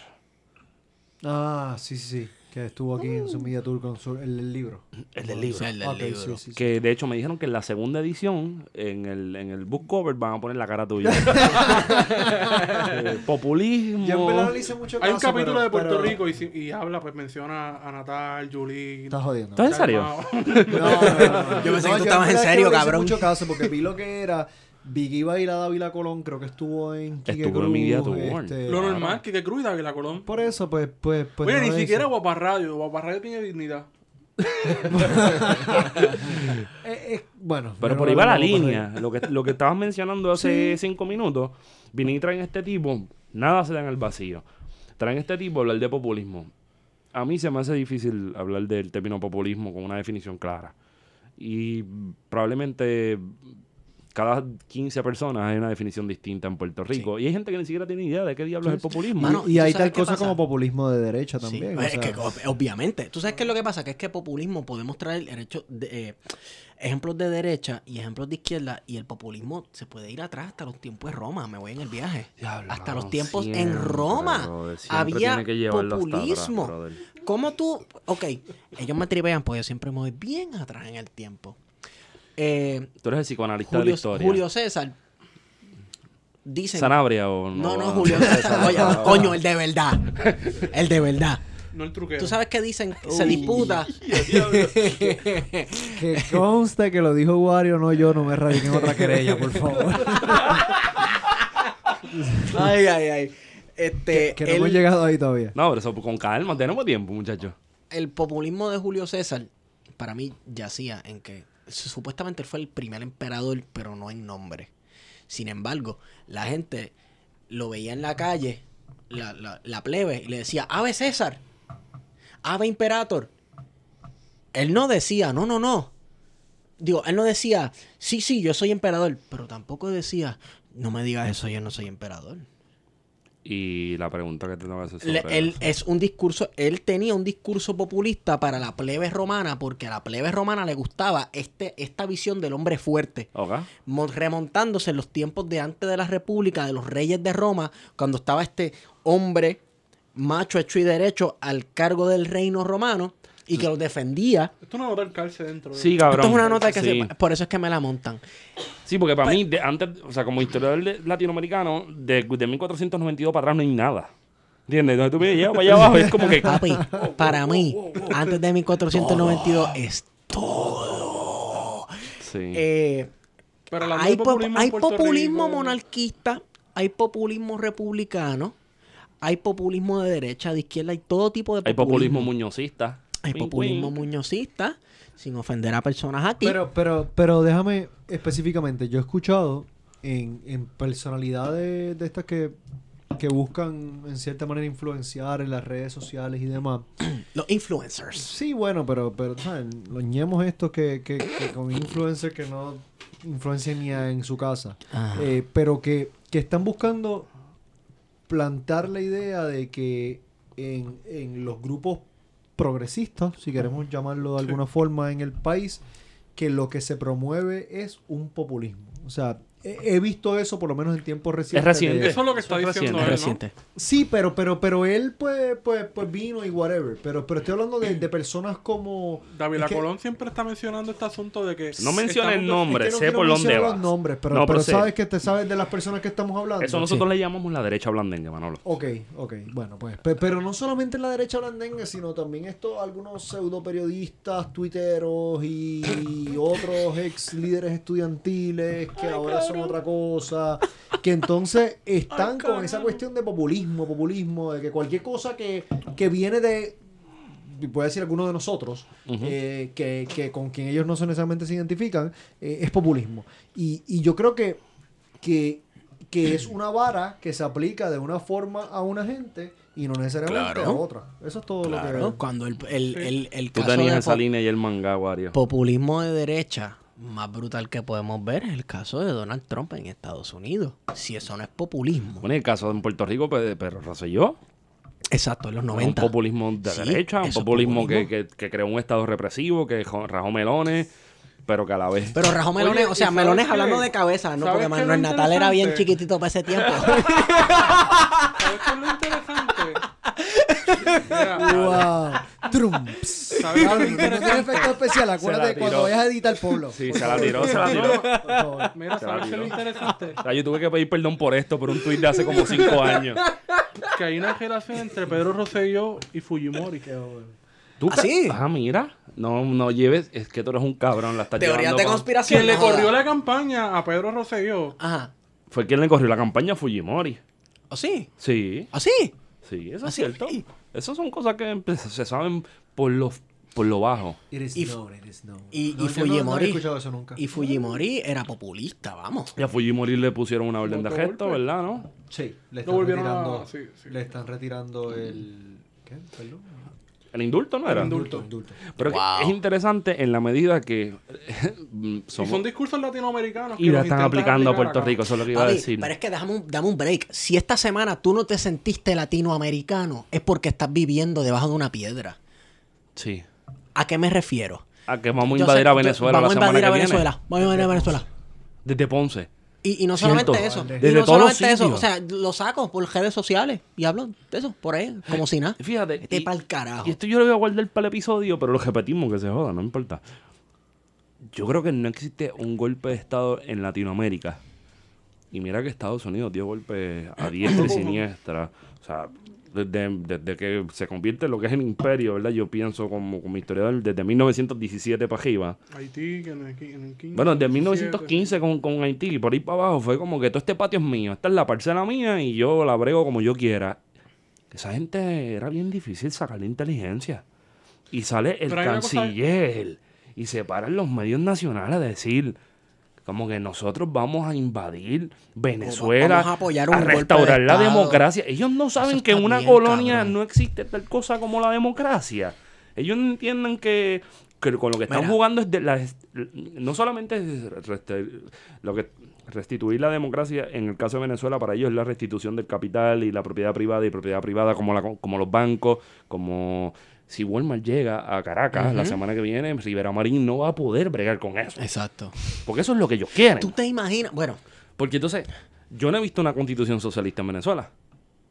Ah, sí, sí, sí. Que estuvo aquí en su media tour con su- el, el libro. El del libro. Sí, el del libro. sí, sí, sí. Que de hecho me dijeron que en la segunda edición, en el, en el book cover, van a poner la cara tuya. Eh, populismo. Yo en verdad no le hice mucho Hay un caso, capítulo pero- de Puerto pero- Rico y, si- y habla, pues menciona a Natal, Julie. Estás jodiendo. ¿Estás en serio? No, no, no. Yo pensé que tú estabas en serio, no le hice cabrón. mucho caso porque vi lo que era. Que iba a ir a Dávila Colón, creo que estuvo en Quique Estuvo en Cruz, este, Lo normal, que que Cruz y Dávila Colón. Por eso, pues, pues, pues. Oye, ni siquiera. Guapa Radio. Guapa Radio tiene dignidad. Eh, eh, bueno. Pero por no ahí va la línea. Lo que, lo que estabas mencionando hace cinco minutos. Vienen y traen este tipo. Nada se da en el vacío. Traen este tipo a hablar de populismo. A mí se me hace difícil hablar del término populismo con una definición clara. Y probablemente cada 15 personas hay una definición distinta en Puerto Rico. Y hay gente que ni siquiera tiene idea de qué diablos es el populismo. Mano, y ¿tú hay tal cosa pasa? como populismo de derecha Sí, también. o es sea, que, ob- obviamente. ¿Tú sabes qué es lo que pasa? Que es que populismo podemos traer el hecho de, eh, ejemplos de derecha y ejemplos de izquierda y el populismo se puede ir atrás hasta los tiempos de Roma. Me voy en el viaje. Diablo, hasta los tiempos en Roma brother, había que atrás, populismo. brother. ¿Cómo tú? Ok, ellos me tripean porque yo siempre me voy bien atrás en el tiempo. Eh, Tú eres el psicoanalista de la historia. Julio César. Dicen. Sanabria o No, no. no, Julio César. Oye, coño, el de verdad. El de verdad. No el truquero. Tú sabes que dicen, se disputa. Que conste que lo dijo Wario, no yo, no me radiquen otra querella, por favor. ay, ay, ay. Este, que no el, hemos llegado ahí todavía. No, pero eso con calma. Tenemos tiempo, muchachos. el populismo de Julio César, para mí, yacía en que supuestamente él fue el primer emperador, pero no en nombre. Sin embargo, la gente lo veía en la calle, la, la, la plebe, y le decía, Ave César, Ave Imperator. Él no decía, no, no, no. Digo, él no decía, sí, sí, yo soy emperador, pero tampoco decía, no me digas eso, yo no soy emperador. Y la pregunta que te tengo que hacer sobre Le- él eso. es un discurso, él tenía un discurso populista para la plebe romana porque a la plebe romana le gustaba este, esta visión del hombre fuerte, remontándose en los tiempos de antes de la República, de los reyes de Roma, cuando estaba este hombre macho hecho y derecho al cargo del reino romano y que los defendía. Esto no nota el calce dentro. de- Sí, cabrón. Esto es una nota que sí. se, por eso es que me la montan. Sí, porque para mí, de, antes, o sea, como historiador de- latinoamericano, de, de 1492 para atrás no hay nada. ¿Entiendes? Entonces tú me llevas para allá abajo y es como que. Papi, para mí, antes de 1492 es todo. Sí. Eh, Pero hablando hay populismo hay populismo Rico- monarquista, hay populismo republicano, hay populismo de derecha, de izquierda, hay todo tipo de Hay populismo. populismo muñozista. Wink, populismo muñozista, sin ofender a personas aquí. Pero, pero, pero déjame específicamente, yo he escuchado en, en personalidades de estas que, que buscan en cierta manera influenciar en las redes sociales y demás. Los influencers. Sí, bueno, pero, pero ¿saben? los ñemos estos que, que, que con influencers que no influencian ni a- en su casa, eh, pero que, que están buscando plantar la idea de que en, en los grupos progresistas, si queremos llamarlo de alguna forma en el país, que lo que se promueve es un populismo. O sea, he, visto eso por lo menos en tiempos recientes. reciente. de- Eso es lo que está es diciendo Es él, ¿no? reciente. Sí, pero, pero, pero él pues, pues, pues vino y whatever. Pero, pero estoy hablando de, de personas como. David es que- Colón siempre está mencionando este asunto de que... No mencione el nombre, es que no sé por dónde vas. los nombres, pero, No, pero sabes que te sabes de las personas que estamos hablando. Eso nosotros le llamamos la derecha blandengue, Manolo. Ok, ok, bueno, pues, pe- pero no solamente en la derecha blandengue, sino también estos, algunos pseudo periodistas, tuiteros y otros ex líderes estudiantiles que ahora son otra cosa, que entonces están con esa cuestión de populismo, populismo, de que cualquier cosa que, que viene de, puede decir alguno de nosotros, eh, que, que con quien ellos no necesariamente se identifican, eh, es populismo. Y, y yo creo que, que, que es una vara que se aplica de una forma a una gente y no necesariamente Claro. a otra. Eso es todo Claro, lo que... cuando el, el, el, el Tú caso tenías de esa línea y el manga, Wario. populismo de derecha más brutal que podemos ver es el caso de Donald Trump en Estados Unidos. Si eso no es populismo. Bueno, el caso en Puerto Rico, pues, pero Rosselló. Exacto, en los Un 90. populismo de Sí, derecha, un populismo, populismo. Que, que, que creó un estado represivo, que rajó melones, pero que a la vez... Pero Rajo Melones, Oye, o sea, ¿y sabes Melones qué? hablando de cabeza, ¿no? ¿Sabes Porque Manuel Natal era bien chiquitito para ese tiempo. ¿Sabes qué es lo interesante? ¡Wow! Trumps. ¿Sabes qué es lo no tiene efecto especial, acuérdate cuando vayas a editar Polo. Sí, se la tiró, se la tiró. Mira, ¿sabes qué es lo interesante? O sea, yo tuve que pedir perdón por esto, por un tuit de hace como cinco años. Que hay una relación entre Pedro Rosselló y Fujimori. ¿Tú ¿Ah, sí? Ah, mira. No, no lleves... Es que tú eres un cabrón, la estás Teorías llevando de con- conspiración. Quien le corrió la campaña a Pedro Rosselló Ajá. Fue quien le corrió la campaña a Fujimori. ¿O sí? Sí, ¿O sí? sí, eso ¿Ah, es sí? Esas son cosas que se saben por lo, por lo bajo. It is Y- known, it is known. y- y No, yo no- No, Fujimori. eso nunca. Y Fujimori era populista, vamos. Y a Fujimori le pusieron una orden de golpe. ¿verdad? ¿no? Sí, le están volvieron a- retirando. sí, sí. Le están retirando el. ¿Qué? Perdón. El indulto no era. indulto. Indulto. Pero Wow. es interesante en la medida que Y somos son discursos latinoamericanos que y la están aplicando a Puerto acá. Rico, eso es lo que iba a decir. pero es que dame un, dame un break. Si esta semana tú no te sentiste latinoamericano, es porque estás viviendo debajo de una piedra. Sí. ¿A qué me refiero? A que vamos a invadir sé- a yo- Venezuela vamos la a semana invadir que a viene. Venezuela. Vamos a invadir a Venezuela. Desde Ponce. Y, y no Cierto. solamente eso. y Desde no todos los solamente eso. O sea, lo saco por redes sociales y hablo de eso, por ahí, como si nada. Fíjate. Este y- pa'l carajo. Y esto yo lo voy a guardar para el episodio, pero lo repetimos, que se joda, no importa. Yo creo que no existe un golpe de Estado en Latinoamérica. Y mira que Estados Unidos dio golpes a diestra y siniestra. O sea, desde, desde que se convierte en lo que es el imperio, ¿verdad? Yo pienso como, como historiador desde 1917 para arriba. Haití, que en el, en el 15, Bueno, desde 17, 1915 con, con Haití y por ahí para abajo fue como que todo este patio es mío, esta es la parcela mía y yo la brego como yo quiera. Esa gente era bien difícil sacarle inteligencia. Y sale el cosa- canciller y se paran los medios nacionales a decir como que nosotros vamos a invadir Venezuela, vamos a apoyar un restaurar la democracia. Ellos no saben que en una bien, colonia cabrón. no existe tal cosa como la democracia. Ellos no entienden que, que con lo que están Mira. jugando es de la, no solamente es lo que restituir la democracia en el caso de Venezuela para ellos es la restitución del capital y la propiedad privada y propiedad privada como la como los bancos como si Walmart llega a Caracas la semana que viene Rivera Marín no va a poder bregar con eso Exacto. porque eso es lo que ellos quieren Tú te imaginas, bueno, porque entonces yo no he visto una constitución socialista en Venezuela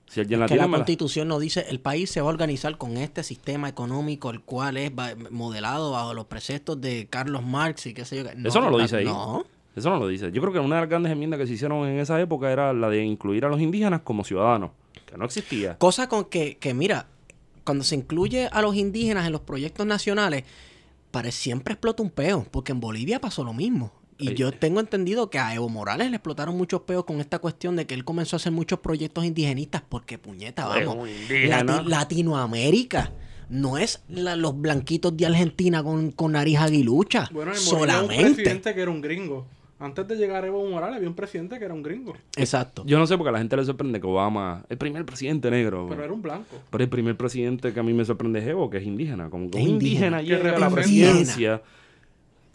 si alguien la que la tiene la- constitución nos dice el país se va a organizar con este sistema económico, el cual es modelado bajo los preceptos de Carlos Marx y qué sé yo. Eso no lo dice ahí. No. Eso no lo dice. Yo creo que una de las grandes enmiendas que se hicieron en esa época era la de incluir a los indígenas como ciudadanos, que no existía. Cosa con que, que, mira, cuando se incluye a los indígenas en los proyectos nacionales, parece siempre explota un peo, porque en Bolivia pasó lo mismo. Y Ay, yo tengo entendido que a Evo Morales le explotaron muchos peos con esta cuestión de que él comenzó a hacer muchos proyectos indigenistas porque, puñeta, vamos. Lati- Latinoamérica no es la- los blanquitos de Argentina con, con nariz aguilucha. Bueno, en había un solamente. presidente que era un gringo. Antes de llegar a Evo Morales había un presidente que era un gringo. Exacto. Yo no sé porque a la gente le sorprende que Obama, el primer presidente negro. Pero era un blanco. Pero el primer presidente que a mí me sorprende es Evo, que es indígena. Como que Es un indígena. llega a la presidencia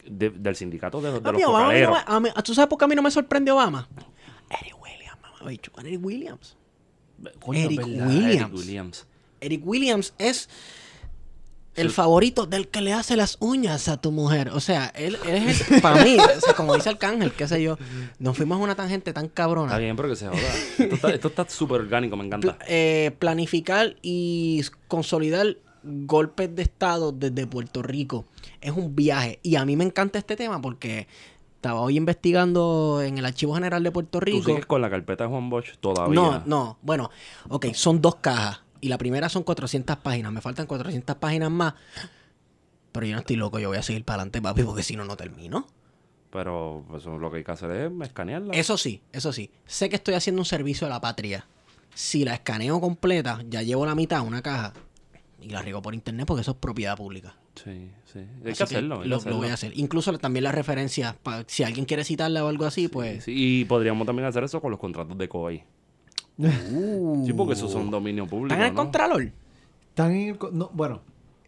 de- del sindicato de, de A los Obama no a mí- ¿Tú sabes por qué a mí no me sorprende Obama? Eric Williams, mamá, bicho. Eric Williams. Coño, Eric ¿verdad? Williams. Eric Williams. Eric Williams es el favorito del que le hace las uñas a tu mujer. O sea, él, él es el, para mí, o sea, como dice Arcángel, qué sé yo, nos fuimos a una tangente tan cabrona. Está bien, pero que se joda. Esto está- súper orgánico, me encanta. Pla- eh, planificar y consolidar golpes de Estado desde Puerto Rico es un viaje. Y a mí me encanta este tema porque estaba hoy investigando en el Archivo General de Puerto Tú Rico. sigues con la carpeta de Juan Bosch todavía. No, no. Bueno, ok, son dos cajas. Y la primera son 400 páginas. Me faltan 400 páginas más. Pero yo no estoy loco. Yo voy a seguir para adelante, papi, porque si no, no termino. Pero pues, lo que hay que hacer es escanearla. Eso sí, eso sí. Sé que estoy haciendo un servicio a la patria. Si la escaneo completa, ya llevo la mitad, una caja. Y la riego por internet porque eso es propiedad pública. Sí, sí. Hay que hacerlo. hay que lo, voy a hacer. Incluso también las referencias. si alguien quiere citarla o algo así, pues. Sí, y podríamos también hacer eso con los contratos de COI. Sí, porque esos son dominio público. ¿Están en el ¿no? Contralor? Están en el no, bueno,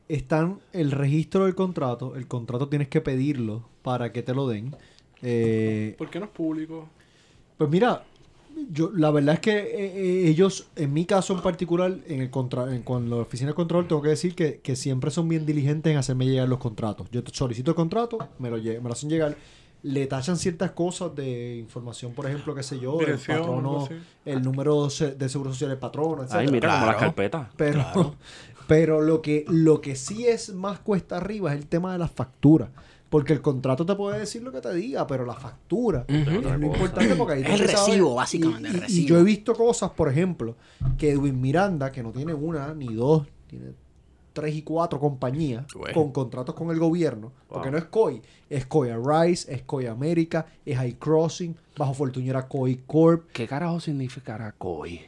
están el registro del contrato. El contrato tienes que pedirlo para que te lo den. Eh, ¿Por qué no es público? pues mira, yo la verdad es que eh, eh, ellos, en mi caso en particular, en el contra, en, con la oficina de control, tengo que decir que, que siempre son bien diligentes en hacerme llegar los contratos. Yo te solicito el contrato, me lo, me lo hacen llegar. Le tachan ciertas cosas de información, por ejemplo, qué sé yo, el patrono, el número de seguro social del patrono, etc. Ay, mira, como las Claro. carpetas. Pero, pero lo que lo que sí es más cuesta arriba es el tema de las facturas. Porque el contrato te puede decir lo que te diga, pero la factura es lo importante porque ahí el recibo, básicamente, Y, el y- y recibo. yo he visto cosas, por ejemplo, que Edwin Miranda, que no tiene una ni dos, tiene tres y cuatro compañías con contratos con el gobierno, porque no es COI, es COI Rice, es COI América, es High Crossing, bajo Fortunera COI Corp, ¿Qué carajo significará COI?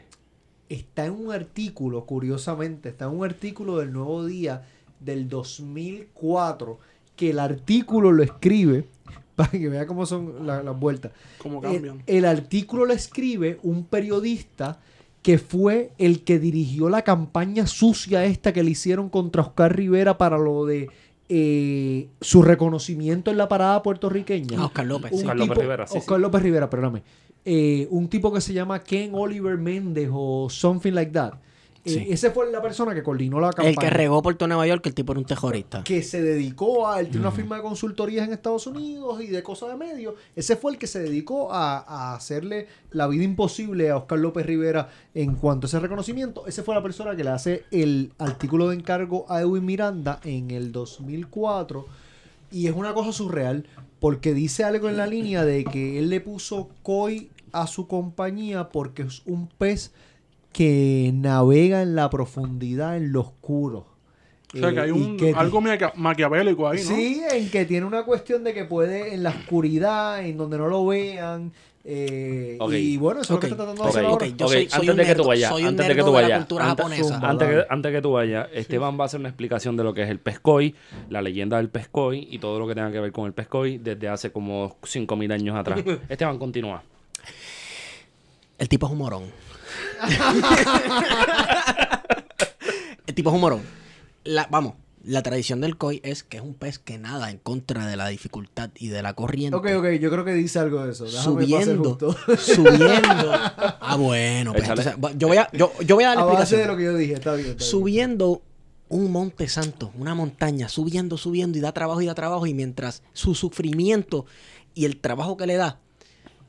está en un artículo, curiosamente, está en un artículo del Nuevo Día del 2004, que el artículo lo escribe, para que vea cómo son la- las vueltas. ¿Cómo El, cambian? el artículo lo escribe un periodista que fue el que dirigió la campaña sucia esta que le hicieron contra Oscar Rivera para lo de eh, su reconocimiento en la parada puertorriqueña. Ah, Oscar López, Un sí. Oscar López Rivera, sí, Oscar sí. López Rivera, perdóname. Eh, un tipo que se llama Ken Oliver Méndez o something like that. Sí. Ese fue la persona que coordinó la campaña. El que regó por todo Nueva York, el tipo era un terrorista. Que se dedicó a. Él tiene una firma de consultorías en Estados Unidos y de cosas de medio. Ese fue el que se dedicó a, a hacerle la vida imposible a Oscar López Rivera en cuanto a ese reconocimiento. Ese fue la persona que le hace el artículo de encargo a Edwin Miranda en el 2004. Y es una cosa surreal porque dice algo en la línea de que él le puso COI a su compañía porque es un pez que navega en la profundidad, en lo oscuro. O sea, que Eh, hay y un, que- algo maquia- maquiavélico ahí, ¿no? Sí, en que tiene una cuestión de que puede en la oscuridad, en donde no lo vean. eh. Y bueno, eso es lo que está tratando de hacer antes de que tú vayas, antes de que tú vayas, cultura antes- japonesa. zumba. Antes que, tú vayas, Esteban va a hacer una explicación de lo que es el pescoy, la leyenda del pescoy y todo lo que tenga que ver con el pescoy desde hace como 5.000 años atrás. Esteban, continúa. El tipo es un morón. El tipo es un morón. La, vamos, la tradición del koi es que es un pez que nada en contra de la dificultad y de la corriente. Ok, ok, yo creo que dice algo de eso. Déjame Subiendo, subiendo. Ah, bueno, pues entonces, yo voy a, yo, yo voy a dar la A base de explicación. lo que yo dije, está bien. está bien. Subiendo un monte santo, una montaña, subiendo, subiendo y da trabajo y da trabajo y mientras su sufrimiento y el trabajo que le da,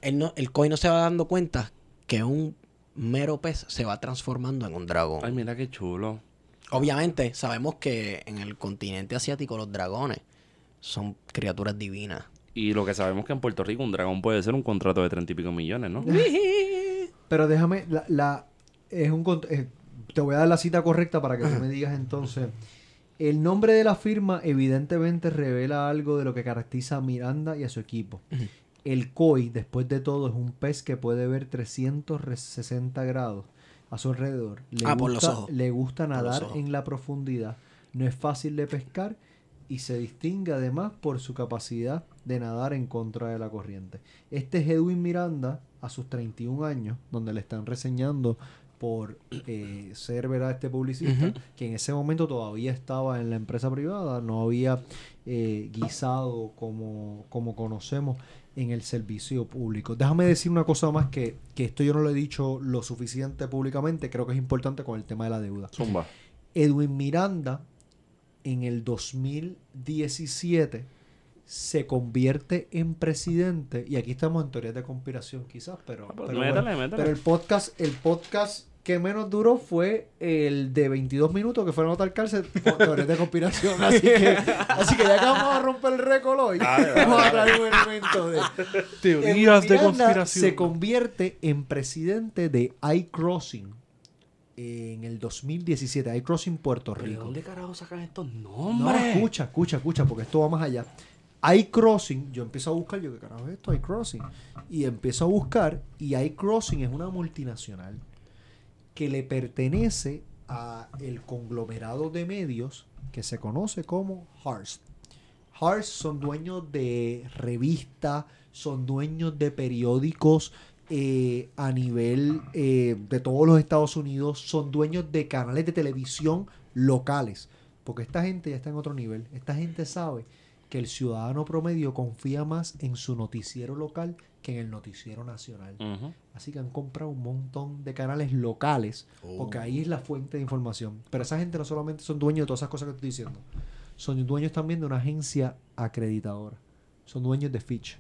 él no, el koi no se va dando cuenta que un mero pez se va transformando en un dragón. Ay, mira qué chulo. Obviamente sabemos que en el continente asiático los dragones son criaturas divinas. Y lo que sabemos que en Puerto Rico un dragón puede ser un contrato de treinta y pico millones, ¿no? Pero déjame, la, la- es un eh, te voy a dar la cita correcta para que tú me digas entonces. El nombre de la firma evidentemente revela algo de lo que caracteriza a Miranda y a su equipo. El koi, después de todo, es un pez que puede ver 360 grados a su alrededor. Le Ah, por los gusta, ojos. Le gusta nadar en la profundidad. No es fácil de pescar y se distingue además por su capacidad de nadar en contra de la corriente. Este es Edwin Miranda a sus 31 años, donde le están reseñando por eh, ser ¿verdad? este publicista, que en ese momento todavía estaba en la empresa privada, no había eh, guisado como, como conocemos en el servicio público. Déjame decir una cosa más que, que esto yo no lo he dicho lo suficiente públicamente, creo que es importante con el tema de la deuda. Zumba. Edwin Miranda en el 2017 se convierte en presidente y aquí estamos en teorías de conspiración quizás pero, Ah, pues pero, métele, bueno, métele. pero el podcast el podcast que menos duró fue el de 22 minutos que fueron a tal cárcel por teorías de conspiración así que así que ya que vamos a romper el récord hoy Dale, dale, vamos a traer un elemento de Teorías de conspiración. se convierte en presidente de iCrossing en el 2017 iCrossing Puerto ¿Pero de Rico dónde carajo sacan estos no, nombres? escucha, escucha, escucha, porque esto va más allá. iCrossing, yo empiezo a buscar, yo qué carajo es esto, iCrossing. Y empiezo a buscar, y iCrossing es una multinacional que le pertenece a el conglomerado de medios que se conoce como Hearst. Hearst son dueños de revistas, son dueños de periódicos eh, a nivel eh, de todos los Estados Unidos, son dueños de canales de televisión locales. Porque esta gente ya está en otro nivel. Esta gente sabe que el ciudadano promedio confía más en su noticiero local que en el noticiero nacional. Así que han comprado un montón de canales locales, porque ahí es la fuente de información. Pero esa gente no solamente son dueños de todas esas cosas que estoy diciendo, son dueños también de una agencia acreditadora. Son dueños de Fitch.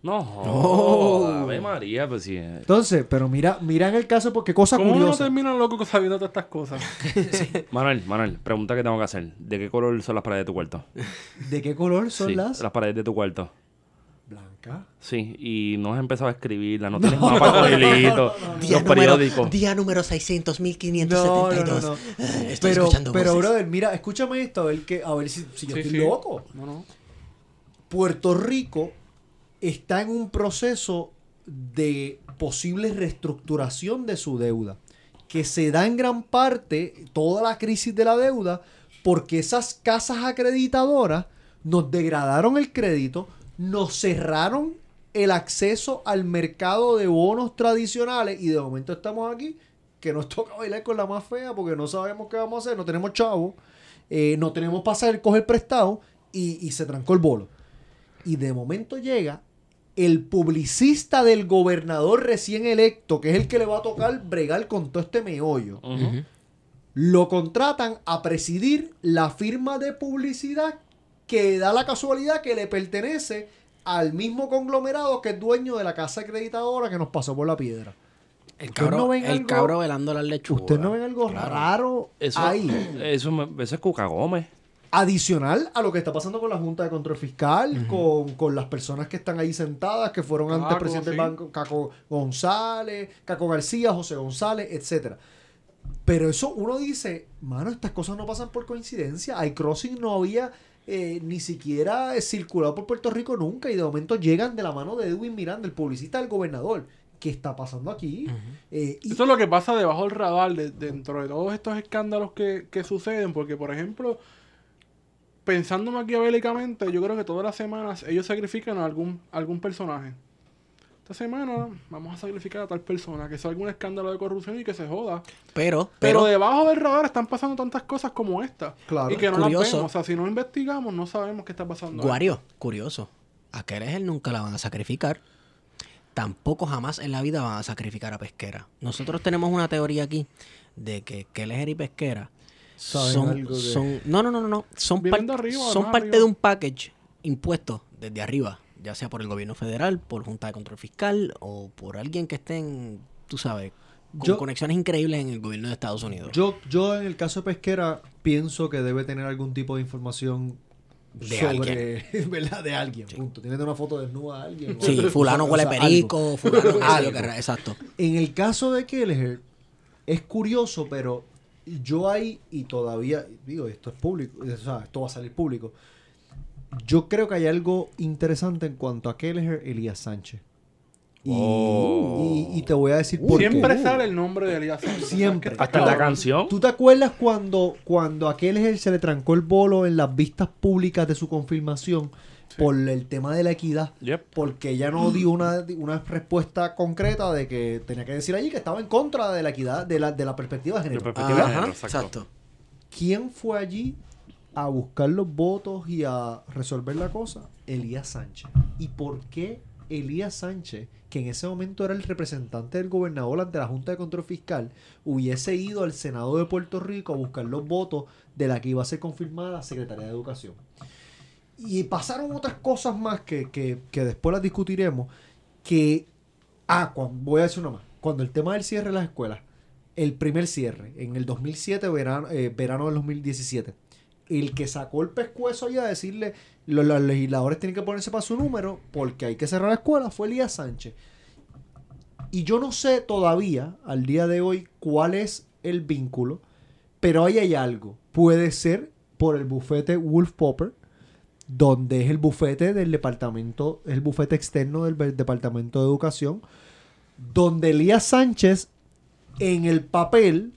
No, Oh. Ave María, pues sí. eh. Entonces, pero mira, mira en el caso porque cosa ¿Cómo curiosa. termina loco sabiendo todas estas cosas? Manuel, Manuel, pregunta que tengo que hacer. ¿De qué color son las paredes de tu cuarto? ¿De qué color son Sí, las? las paredes de tu cuarto. Blancas. Sí, y no has empezado a escribirla, no tienes mapa con hilito, Día los número, periódicos. día número 600, No, 1572. no, no, no. Estoy Pero, escuchando pero voces. brother, mira, escúchame esto, a ver, que, a ver si, si yo Sí, estoy sí. loco. No, no. Puerto Rico está en un proceso de posible reestructuración de su deuda, que se da en gran parte toda la crisis de la deuda porque esas casas acreditadoras nos degradaron el crédito, nos cerraron el acceso al mercado de bonos tradicionales y de momento estamos aquí que nos toca bailar con la más fea porque no sabemos qué vamos a hacer, no tenemos chavo, eh, no tenemos pasar, coger prestado y, y se trancó el bolo. Y de momento llega el publicista del gobernador recién electo, que es el que le va a tocar bregar con todo este meollo. Lo contratan a presidir la firma de publicidad que da la casualidad que le pertenece al mismo conglomerado que es dueño de la casa acreditadora que nos pasó por la piedra. El ¿Ustedes cabro, no ven el algo- cabro velando las lechugas. ¿Ustedes no ven algo Claro. raro Eso, ahí? Eso, me- eso es Cuca Gómez. Adicional a lo que está pasando con la Junta de Control Fiscal, con, con las personas que están ahí sentadas, que fueron antes Caco, presidente del sí. banco, Caco González, Caco García, José González, etcétera. Pero eso uno dice, mano, estas cosas no pasan por coincidencia. iCrossing no había eh, ni siquiera circulado por Puerto Rico nunca y de momento llegan de la mano de Edwin Miranda, el publicista del gobernador. ¿Qué está pasando aquí? Eh, y- Eso es lo que pasa debajo del radar de- dentro de todos estos escándalos que, que suceden, porque por ejemplo, pensando maquiavélicamente, yo creo que todas las semanas ellos sacrifican a algún, algún personaje. Esta semana vamos a sacrificar a tal persona, que sea algún escándalo de corrupción y que se joda. Pero, Pero, pero, debajo del radar están pasando tantas cosas como esta. Claro. y que no Curioso. las vemos. O sea, si no investigamos, no sabemos qué está pasando. ahí. Guario, curioso. A Keller nunca la van a sacrificar. Tampoco jamás en la vida van a sacrificar a Pesquera. Nosotros tenemos una teoría aquí de que Keller y Pesquera ¿Saben son, algo de- son no no no no son, Vienen par- de arriba, son parte arriba. de un package impuesto desde arriba ya sea por el gobierno federal por junta de control fiscal o por alguien que esté en tú sabes con Yo- conexiones increíbles en el gobierno de Estados Unidos Yo, yo en el caso de Pesquera pienso que debe tener algún tipo de información De sobre, ¿verdad? De alguien, punto. Tiene una foto desnuda de alguien. sí fulano O huele sea, perico fulano Algo. qué ra- exacto En el caso de Kelleher, es curioso, pero yo ahí, y todavía, digo, esto es público, o sea, esto va a salir público. Yo creo que hay algo interesante en cuanto a Kelleher Elías Sánchez. Y, Oh. y- y te voy a decir por Siempre qué. sale el nombre de Elías Sánchez. Siempre. Hasta en la canción. ¿Tú te acuerdas cuando, cuando a Kelleher se le trancó el bolo en las vistas públicas de su confirmación por el tema de la equidad? Yep. Porque ella no dio una, una respuesta concreta de que tenía que decir allí que estaba en contra de la equidad, de la, de la perspectiva de género. De perspectiva de Ajá, género, exacto. exacto. ¿Quién fue allí a buscar los votos y a resolver la cosa? Elías Sánchez. ¿Y por qué Elías Sánchez, que en ese momento era el representante del gobernador ante la Junta de Control Fiscal, hubiese ido al Senado de Puerto Rico a buscar los votos de la que iba a ser confirmada la Secretaría de Educación? Y pasaron otras cosas más que, que- que después las discutiremos. Que, ah, cuan- voy a decir una más. Cuando el tema del cierre de las escuelas, el primer cierre, en el 2007, verano, eh, verano del 2017, el que sacó el pescuezo allá a decirle, los, los legisladores tienen que ponerse para su número porque hay que cerrar la escuela, fue Elías Sánchez. Y yo no sé todavía, al día de hoy, cuál es el vínculo, pero ahí hay algo. Puede ser por el bufete Wolf Popper, donde es el bufete del departamento, el bufete externo del departamento de educación, donde Elías Sánchez en el papel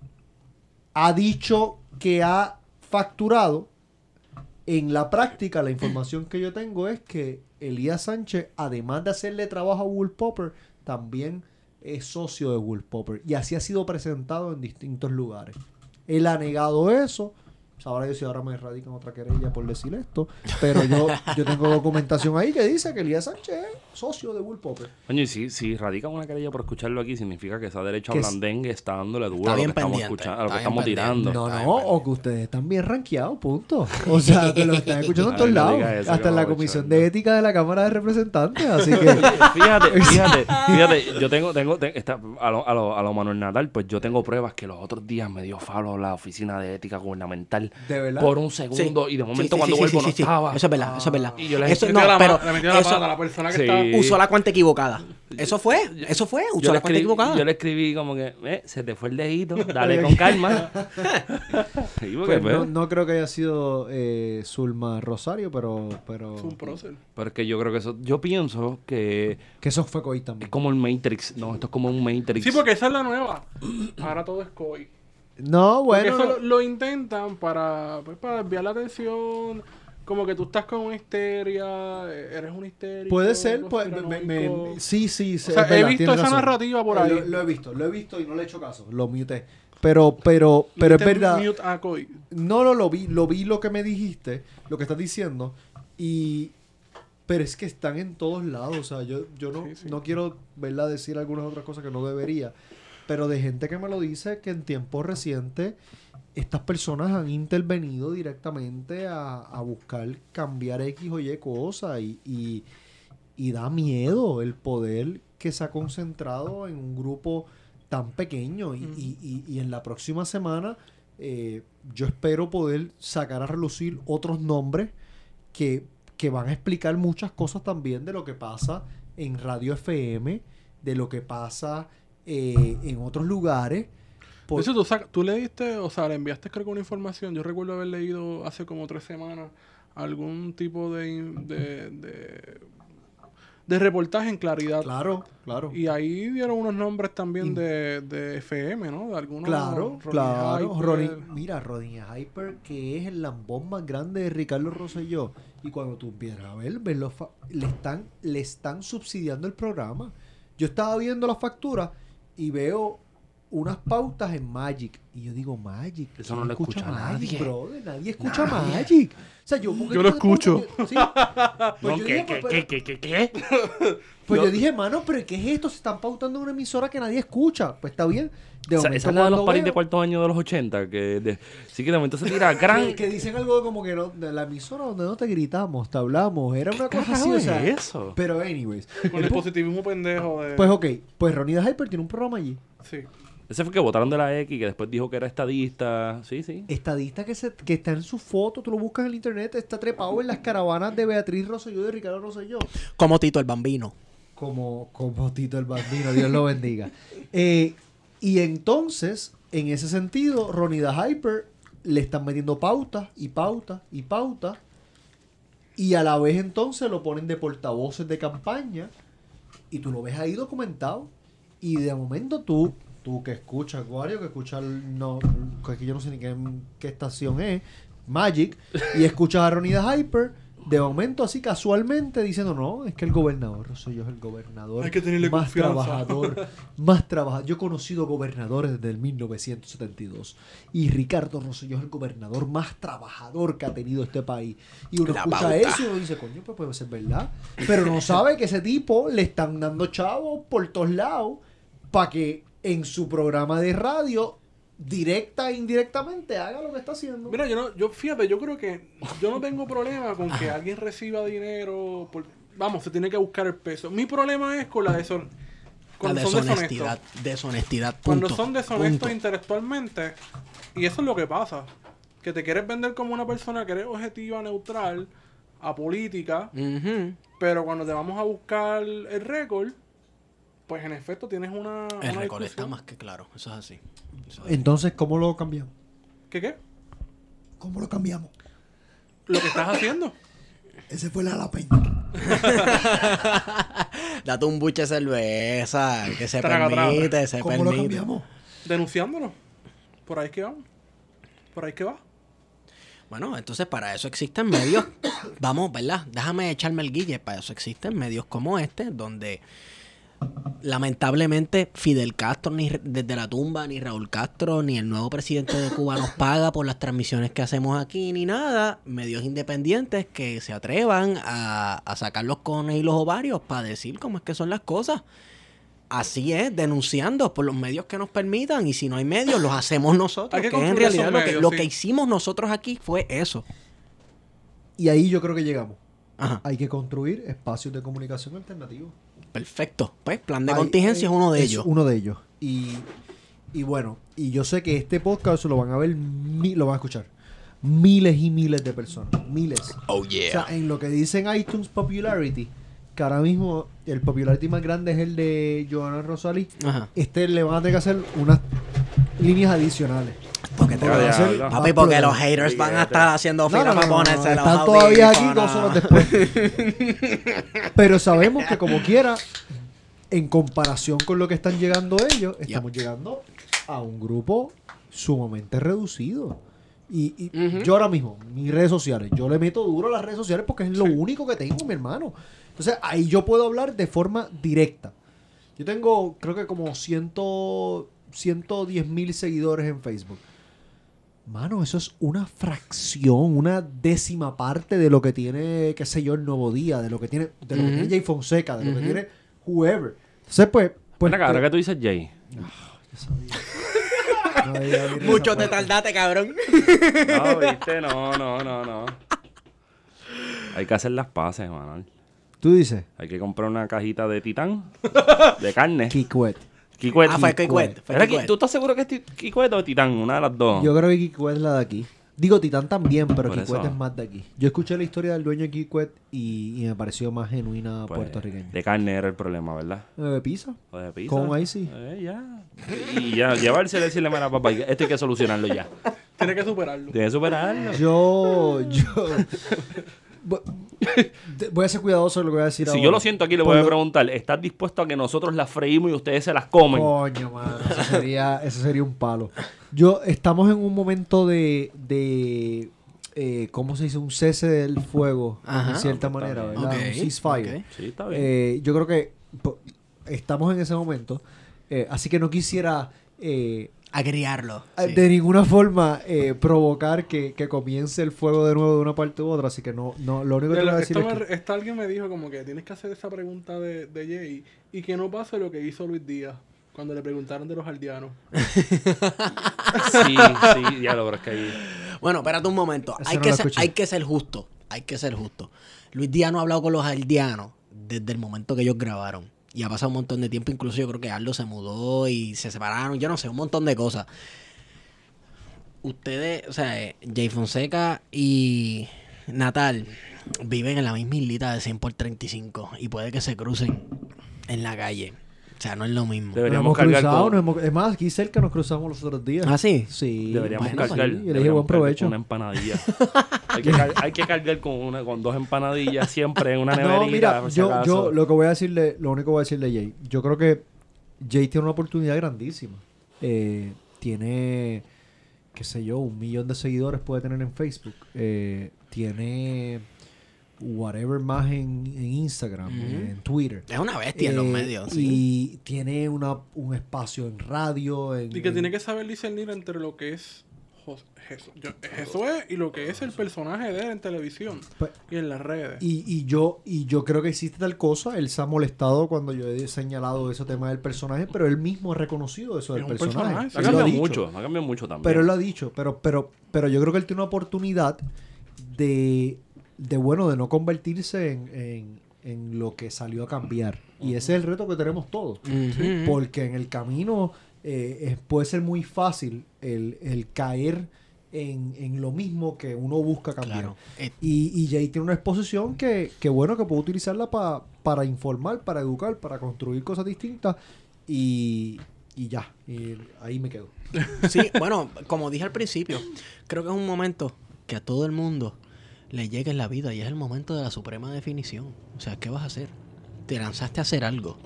ha dicho que ha facturado. En la práctica, la información que yo tengo es que Elías Sánchez, además de hacerle trabajo a Wolf Popper, también es socio de Wolf Popper. Y así ha sido presentado en distintos lugares. Él ha negado eso. Sabrá Dios si ahora me radican otra querella por decir esto. Pero yo, yo tengo documentación ahí que dice que Elías Sánchez es socio de Wolf Popper. Coño, y si, si radican una querella por escucharlo aquí, significa que esa derecha blandengue está dándole duro Está a lo que bien estamos escuchando, a lo que estamos tirando. No, no, o que ustedes están bien rankeados, punto. O sea, que lo están escuchando en todos lados. eso, hasta en la Comisión de Ética de la Cámara de Representantes. Así que, Fíjate, fíjate, fíjate, yo tengo, tengo, te- esta- a, lo, a, lo, a lo Manuel Natal, pues yo tengo pruebas que los otros días me dio falo la oficina de ética gubernamental ¿De verdad? por un segundo y de momento Sí, sí, cuando sí, vuelvo sí, no estaba. Eso es verdad, eso es verdad. Y yo le Eso no, la pero mano- le metió la eso pata a la persona que Sí. estaba... usó la cuenta equivocada. Eso fue, eso fue, usó yo, la cuenta equivocada. yo le escribí como que, eh, se te fue el dedito, dale con calma. Sí, porque, pues, pues, no, no creo que haya sido eh, Zulma Rosario, pero, pero Es un prócer. pero es que yo creo que eso, yo pienso que que eso fue COI es también. como el Matrix, no, esto es como un Matrix. Sí, porque esa es la nueva. Ahora todo es COI. No, Porque bueno. eso lo, lo intentan para, pues, para desviar la atención. Como que tú estás con una histeria, eh, eres un histérico. Puede ser, pues, me- me- sí, sí. O sea, he visto esa razón. narrativa por ahí. Lo, lo he visto, lo he visto y no le he hecho caso. Lo muté. Pero, pero, pero es verdad. mute a. No, no, lo vi, lo vi lo que me dijiste, lo que estás diciendo, y pero es que están en todos lados, o sea, yo, yo no, Sí, sí. no quiero, ¿verdad?, decir algunas otras cosas que no debería, pero de gente que me lo dice que en tiempos recientes estas personas han intervenido directamente a, a buscar cambiar X o Y cosas y, y, y da miedo el poder que se ha concentrado en un grupo tan pequeño y, y- y- y en la próxima semana eh, yo espero poder sacar a relucir otros nombres que, que van a explicar muchas cosas también de lo que pasa en Radio FM, de lo que pasa eh, en otros lugares. Por- Eso tú, tú leíste, o sea, le enviaste creo que una información. Yo recuerdo haber leído hace como tres semanas algún tipo de, de, de, de reportaje en claridad. Claro, claro. Y ahí dieron unos nombres también In- de, de FM, ¿no? De algunos. Claro, claro. Hyper. Mira, Ronnie Hyper, que es el lambón más grande de Ricardo Rosselló. Y cuando tú empiezas a ver, ver los fa- le, están, le están subsidiando el programa. Yo estaba viendo las facturas y veo unas pautas en Magic. Y yo digo, Magic. Eso ¿quién no lo escucha Magic, nadie. brother? Nadie escucha Magic. O sea, yo, ¿por qué Yo lo escucho. Sí. Pues No, yo ¿qué, dije, qué, pues, qué, qué, qué, qué? Pues Yo- yo dije, mano, pero ¿qué es esto? Se están pautando en una emisora que nadie escucha. Pues está bien. De Esa, momento esa es la de los paris de veo- cuarto año de los 80, que de- sí que de momento se tira gran... que, que dicen algo de como que no, de la emisora donde no te gritamos, te hablamos. Era una cosa así, carajo o sea. es eso? Pero, anyways. Con el positivismo pendejo de. Pues, ok. Pues Ronnie the Hyper tiene un programa allí. Sí. Ese fue que votaron de la X, que después dijo que era estadista. Sí, sí. Estadista que, se, que está en su foto, tú lo buscas en el internet, está trepado en las caravanas de Beatriz Rosselló y de Ricardo Rosselló. Como Tito el Bambino. Como, como Tito el Bambino, Dios lo bendiga. Eh, y entonces, en ese sentido, the Hyper le están metiendo pautas y pautas y pautas. Y a la vez entonces lo ponen de portavoces de campaña. Y tú lo ves ahí documentado. Y de momento tú, tú que escuchas Wario, que escuchas, no, que yo no sé ni qué, qué estación es, Magic, y escuchas a the Hyper, de momento así casualmente diciendo, no, es que el gobernador, soy yo el gobernador. Hay que tenerle más confianza. trabajador, más trabajador. Yo he conocido gobernadores desde el 1972 y Ricardo Rosselló es el gobernador más trabajador que ha tenido este país. Y uno La escucha pauta. eso y uno dice, coño, pues puede ser verdad. Pero no sabe que ese tipo le están dando chavos por todos lados para que en su programa de radio, directa e indirectamente, haga lo que está haciendo. Mira, yo no, yo fíjate, yo creo que yo no tengo problema con que alguien reciba dinero. por- vamos, se tiene que buscar el peso. Mi problema es con la deshon- La cuando son deshonestidad. Deshonestidad. Cuando punto, son deshonestos punto. intelectualmente. Y eso es lo que pasa. Que te quieres vender como una persona que eres objetiva, neutral, apolítica. Ujú. Pero cuando te vamos a buscar el récord, pues en efecto tienes una. El una récord está más que claro. Eso es así. Eso es así. Entonces, ¿cómo lo cambiamos? ¿Qué qué? ¿Cómo lo cambiamos? Lo que estás haciendo. Ese fue la la peña. Date un buche de cerveza. Que se Traga, traga. permite, se ¿Cómo lo permite. cambiamos? Denunciándolo. Por ahí es que vamos. Por ahí es que va. Bueno, entonces para eso existen medios. Vamos, ¿verdad? Déjame echarme el guille. Para eso existen medios como este, donde lamentablemente Fidel Castro, ni desde la tumba, ni Raúl Castro, ni el nuevo presidente de Cuba nos paga por las transmisiones que hacemos aquí, ni nada. Medios independientes que se atrevan a, a sacar los cones y los ovarios para decir cómo es que son las cosas. Así es, denunciando por los medios que nos permitan. Y si no hay medios, los hacemos nosotros. Que que en realidad lo que, lo que hicimos nosotros aquí fue eso. Y ahí yo creo que llegamos. Ajá. Hay que construir espacios de comunicación alternativos. Perfecto. Pues plan de contingencia eh, es uno de es ellos. Uno de ellos. Y, y bueno, y yo sé que este podcast lo van a ver, mi- lo van a escuchar. Miles y miles de personas. Miles. Oh O sea, en lo que dicen iTunes Popularity, que ahora mismo el popularity más grande es el de Joana Rosalí, Ajá. este le van a tener que hacer unas líneas adicionales. Porque te va a más Papi, porque los haters van a estar haciendo fila no, no, para no, no, ponerse los Están todavía aquí dos horas después. Pero sabemos que como quiera, en comparación con lo que están llegando ellos, estamos llegando a un grupo sumamente reducido. Y, yo ahora mismo, mis redes sociales, yo le meto duro a las redes sociales porque es lo único que tengo, mi hermano. Entonces ahí yo puedo hablar de forma directa. Yo tengo, creo que como ciento, 110 mil seguidores en Facebook. Mano, eso es una fracción, una décima parte de lo que tiene, qué sé yo, el Nuevo Día, de lo que tiene, de lo que tiene Jay Fonseca, de lo que tiene whoever. Entonces, pues, pues, ahora pues, que tú dices Jay. debía abrir esa Mucho te tardaste, cabrón. No, viste, no, no, no, no. Hay que hacer las paces, mano. Tú dices, Hay que comprar una cajita de titán, de carne. Kikwet. Kikwet. Ah, fue Era. ¿Tú estás seguro que es ti- Kikwet o titán? Una de las dos. Yo creo que Kikwet es la de aquí. Digo, Titán también, pero Por Kikwet eso. es más de aquí. Yo escuché la historia del dueño de Kikwet y, y me pareció más genuina Pues, puertorriqueña. De carne era el problema, ¿verdad? Eh, ¿De pizza? O de pizza. Con icy. Eh, ya. Y ya, llevarse y decirle, mira, papá, esto hay que solucionarlo ya. Tienes que superarlo. Tienes que superarlo. Yo, yo... Voy- a ser cuidadoso de lo que voy a decir Si ahora. yo lo siento aquí, le voy a preguntar, ¿estás dispuesto a que nosotros las freímos y ustedes se las comen? Coño, mano, eso sería, eso sería un palo. Yo, estamos en un momento de, de eh, ¿cómo se dice? Un cese del fuego, Ajá. de cierta manera, ¿verdad? Ok, Un ceasefire. Sí, está bien. Eh, yo creo que po- estamos en ese momento, eh, así que no quisiera eh, Agriarlo. sí. de ninguna forma eh, provocar que, que comience el fuego de nuevo de una parte u otra, así que no, no lo único que te voy a decir es que- esta alguien me dijo como que tienes que hacer esa pregunta de, de Jay y que no pase lo que hizo Luis Díaz cuando le preguntaron de los aldeanos. Sí, sí, ya lo es que ahí. Bueno, espérate un momento. Hay, no que ser, hay que ser justo. Hay que ser justo. Luis Díaz no ha hablado con los aldeanos desde el momento que ellos grabaron. Y ha pasado un montón de tiempo. Incluso yo creo que Aldo se mudó y se separaron. Yo no sé, un montón de cosas. Ustedes, o sea, eh, Jay Fonseca y Natal viven en la misma islita de 100 por 35. Y puede que se crucen en la calle. O sea, no es lo mismo. Nos Deberíamos hemos cargar cruzado, con- nos hemos- es más, aquí cerca nos cruzamos los otros días. ¿Ah, sí? Sí. Deberíamos bueno, cargar. sí, yo le dije buen provecho. Una empanadilla. hay, que, car- hay que cargar con, una, con dos empanadillas siempre en una neverita. No, mira, si yo, yo lo que voy a decirle, lo único que voy a decirle a Jay, yo creo que Jay tiene una oportunidad grandísima. Eh, tiene, qué sé yo, un millón de seguidores puede tener en Facebook. Eh, tiene whatever más en, en Instagram, Ujú. en Twitter. Es una bestia en los Eh, medios, sí. Y tiene una, un espacio en radio. En, Y que en- tiene que saber discernir entre lo que es Jos- Jes- yo- Josué y lo que es el personaje de él en televisión Pues- y en las redes. Y, y yo y yo creo que existe tal cosa. Él se ha molestado cuando yo he señalado ese tema del personaje, pero él mismo ha reconocido eso del Es personaje. personaje, Ha sí. Cambiado mucho, ha cambiado mucho también. Pero él lo ha dicho. Pero, pero, pero yo creo que él tiene una oportunidad de, de bueno, de no convertirse en, en- en lo que salió a cambiar. Y ese es el reto que tenemos todos. Porque en el camino eh, es- puede ser muy fácil el, el caer en, en lo mismo que uno busca cambiar. Claro. Eh, Y, y Jay tiene una exposición que, que bueno, que puede utilizarla pa- para informar, para educar, para construir cosas distintas. Y, y ya, y ahí me quedo. Sí, bueno, como dije al principio, creo que es un momento que a todo el mundo le llega en la vida y es el momento de la suprema definición. O sea, ¿qué vas a hacer? Te lanzaste a hacer algo.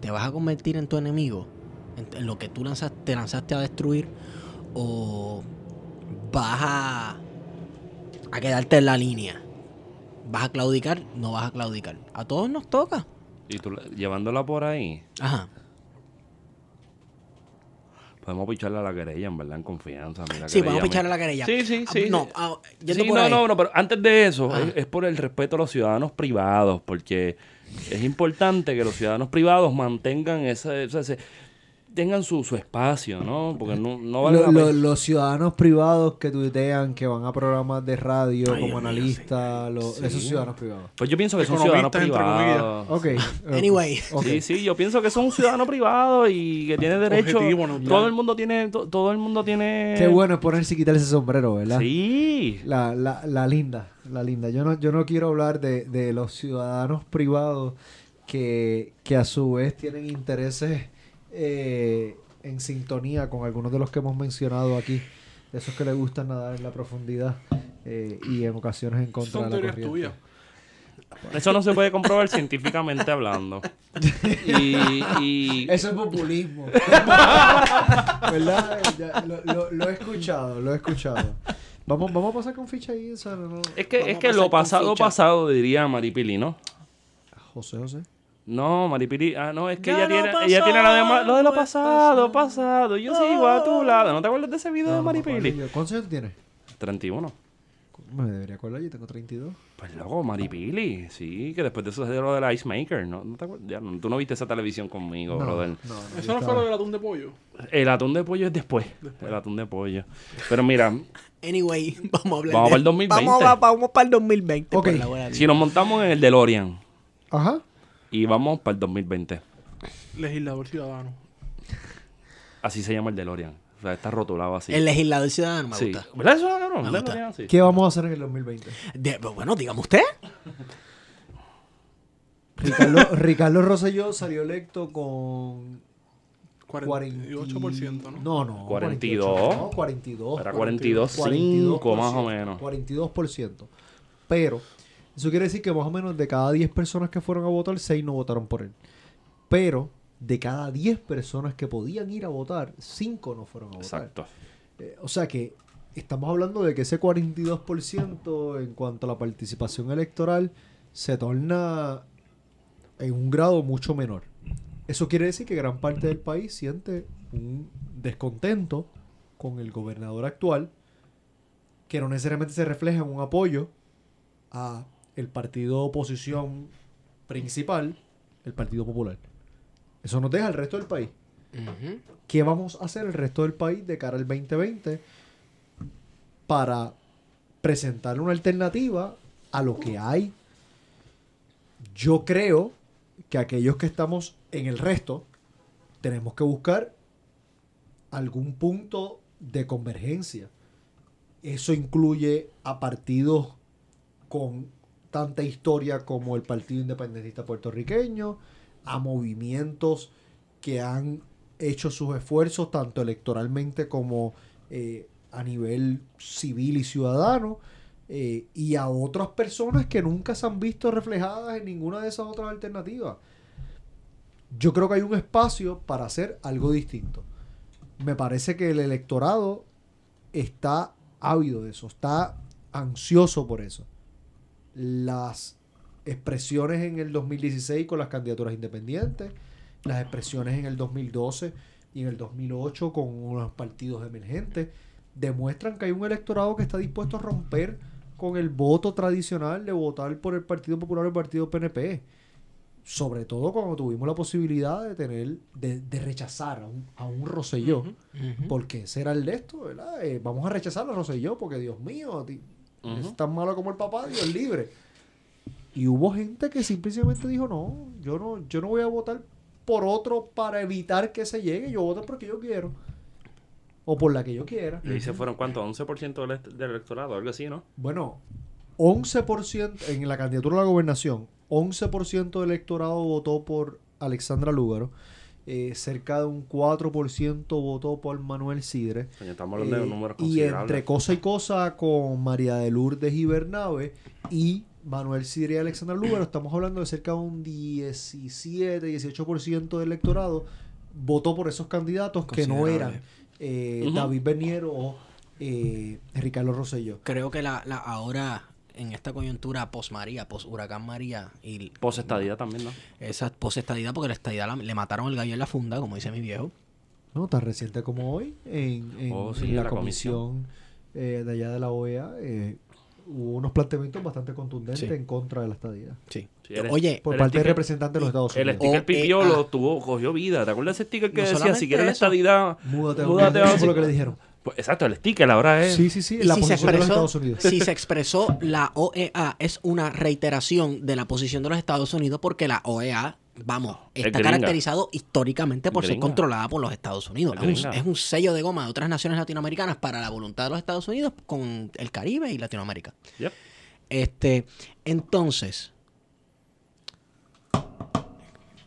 ¿Te vas a convertir en tu enemigo? En, lo que tú lanzaste, te lanzaste a destruir. ¿O vas a, a quedarte en la línea? ¿Vas a claudicar? No vas a claudicar. A todos nos toca. Y tú la- llevándola por ahí, Ajá. Podemos picharle a la querella, en verdad, en confianza. Mira, Sí, a picharle mira. la querella. Sí, sí, Ah, sí. No, ah, Sí, no, no, no, pero antes de eso, es, es por el respeto a los ciudadanos privados, porque es importante que los ciudadanos privados mantengan ese, ese- ese- tengan su, su espacio, ¿no? Porque no, no vale Lo- la lo- pena. los ciudadanos privados que tuitean, que van a programas de radio Ay, como analistas, los- Sí. esos ciudadanos privados. Pues yo pienso que son ciudadanos privados. Ok. Anyway. Sí, sí, yo pienso que son un ciudadano privado y que tiene derecho. Objetivo, neutral. Todo el mundo tiene, to- todo el mundo tiene. Qué bueno es ponerse y quitarse ese sombrero, ¿verdad? Sí. La, la, la linda, la linda. Yo no, yo no quiero hablar de, de los ciudadanos privados que, que a su vez tienen intereses eh, en sintonía con algunos de los que hemos mencionado aquí. De esos que les gustan nadar en la profundidad eh, y en ocasiones en contra Son de la corriente. tuyas. Eso no se puede comprobar científicamente hablando. Y, y- Eso es populismo. ¿Verdad? Ya, lo, lo- lo he escuchado, lo he escuchado. Vamos, vamos a pasar con ficha ahí. no. es que, Vamos es que lo pasado, pasado, diría Maripili, ¿no? José José. No, Maripili, ah, no, es que Ya ella tiene, ella tiene la de lo de lo pasado, pasado, pasado. Yo sigo a tu lado. ¿No te acuerdas de ese video de No, no yo. ¿Cuántos años tienes? 31. Me debería acordar, yo tengo 32. Pues loco, Maripili, sí, que después de eso se dio lo del Ice Maker, ¿no? ¿No te acuerdas? Ya, no, tú no viste esa televisión conmigo, brother. no, no, Eso no fue lo del atún de pollo. El atún de pollo es después. El atún de pollo. Pero mira, Anyway, vamos a hablar Vamos de- para el 2020. Vamos, a- vamos para el 2020. Ok. por la buena si nos montamos en el DeLorean Ajá. Y vamos para el 2020, Legislador ciudadano. así se llama el DeLorean. O sea, está rotulado así. El legislador ciudadano me sí. gusta. ¿Verdad eso, cabrón? Me El gusta. Sí. ¿Qué vamos a hacer en el 2020? De- bueno, dígame usted. Ricardo, Ricardo Rosselló salió electo con 48%, ¿no? No, no. 42. 48, No, 42. Era 42, 5 más o menos. 42%. Pero, eso quiere decir que más o menos de cada 10 personas que fueron a votar, 6 no votaron por él. Pero, de cada 10 personas que podían ir a votar, 5 no fueron a votar. Exacto. Eh, o sea que estamos hablando de que ese 42% en cuanto a la participación electoral se torna en un grado mucho menor. Eso quiere decir que gran parte del país siente un descontento con el gobernador actual, que no necesariamente se refleja en un apoyo a el partido de oposición principal, el Partido Popular. Eso nos deja al resto del país. ¿Qué vamos a hacer el resto del país de cara al 2020 para presentar una alternativa a lo que hay? Yo creo que aquellos que estamos en el resto tenemos que buscar algún punto de convergencia. Eso incluye a partidos con tanta historia como el Partido Independentista Puertorriqueño, a movimientos que han hecho sus esfuerzos tanto electoralmente como eh, a nivel civil y ciudadano, eh, y a otras personas que nunca se han visto reflejadas en ninguna de esas otras alternativas. Yo creo que hay un espacio para hacer algo distinto. Me parece que el electorado está ávido de eso, está ansioso por eso. Las expresiones en el 2016 con las candidaturas independientes, las expresiones en el 2012 y en el 2008 con unos partidos emergentes, demuestran que hay un electorado que está dispuesto a romper con el voto tradicional de votar por el Partido Popular o el Partido PNP. Sobre todo cuando tuvimos la posibilidad de tener, de, de rechazar a un, a un Rosselló. Porque ese era el de esto, ¿verdad? Eh, vamos a rechazar a Rosselló porque, Dios mío, es tan malo como el papá, Dios libre. Y hubo gente que simplemente dijo, no, yo no, yo no voy a votar por otro para evitar que se llegue, yo voto porque yo quiero. O por la que yo quiera. Y se fueron, ¿cuánto? 11% del, del electorado, algo así, ¿no? Bueno, 11% en la candidatura a la gobernación, 11% del electorado votó por Alexandra Lúgaro. Eh, cerca de un 4% votó por Manuel Sidre. Estamos hablando de Eh, números y entre cosa y cosa con María de Lourdes y Bernabe y Manuel Sidre y Alexandra Lúgaro, estamos hablando de cerca de un 17, 18% del electorado votó por esos candidatos que no eran eh. David Berniero o eh, Ricardo Rosselló. Creo que la, la ahora, en esta coyuntura post María, post Huracán María, y Post-estadía también, ¿no? esa post estadidad, porque la estadidad la- le mataron el gallo en la funda, como dice mi viejo. No, tan reciente como hoy, en, en- Oh, sí, en la, la comisión eh, de allá de la OEA, eh, hubo unos planteamientos bastante contundentes Sí. en contra de la estadía. Sí. Sí, el- Oye, Por El parte del sticker- representante de los Estados El Unidos. sticker O, pipiolo eh, ah. tuvo, cogió vida. ¿Te acuerdas de ese sticker que No decía, si quieres la estadidad, Múdate a múdate a Eso fue lo que le dijeron. Pues, exacto, el sticker ahora es... Sí, sí, sí, la si posición de los Estados Unidos. si se expresó la OEA es una reiteración de la posición de los Estados Unidos porque la OEA, vamos, Es está gringa. caracterizado históricamente por ser controlada por los Estados Unidos. Es Es un, es sello de goma de otras naciones latinoamericanas para la voluntad de los Estados Unidos con el Caribe y Latinoamérica. Yep. Este, entonces,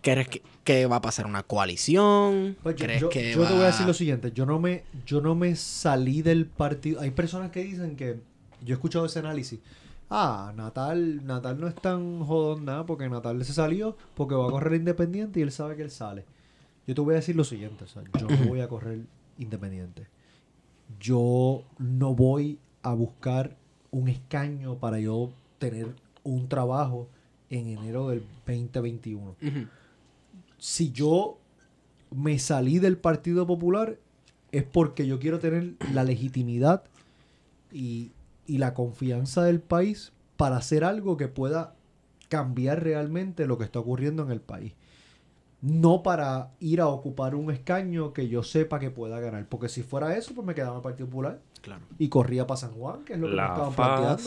¿crees que, que va a pasar una coalición? Pues yo, ¿Crees yo- que yo te voy a decir lo siguiente, yo no me, yo no me salí del partido. Hay personas que dicen que, yo he escuchado ese análisis. Ah, Natal, Natal no es tan jodón nada porque Natal se salió porque va a correr independiente y él sabe que él sale. Yo te voy a decir lo siguiente, o sea, yo no voy a correr independiente. Yo no voy a buscar un escaño para yo tener un trabajo en enero del 2021 Ujú. Si yo me salí del Partido Popular es porque yo quiero tener la legitimidad y, y la confianza del país para hacer algo que pueda cambiar realmente lo que está ocurriendo en el país. No para ir a ocupar un escaño que yo sepa que pueda ganar. Porque si fuera eso, pues me quedaba en el Partido Popular Claro. y corría para San Juan, que es lo que me La estaban planteando.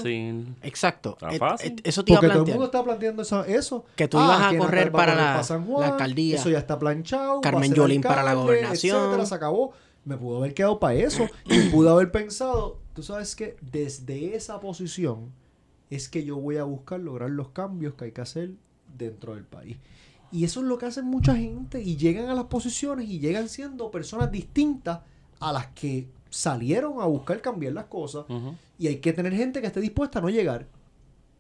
Exacto. Fácil. et- eso te iba a todo el mundo está planteando eso. eso. Que tú ibas a que correr a para la- para San Juan, la alcaldía. Eso ya está planchado. a Carmen ser Yulín para la gobernación. etcétera, se acabó. Me pudo haber quedado para eso. Y pude haber pensado, tú sabes que desde esa posición es que yo voy a buscar lograr los cambios que hay que hacer dentro del país. Y eso es lo que hacen mucha gente y llegan a las posiciones y llegan siendo personas distintas a las que salieron a buscar cambiar las cosas. Y hay que tener gente que esté dispuesta a no llegar.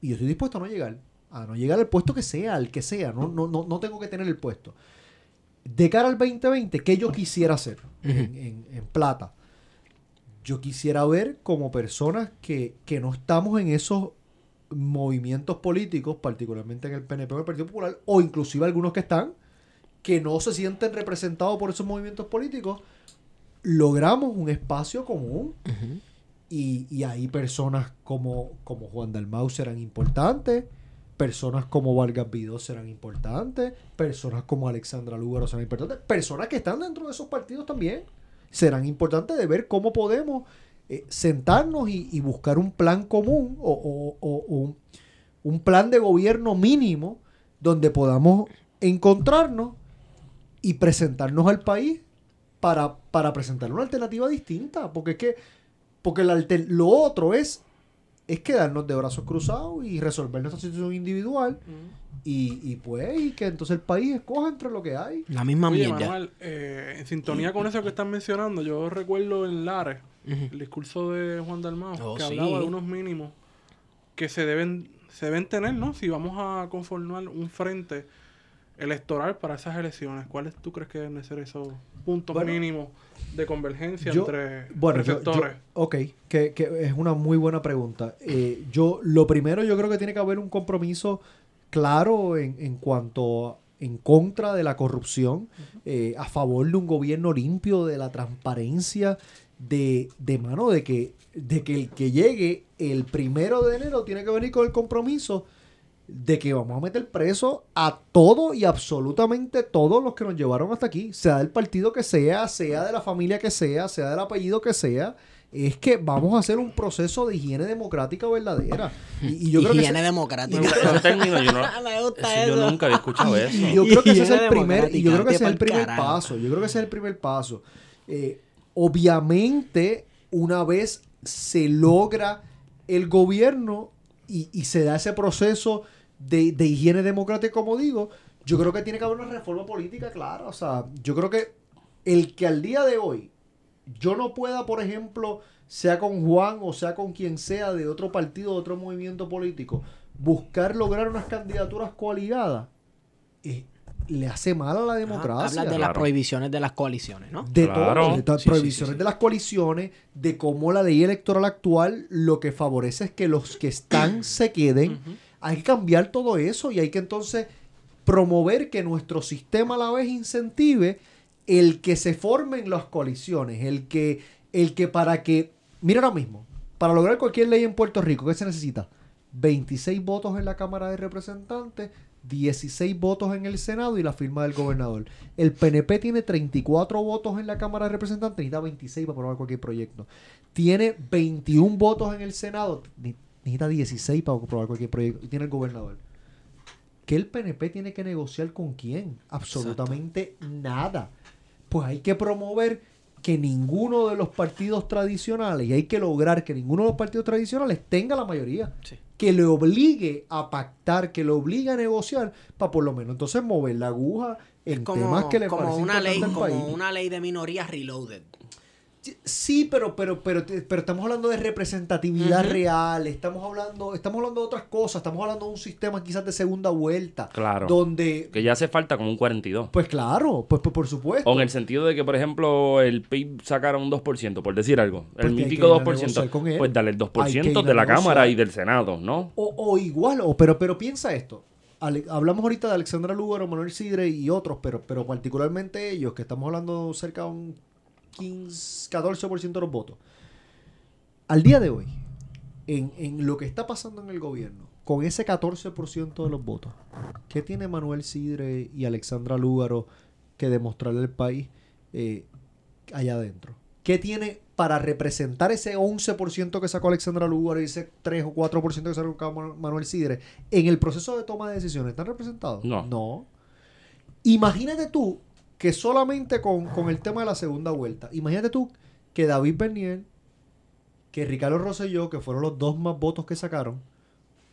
Y yo estoy dispuesto a no llegar. A no llegar al puesto que sea, al que sea. No, no, no, no tengo que tener el puesto. De cara al 2020, ¿qué yo quisiera hacer en, en- en plata? Yo quisiera ver como personas que, que no estamos en esos movimientos políticos, particularmente en el PNP o el Partido Popular, o inclusive algunos que están, que no se sienten representados por esos movimientos políticos, logramos un espacio común y, y ahí personas como, como Juan Dalmau serán importantes, personas como Vargas Vidó serán importantes, personas como Alexandra Lúgaro serán importantes, personas que están dentro de esos partidos también serán importantes de ver cómo podemos eh, sentarnos y, y buscar un plan común o, o- o- o un, un plan de gobierno mínimo donde podamos encontrarnos y presentarnos al país para, para presentar una alternativa distinta. Porque es que porque la alter- lo otro es, es quedarnos de brazos cruzados y resolver nuestra situación individual y, y pues, y que entonces el país escoja entre lo que hay. La misma Oye, mierda. Manuel, eh, en sintonía con eso que están mencionando, yo recuerdo en Lares el discurso de Juan Dalmau, Oh, que sí. hablaba de unos mínimos que se deben, se deben tener, ¿no? Si vamos a conformar un frente electoral para esas elecciones, ¿cuáles tú crees que deben de ser esos puntos Bueno, mínimos de convergencia Yo- entre bueno, receptores? ok, que, que es una muy buena pregunta. Eh, yo, lo primero, yo creo que tiene que haber un compromiso claro en, en cuanto a- en contra de la corrupción, eh, a favor de un gobierno limpio, de la transparencia, de, de mano, de que, de que el que llegue el primero de enero tiene que venir con el compromiso de que vamos a meter preso a todo y absolutamente todos los que nos llevaron hasta aquí, sea del partido que sea, sea de la familia que sea, sea del apellido que sea, es que vamos a hacer un proceso de higiene democrática verdadera. Y, y yo creo que Higiene ese- democrática. Me término, yo, no, Me gusta eso yo eso. nunca había escuchado eso. y yo creo que ese es el primer, y yo creo que ese es el primer paso. Yo creo que ese es el primer paso. Eh, obviamente, una vez se logra el gobierno y, y se da ese proceso de, de higiene democrática, como digo, yo creo que tiene que haber una reforma política clara. O sea, yo creo que el que al día de hoy yo no pueda, por ejemplo, sea con Juan o sea con quien sea de otro partido, de otro movimiento político, buscar lograr unas candidaturas coaligadas, eh, le hace mal a la democracia. Hablas de las prohibiciones de las coaliciones, ¿no? De Claro. todo, de las Sí, sí, prohibiciones sí, sí. de las coaliciones, de cómo la ley electoral actual lo que favorece es que los que están se queden. Hay que cambiar todo eso y hay que entonces promover que nuestro sistema a la vez incentive el que se formen las coaliciones, el que, el que para que, mira ahora mismo, para lograr cualquier ley en Puerto Rico, ¿qué se necesita? 26 votos en la Cámara de Representantes, 16 votos en el Senado y la firma del gobernador. El PNP tiene 34 votos en la Cámara de Representantes, necesita 26 para aprobar cualquier proyecto. Tiene 21 votos en el Senado, necesita 16 para aprobar cualquier proyecto. Y tiene el gobernador. ¿Que el PNP tiene que negociar con quién? Absolutamente nada. Pues hay que promover que ninguno de los partidos tradicionales, y hay que lograr que ninguno de los partidos tradicionales tenga la mayoría. Sí. Que le obligue a pactar, que le obligue a negociar, para por lo menos entonces mover la aguja en temas Como, que le como una ley, como una ley de minorías reloaded. Sí, pero, pero, pero, pero estamos hablando de representatividad real, estamos hablando, estamos hablando de otras cosas, estamos hablando de un sistema quizás de segunda vuelta. Claro. Donde, Que ya hace falta como un 42. pues claro, pues, pues por supuesto. O en el sentido de que, por ejemplo, el PIB sacara un 2%, por decir algo. Pues el hay mítico que ir a negociar 2%. con él. Pues dale el Hay que 2% ir de la. Cámara y del Senado, ¿no? O, o igual, o, pero, pero piensa esto. Ale- hablamos ahorita de Alexandra Lúgaro, Manuel Sidre y otros, pero, pero particularmente ellos, que estamos hablando cerca de un 15, 14% de los votos. Al día de hoy, en, en lo que está pasando en el gobierno, con ese 14% de los votos, ¿qué tiene Manuel Sidre y Alexandra Lúgaro que demostrarle al país eh, allá adentro? ¿Qué tiene para representar ese 11% que sacó Alexandra Lúgaro y ese 3 o 4% que sacó Manu- Manuel Sidre en el proceso de toma de decisiones? ¿Están representados? No. No. Imagínate tú que solamente con, con el tema de la segunda vuelta, imagínate tú que David Bernier, que Ricardo Rosselló, que fueron los dos más votos que sacaron,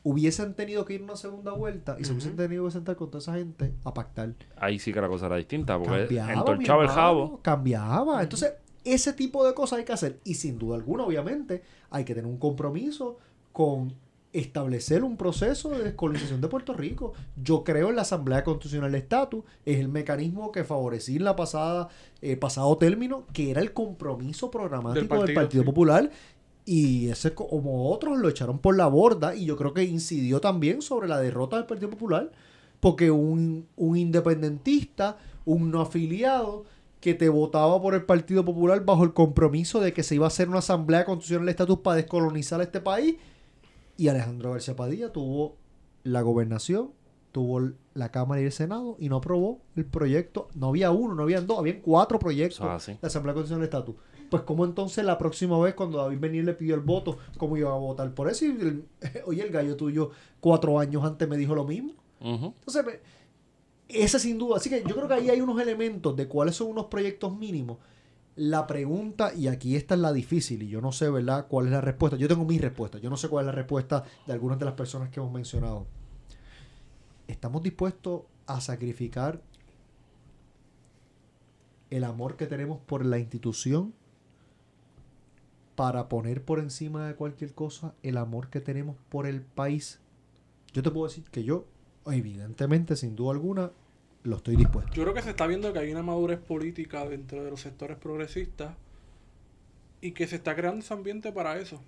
hubiesen tenido que ir a una segunda vuelta y se hubiesen tenido que sentar con toda esa gente a pactar. Ahí sí que la cosa era distinta, porque Cambiaba, entorchaba el jabo. Cambiaba. Entonces, ese tipo de cosas hay que hacer. Y sin duda alguna, obviamente, hay que tener un compromiso con establecer un proceso de descolonización de Puerto Rico. Yo creo en la Asamblea Constitucional de Estatus. Es el mecanismo que favorecí en la pasada, eh, pasado término, que era el compromiso programático del partido, Partido, sí. Popular. Y ese, co- como otros, lo echaron por la borda. Y yo creo que incidió también sobre la derrota del Partido Popular. Porque un, un independentista, un no afiliado, que te votaba por el Partido Popular bajo el compromiso de que se iba a hacer una asamblea constitucional de estatus para descolonizar este país. Y Alejandro García Padilla tuvo la gobernación, tuvo la Cámara y el Senado y no aprobó el proyecto. No había uno, no habían dos, habían cuatro proyectos así. de Asamblea Constitucional de Estatus. Pues como entonces la próxima vez cuando David Benítez le pidió el voto, ¿cómo iba a votar por eso? Y el- oye, el gallo tuyo cuatro años antes me dijo lo mismo. Entonces, ese sin duda. Así que yo creo que ahí hay unos elementos de cuáles son unos proyectos mínimos. La pregunta, y aquí esta es la difícil, y yo no sé, ¿verdad?, cuál es la respuesta. Yo tengo mi respuesta. Yo no sé cuál es la respuesta de algunas de las personas que hemos mencionado. estamos dispuestos a sacrificar el amor que tenemos por la institución para poner por encima de cualquier cosa el amor que tenemos por el país. Yo te puedo decir que yo, evidentemente, sin duda alguna, lo estoy dispuesto. Yo creo que se está viendo que hay una madurez política dentro de los sectores progresistas y que se está creando ese ambiente para eso.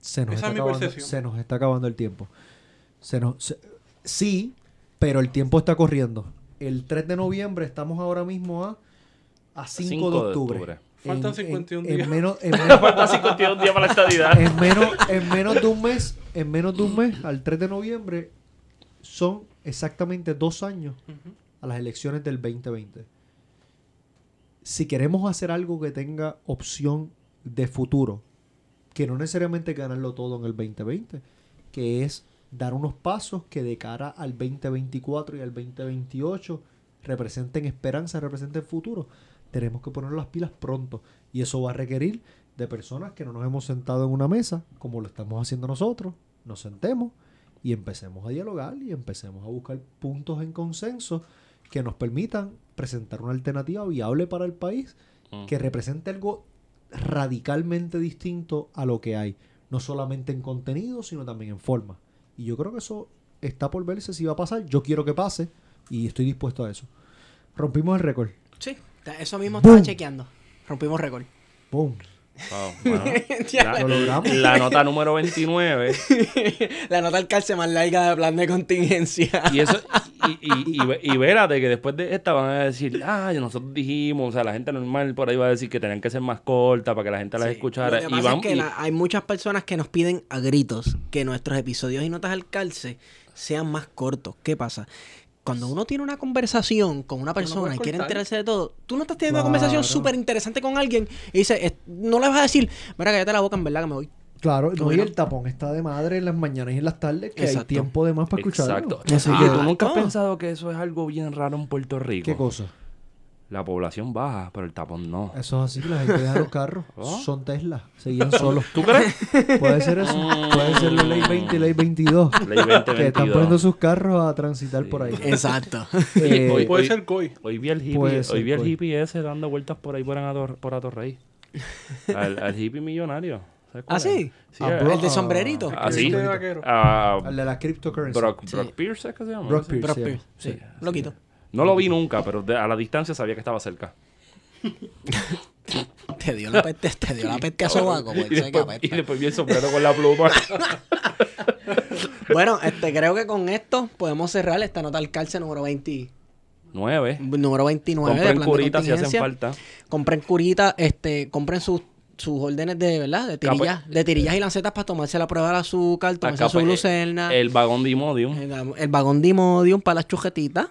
Se nos, Esa está, es mi acabando, percepción. se nos está acabando el tiempo. Se nos, se- sí, pero el tiempo está corriendo. El 3 de noviembre estamos ahora mismo a, a 5, 5 de de octubre. octubre. Faltan En- 51 en- días. En menos, en menos- Falta 51 días para la estadidad. en menos, en menos de un mes, en menos de un mes, al 3 de noviembre, son exactamente dos años a las elecciones del 2020. Si queremos hacer algo que tenga opción de futuro, que no necesariamente ganarlo todo en el 2020, que es dar unos pasos que de cara al 2024 y al 2028 representen esperanza, representen futuro, tenemos que poner las pilas pronto. Y eso va a requerir de personas que no nos hemos sentado en una mesa, como lo estamos haciendo nosotros, nos sentemos y empecemos a dialogar y empecemos a buscar puntos en consenso que nos permitan presentar una alternativa viable para el país Mm. que represente algo radicalmente distinto a lo que hay, no solamente en contenido, sino también en forma. Y yo creo que eso está por verse si va a pasar. Yo quiero que pase y estoy dispuesto a eso. Rompimos el récord. Sí, eso mismo estaba Boom. chequeando. Rompimos récord. ¡Boom! Wow, bueno, Ya la, Lo logramos. la nota número 29. La nota al calce más larga de plan de contingencia. Y eso, y, y, y, y vérate que después de esta van a decir, ah, nosotros dijimos, o sea, la gente normal por ahí va a decir que tenían que ser más cortas para que la gente las Sí. escuchara. Lo que y van, es que la- hay muchas personas que nos piden a gritos que nuestros episodios y notas al calce sean más cortos. ¿Qué pasa? Cuando uno tiene una conversación con una persona y quiere enterarse de todo, tú no estás teniendo Claro. una conversación súper interesante con alguien y dices, "Es- no le vas a decir, mira, cállate la boca, en verdad que me voy. Claro, no, y el tapón está de madre en las mañanas y en las tardes, que hay tiempo de más para escucharlo. Exacto. Así Oye, que- ¿tú nunca has Ah. pensado que eso es algo bien raro en Puerto Rico? ¿Qué cosa? La población baja, pero el tapón no. Eso es así, la gente deja los carros. ¿Oh? Son Tesla, seguían solos. ¿Tú crees? Puede ser eso. Puede ser la ley 20 y ley 22. Ley 2022. Que están poniendo sus carros a transitar Sí. por ahí. Exacto. Eh, Hoy- Puede hoy- ser COI. Hoy vi al hippie, hoy vi puede. hippie ese dando vueltas por ahí por Ator, por Atorrey. Al, al hippie millonario. ¿Sabes cuál ¿Ah, sí? Ah, eh, bro, El de ah, sombrerito. Ah, sí. Este vaquero. a al de la cryptocurrency. Brock, Sí. Pierce, ¿es que se llama? Brock. Pierce. Brock sí. Pierce, sí, Sí, loquito. No lo vi nunca, pero de- a la distancia sabía que estaba cerca. Te dio la peste, te dio la peste a sobaco, pues, y, que después, apesta. y después vi el sombrero con la pluma. Bueno, este, creo que con esto podemos cerrar esta nota al calce número 20, Nueve. número 29 de Compren plan de curitas si hacen contingencia. falta. Compren curita, este, compren sus sus órdenes de, ¿verdad? De tirillas, de tirillas y lancetas para tomarse la prueba del azúcar, tomarse Acá, su pues, glucerna, El vagón de Imodium. el, el vagón de Imodium para las chujetitas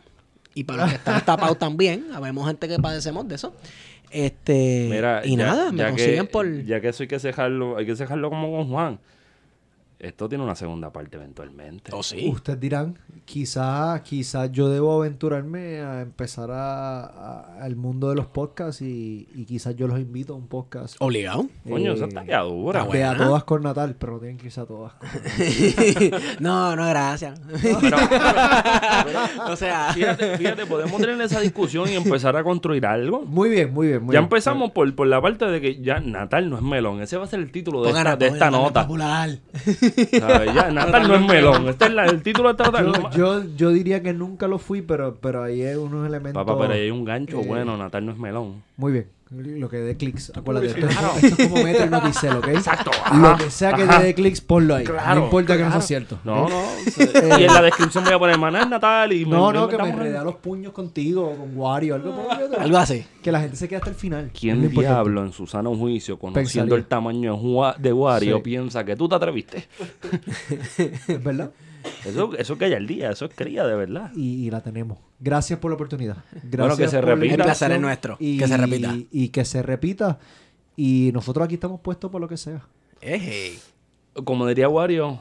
y para los que están tapados también. Habemos gente que padecemos de eso. Este, Mira, y ya- nada, me ya consiguen que, por... Ya que eso hay que cejarlo, hay que cejarlo como con Juan. Esto tiene una segunda parte eventualmente. Oh, sí. Ustedes dirán, quizás quizá yo debo aventurarme a empezar a, a- al mundo de los podcasts y, y quizás yo los invito a un podcast. Obligado. Coño, Eh, esa estaría dura. De a todas con Natal, pero no tienen que irse a todas. con- no, no, gracias. Pero- o sea, fíjate, fíjate, podemos tener esa discusión y empezar a construir algo. Muy bien, muy bien. Muy ya bien. empezamos por, por la parte de que ya Natal no es melón. Ese va a ser el título de pongan esta, a- de esta nota. popular. ¿Sabes? Ya, Natal no es melón. Este es la- el título de esta. Yo, yo, yo diría que nunca lo fui, pero, pero ahí hay unos elementos. Papá, pero ahí hay un gancho eh, bueno. Natal no es melón. Muy bien. Lo que dé clics. Acuérdate, esto, es como- esto es como meter noticel, ¿ok? Exacto. Lo ajá, que sea que ajá. te dé clics, ponlo ahí. Claro, no importa que no claro. sea cierto. No, no. y en la descripción voy a poner maná Natal y No, no, que me inventamos enredé a los puños contigo o con Wario, algo por. Algo así. Que la gente se quede hasta el final. ¿Quién lo diablo en su sano juicio, conociendo Pensaría. el tamaño de, Wario, Sí. piensa que tú te atreviste? Verdad. Eso, eso que hay al día, eso es cría de verdad. Y, y la tenemos. Gracias por la oportunidad. Gracias Bueno, que se repita. El placer es nuestro. Y, Que se repita. Y que se repita. Y nosotros aquí estamos puestos por lo que sea. Como diría Wario,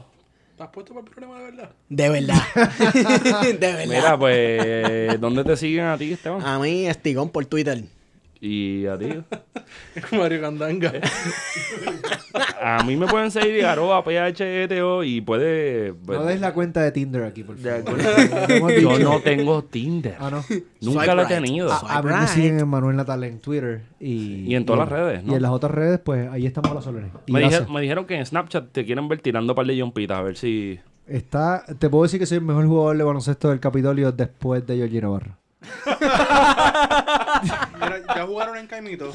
¿Estás puesto para el problema de verdad? De verdad. de verdad. mira, pues, ¿dónde te siguen a ti, Esteban? A mí, Estigón por Twitter. Y a ti. Mario Candanga. a mí me pueden seguir arroba PHTO y puede... pues, No des la cuenta de Tinder aquí, por favor. Yo no tengo Tinder. Ah, no. Nunca lo he tenido. Ah, A mí me siguen en Manuel Natal en Twitter. Y, Y en todas las redes, ¿no? Y en las otras redes, pues ahí estamos a la soledad. Y me, dijeron, me dijeron que en Snapchat te quieren ver tirando par de jumpitas, a ver si... Está, te puedo decir que soy el mejor jugador de baloncesto del Capitolio después de Georgie Navarro. Mira, ¿Ya jugaron en Caimito?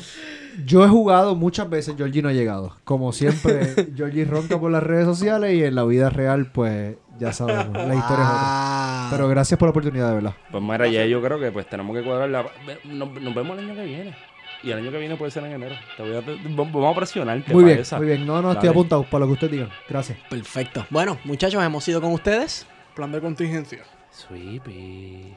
Yo he jugado muchas veces, Georgie no ha llegado. Como siempre, Georgie ronca por las redes sociales y en la vida real, pues ya sabemos, la historia es otra. Ah. Pero gracias por la oportunidad, de verdad. Pues mira, ya yo creo que pues tenemos que cuadrar la... Nos, nos vemos el año que viene. Y el año que viene puede ser en enero. Te voy a, te- vamos a presionarte Muy bien, esa. muy bien. No, no, estoy Dale. apuntado para lo que ustedes digan. Gracias. Perfecto. Bueno, muchachos, hemos ido con ustedes. Plan de contingencia. Sweepy.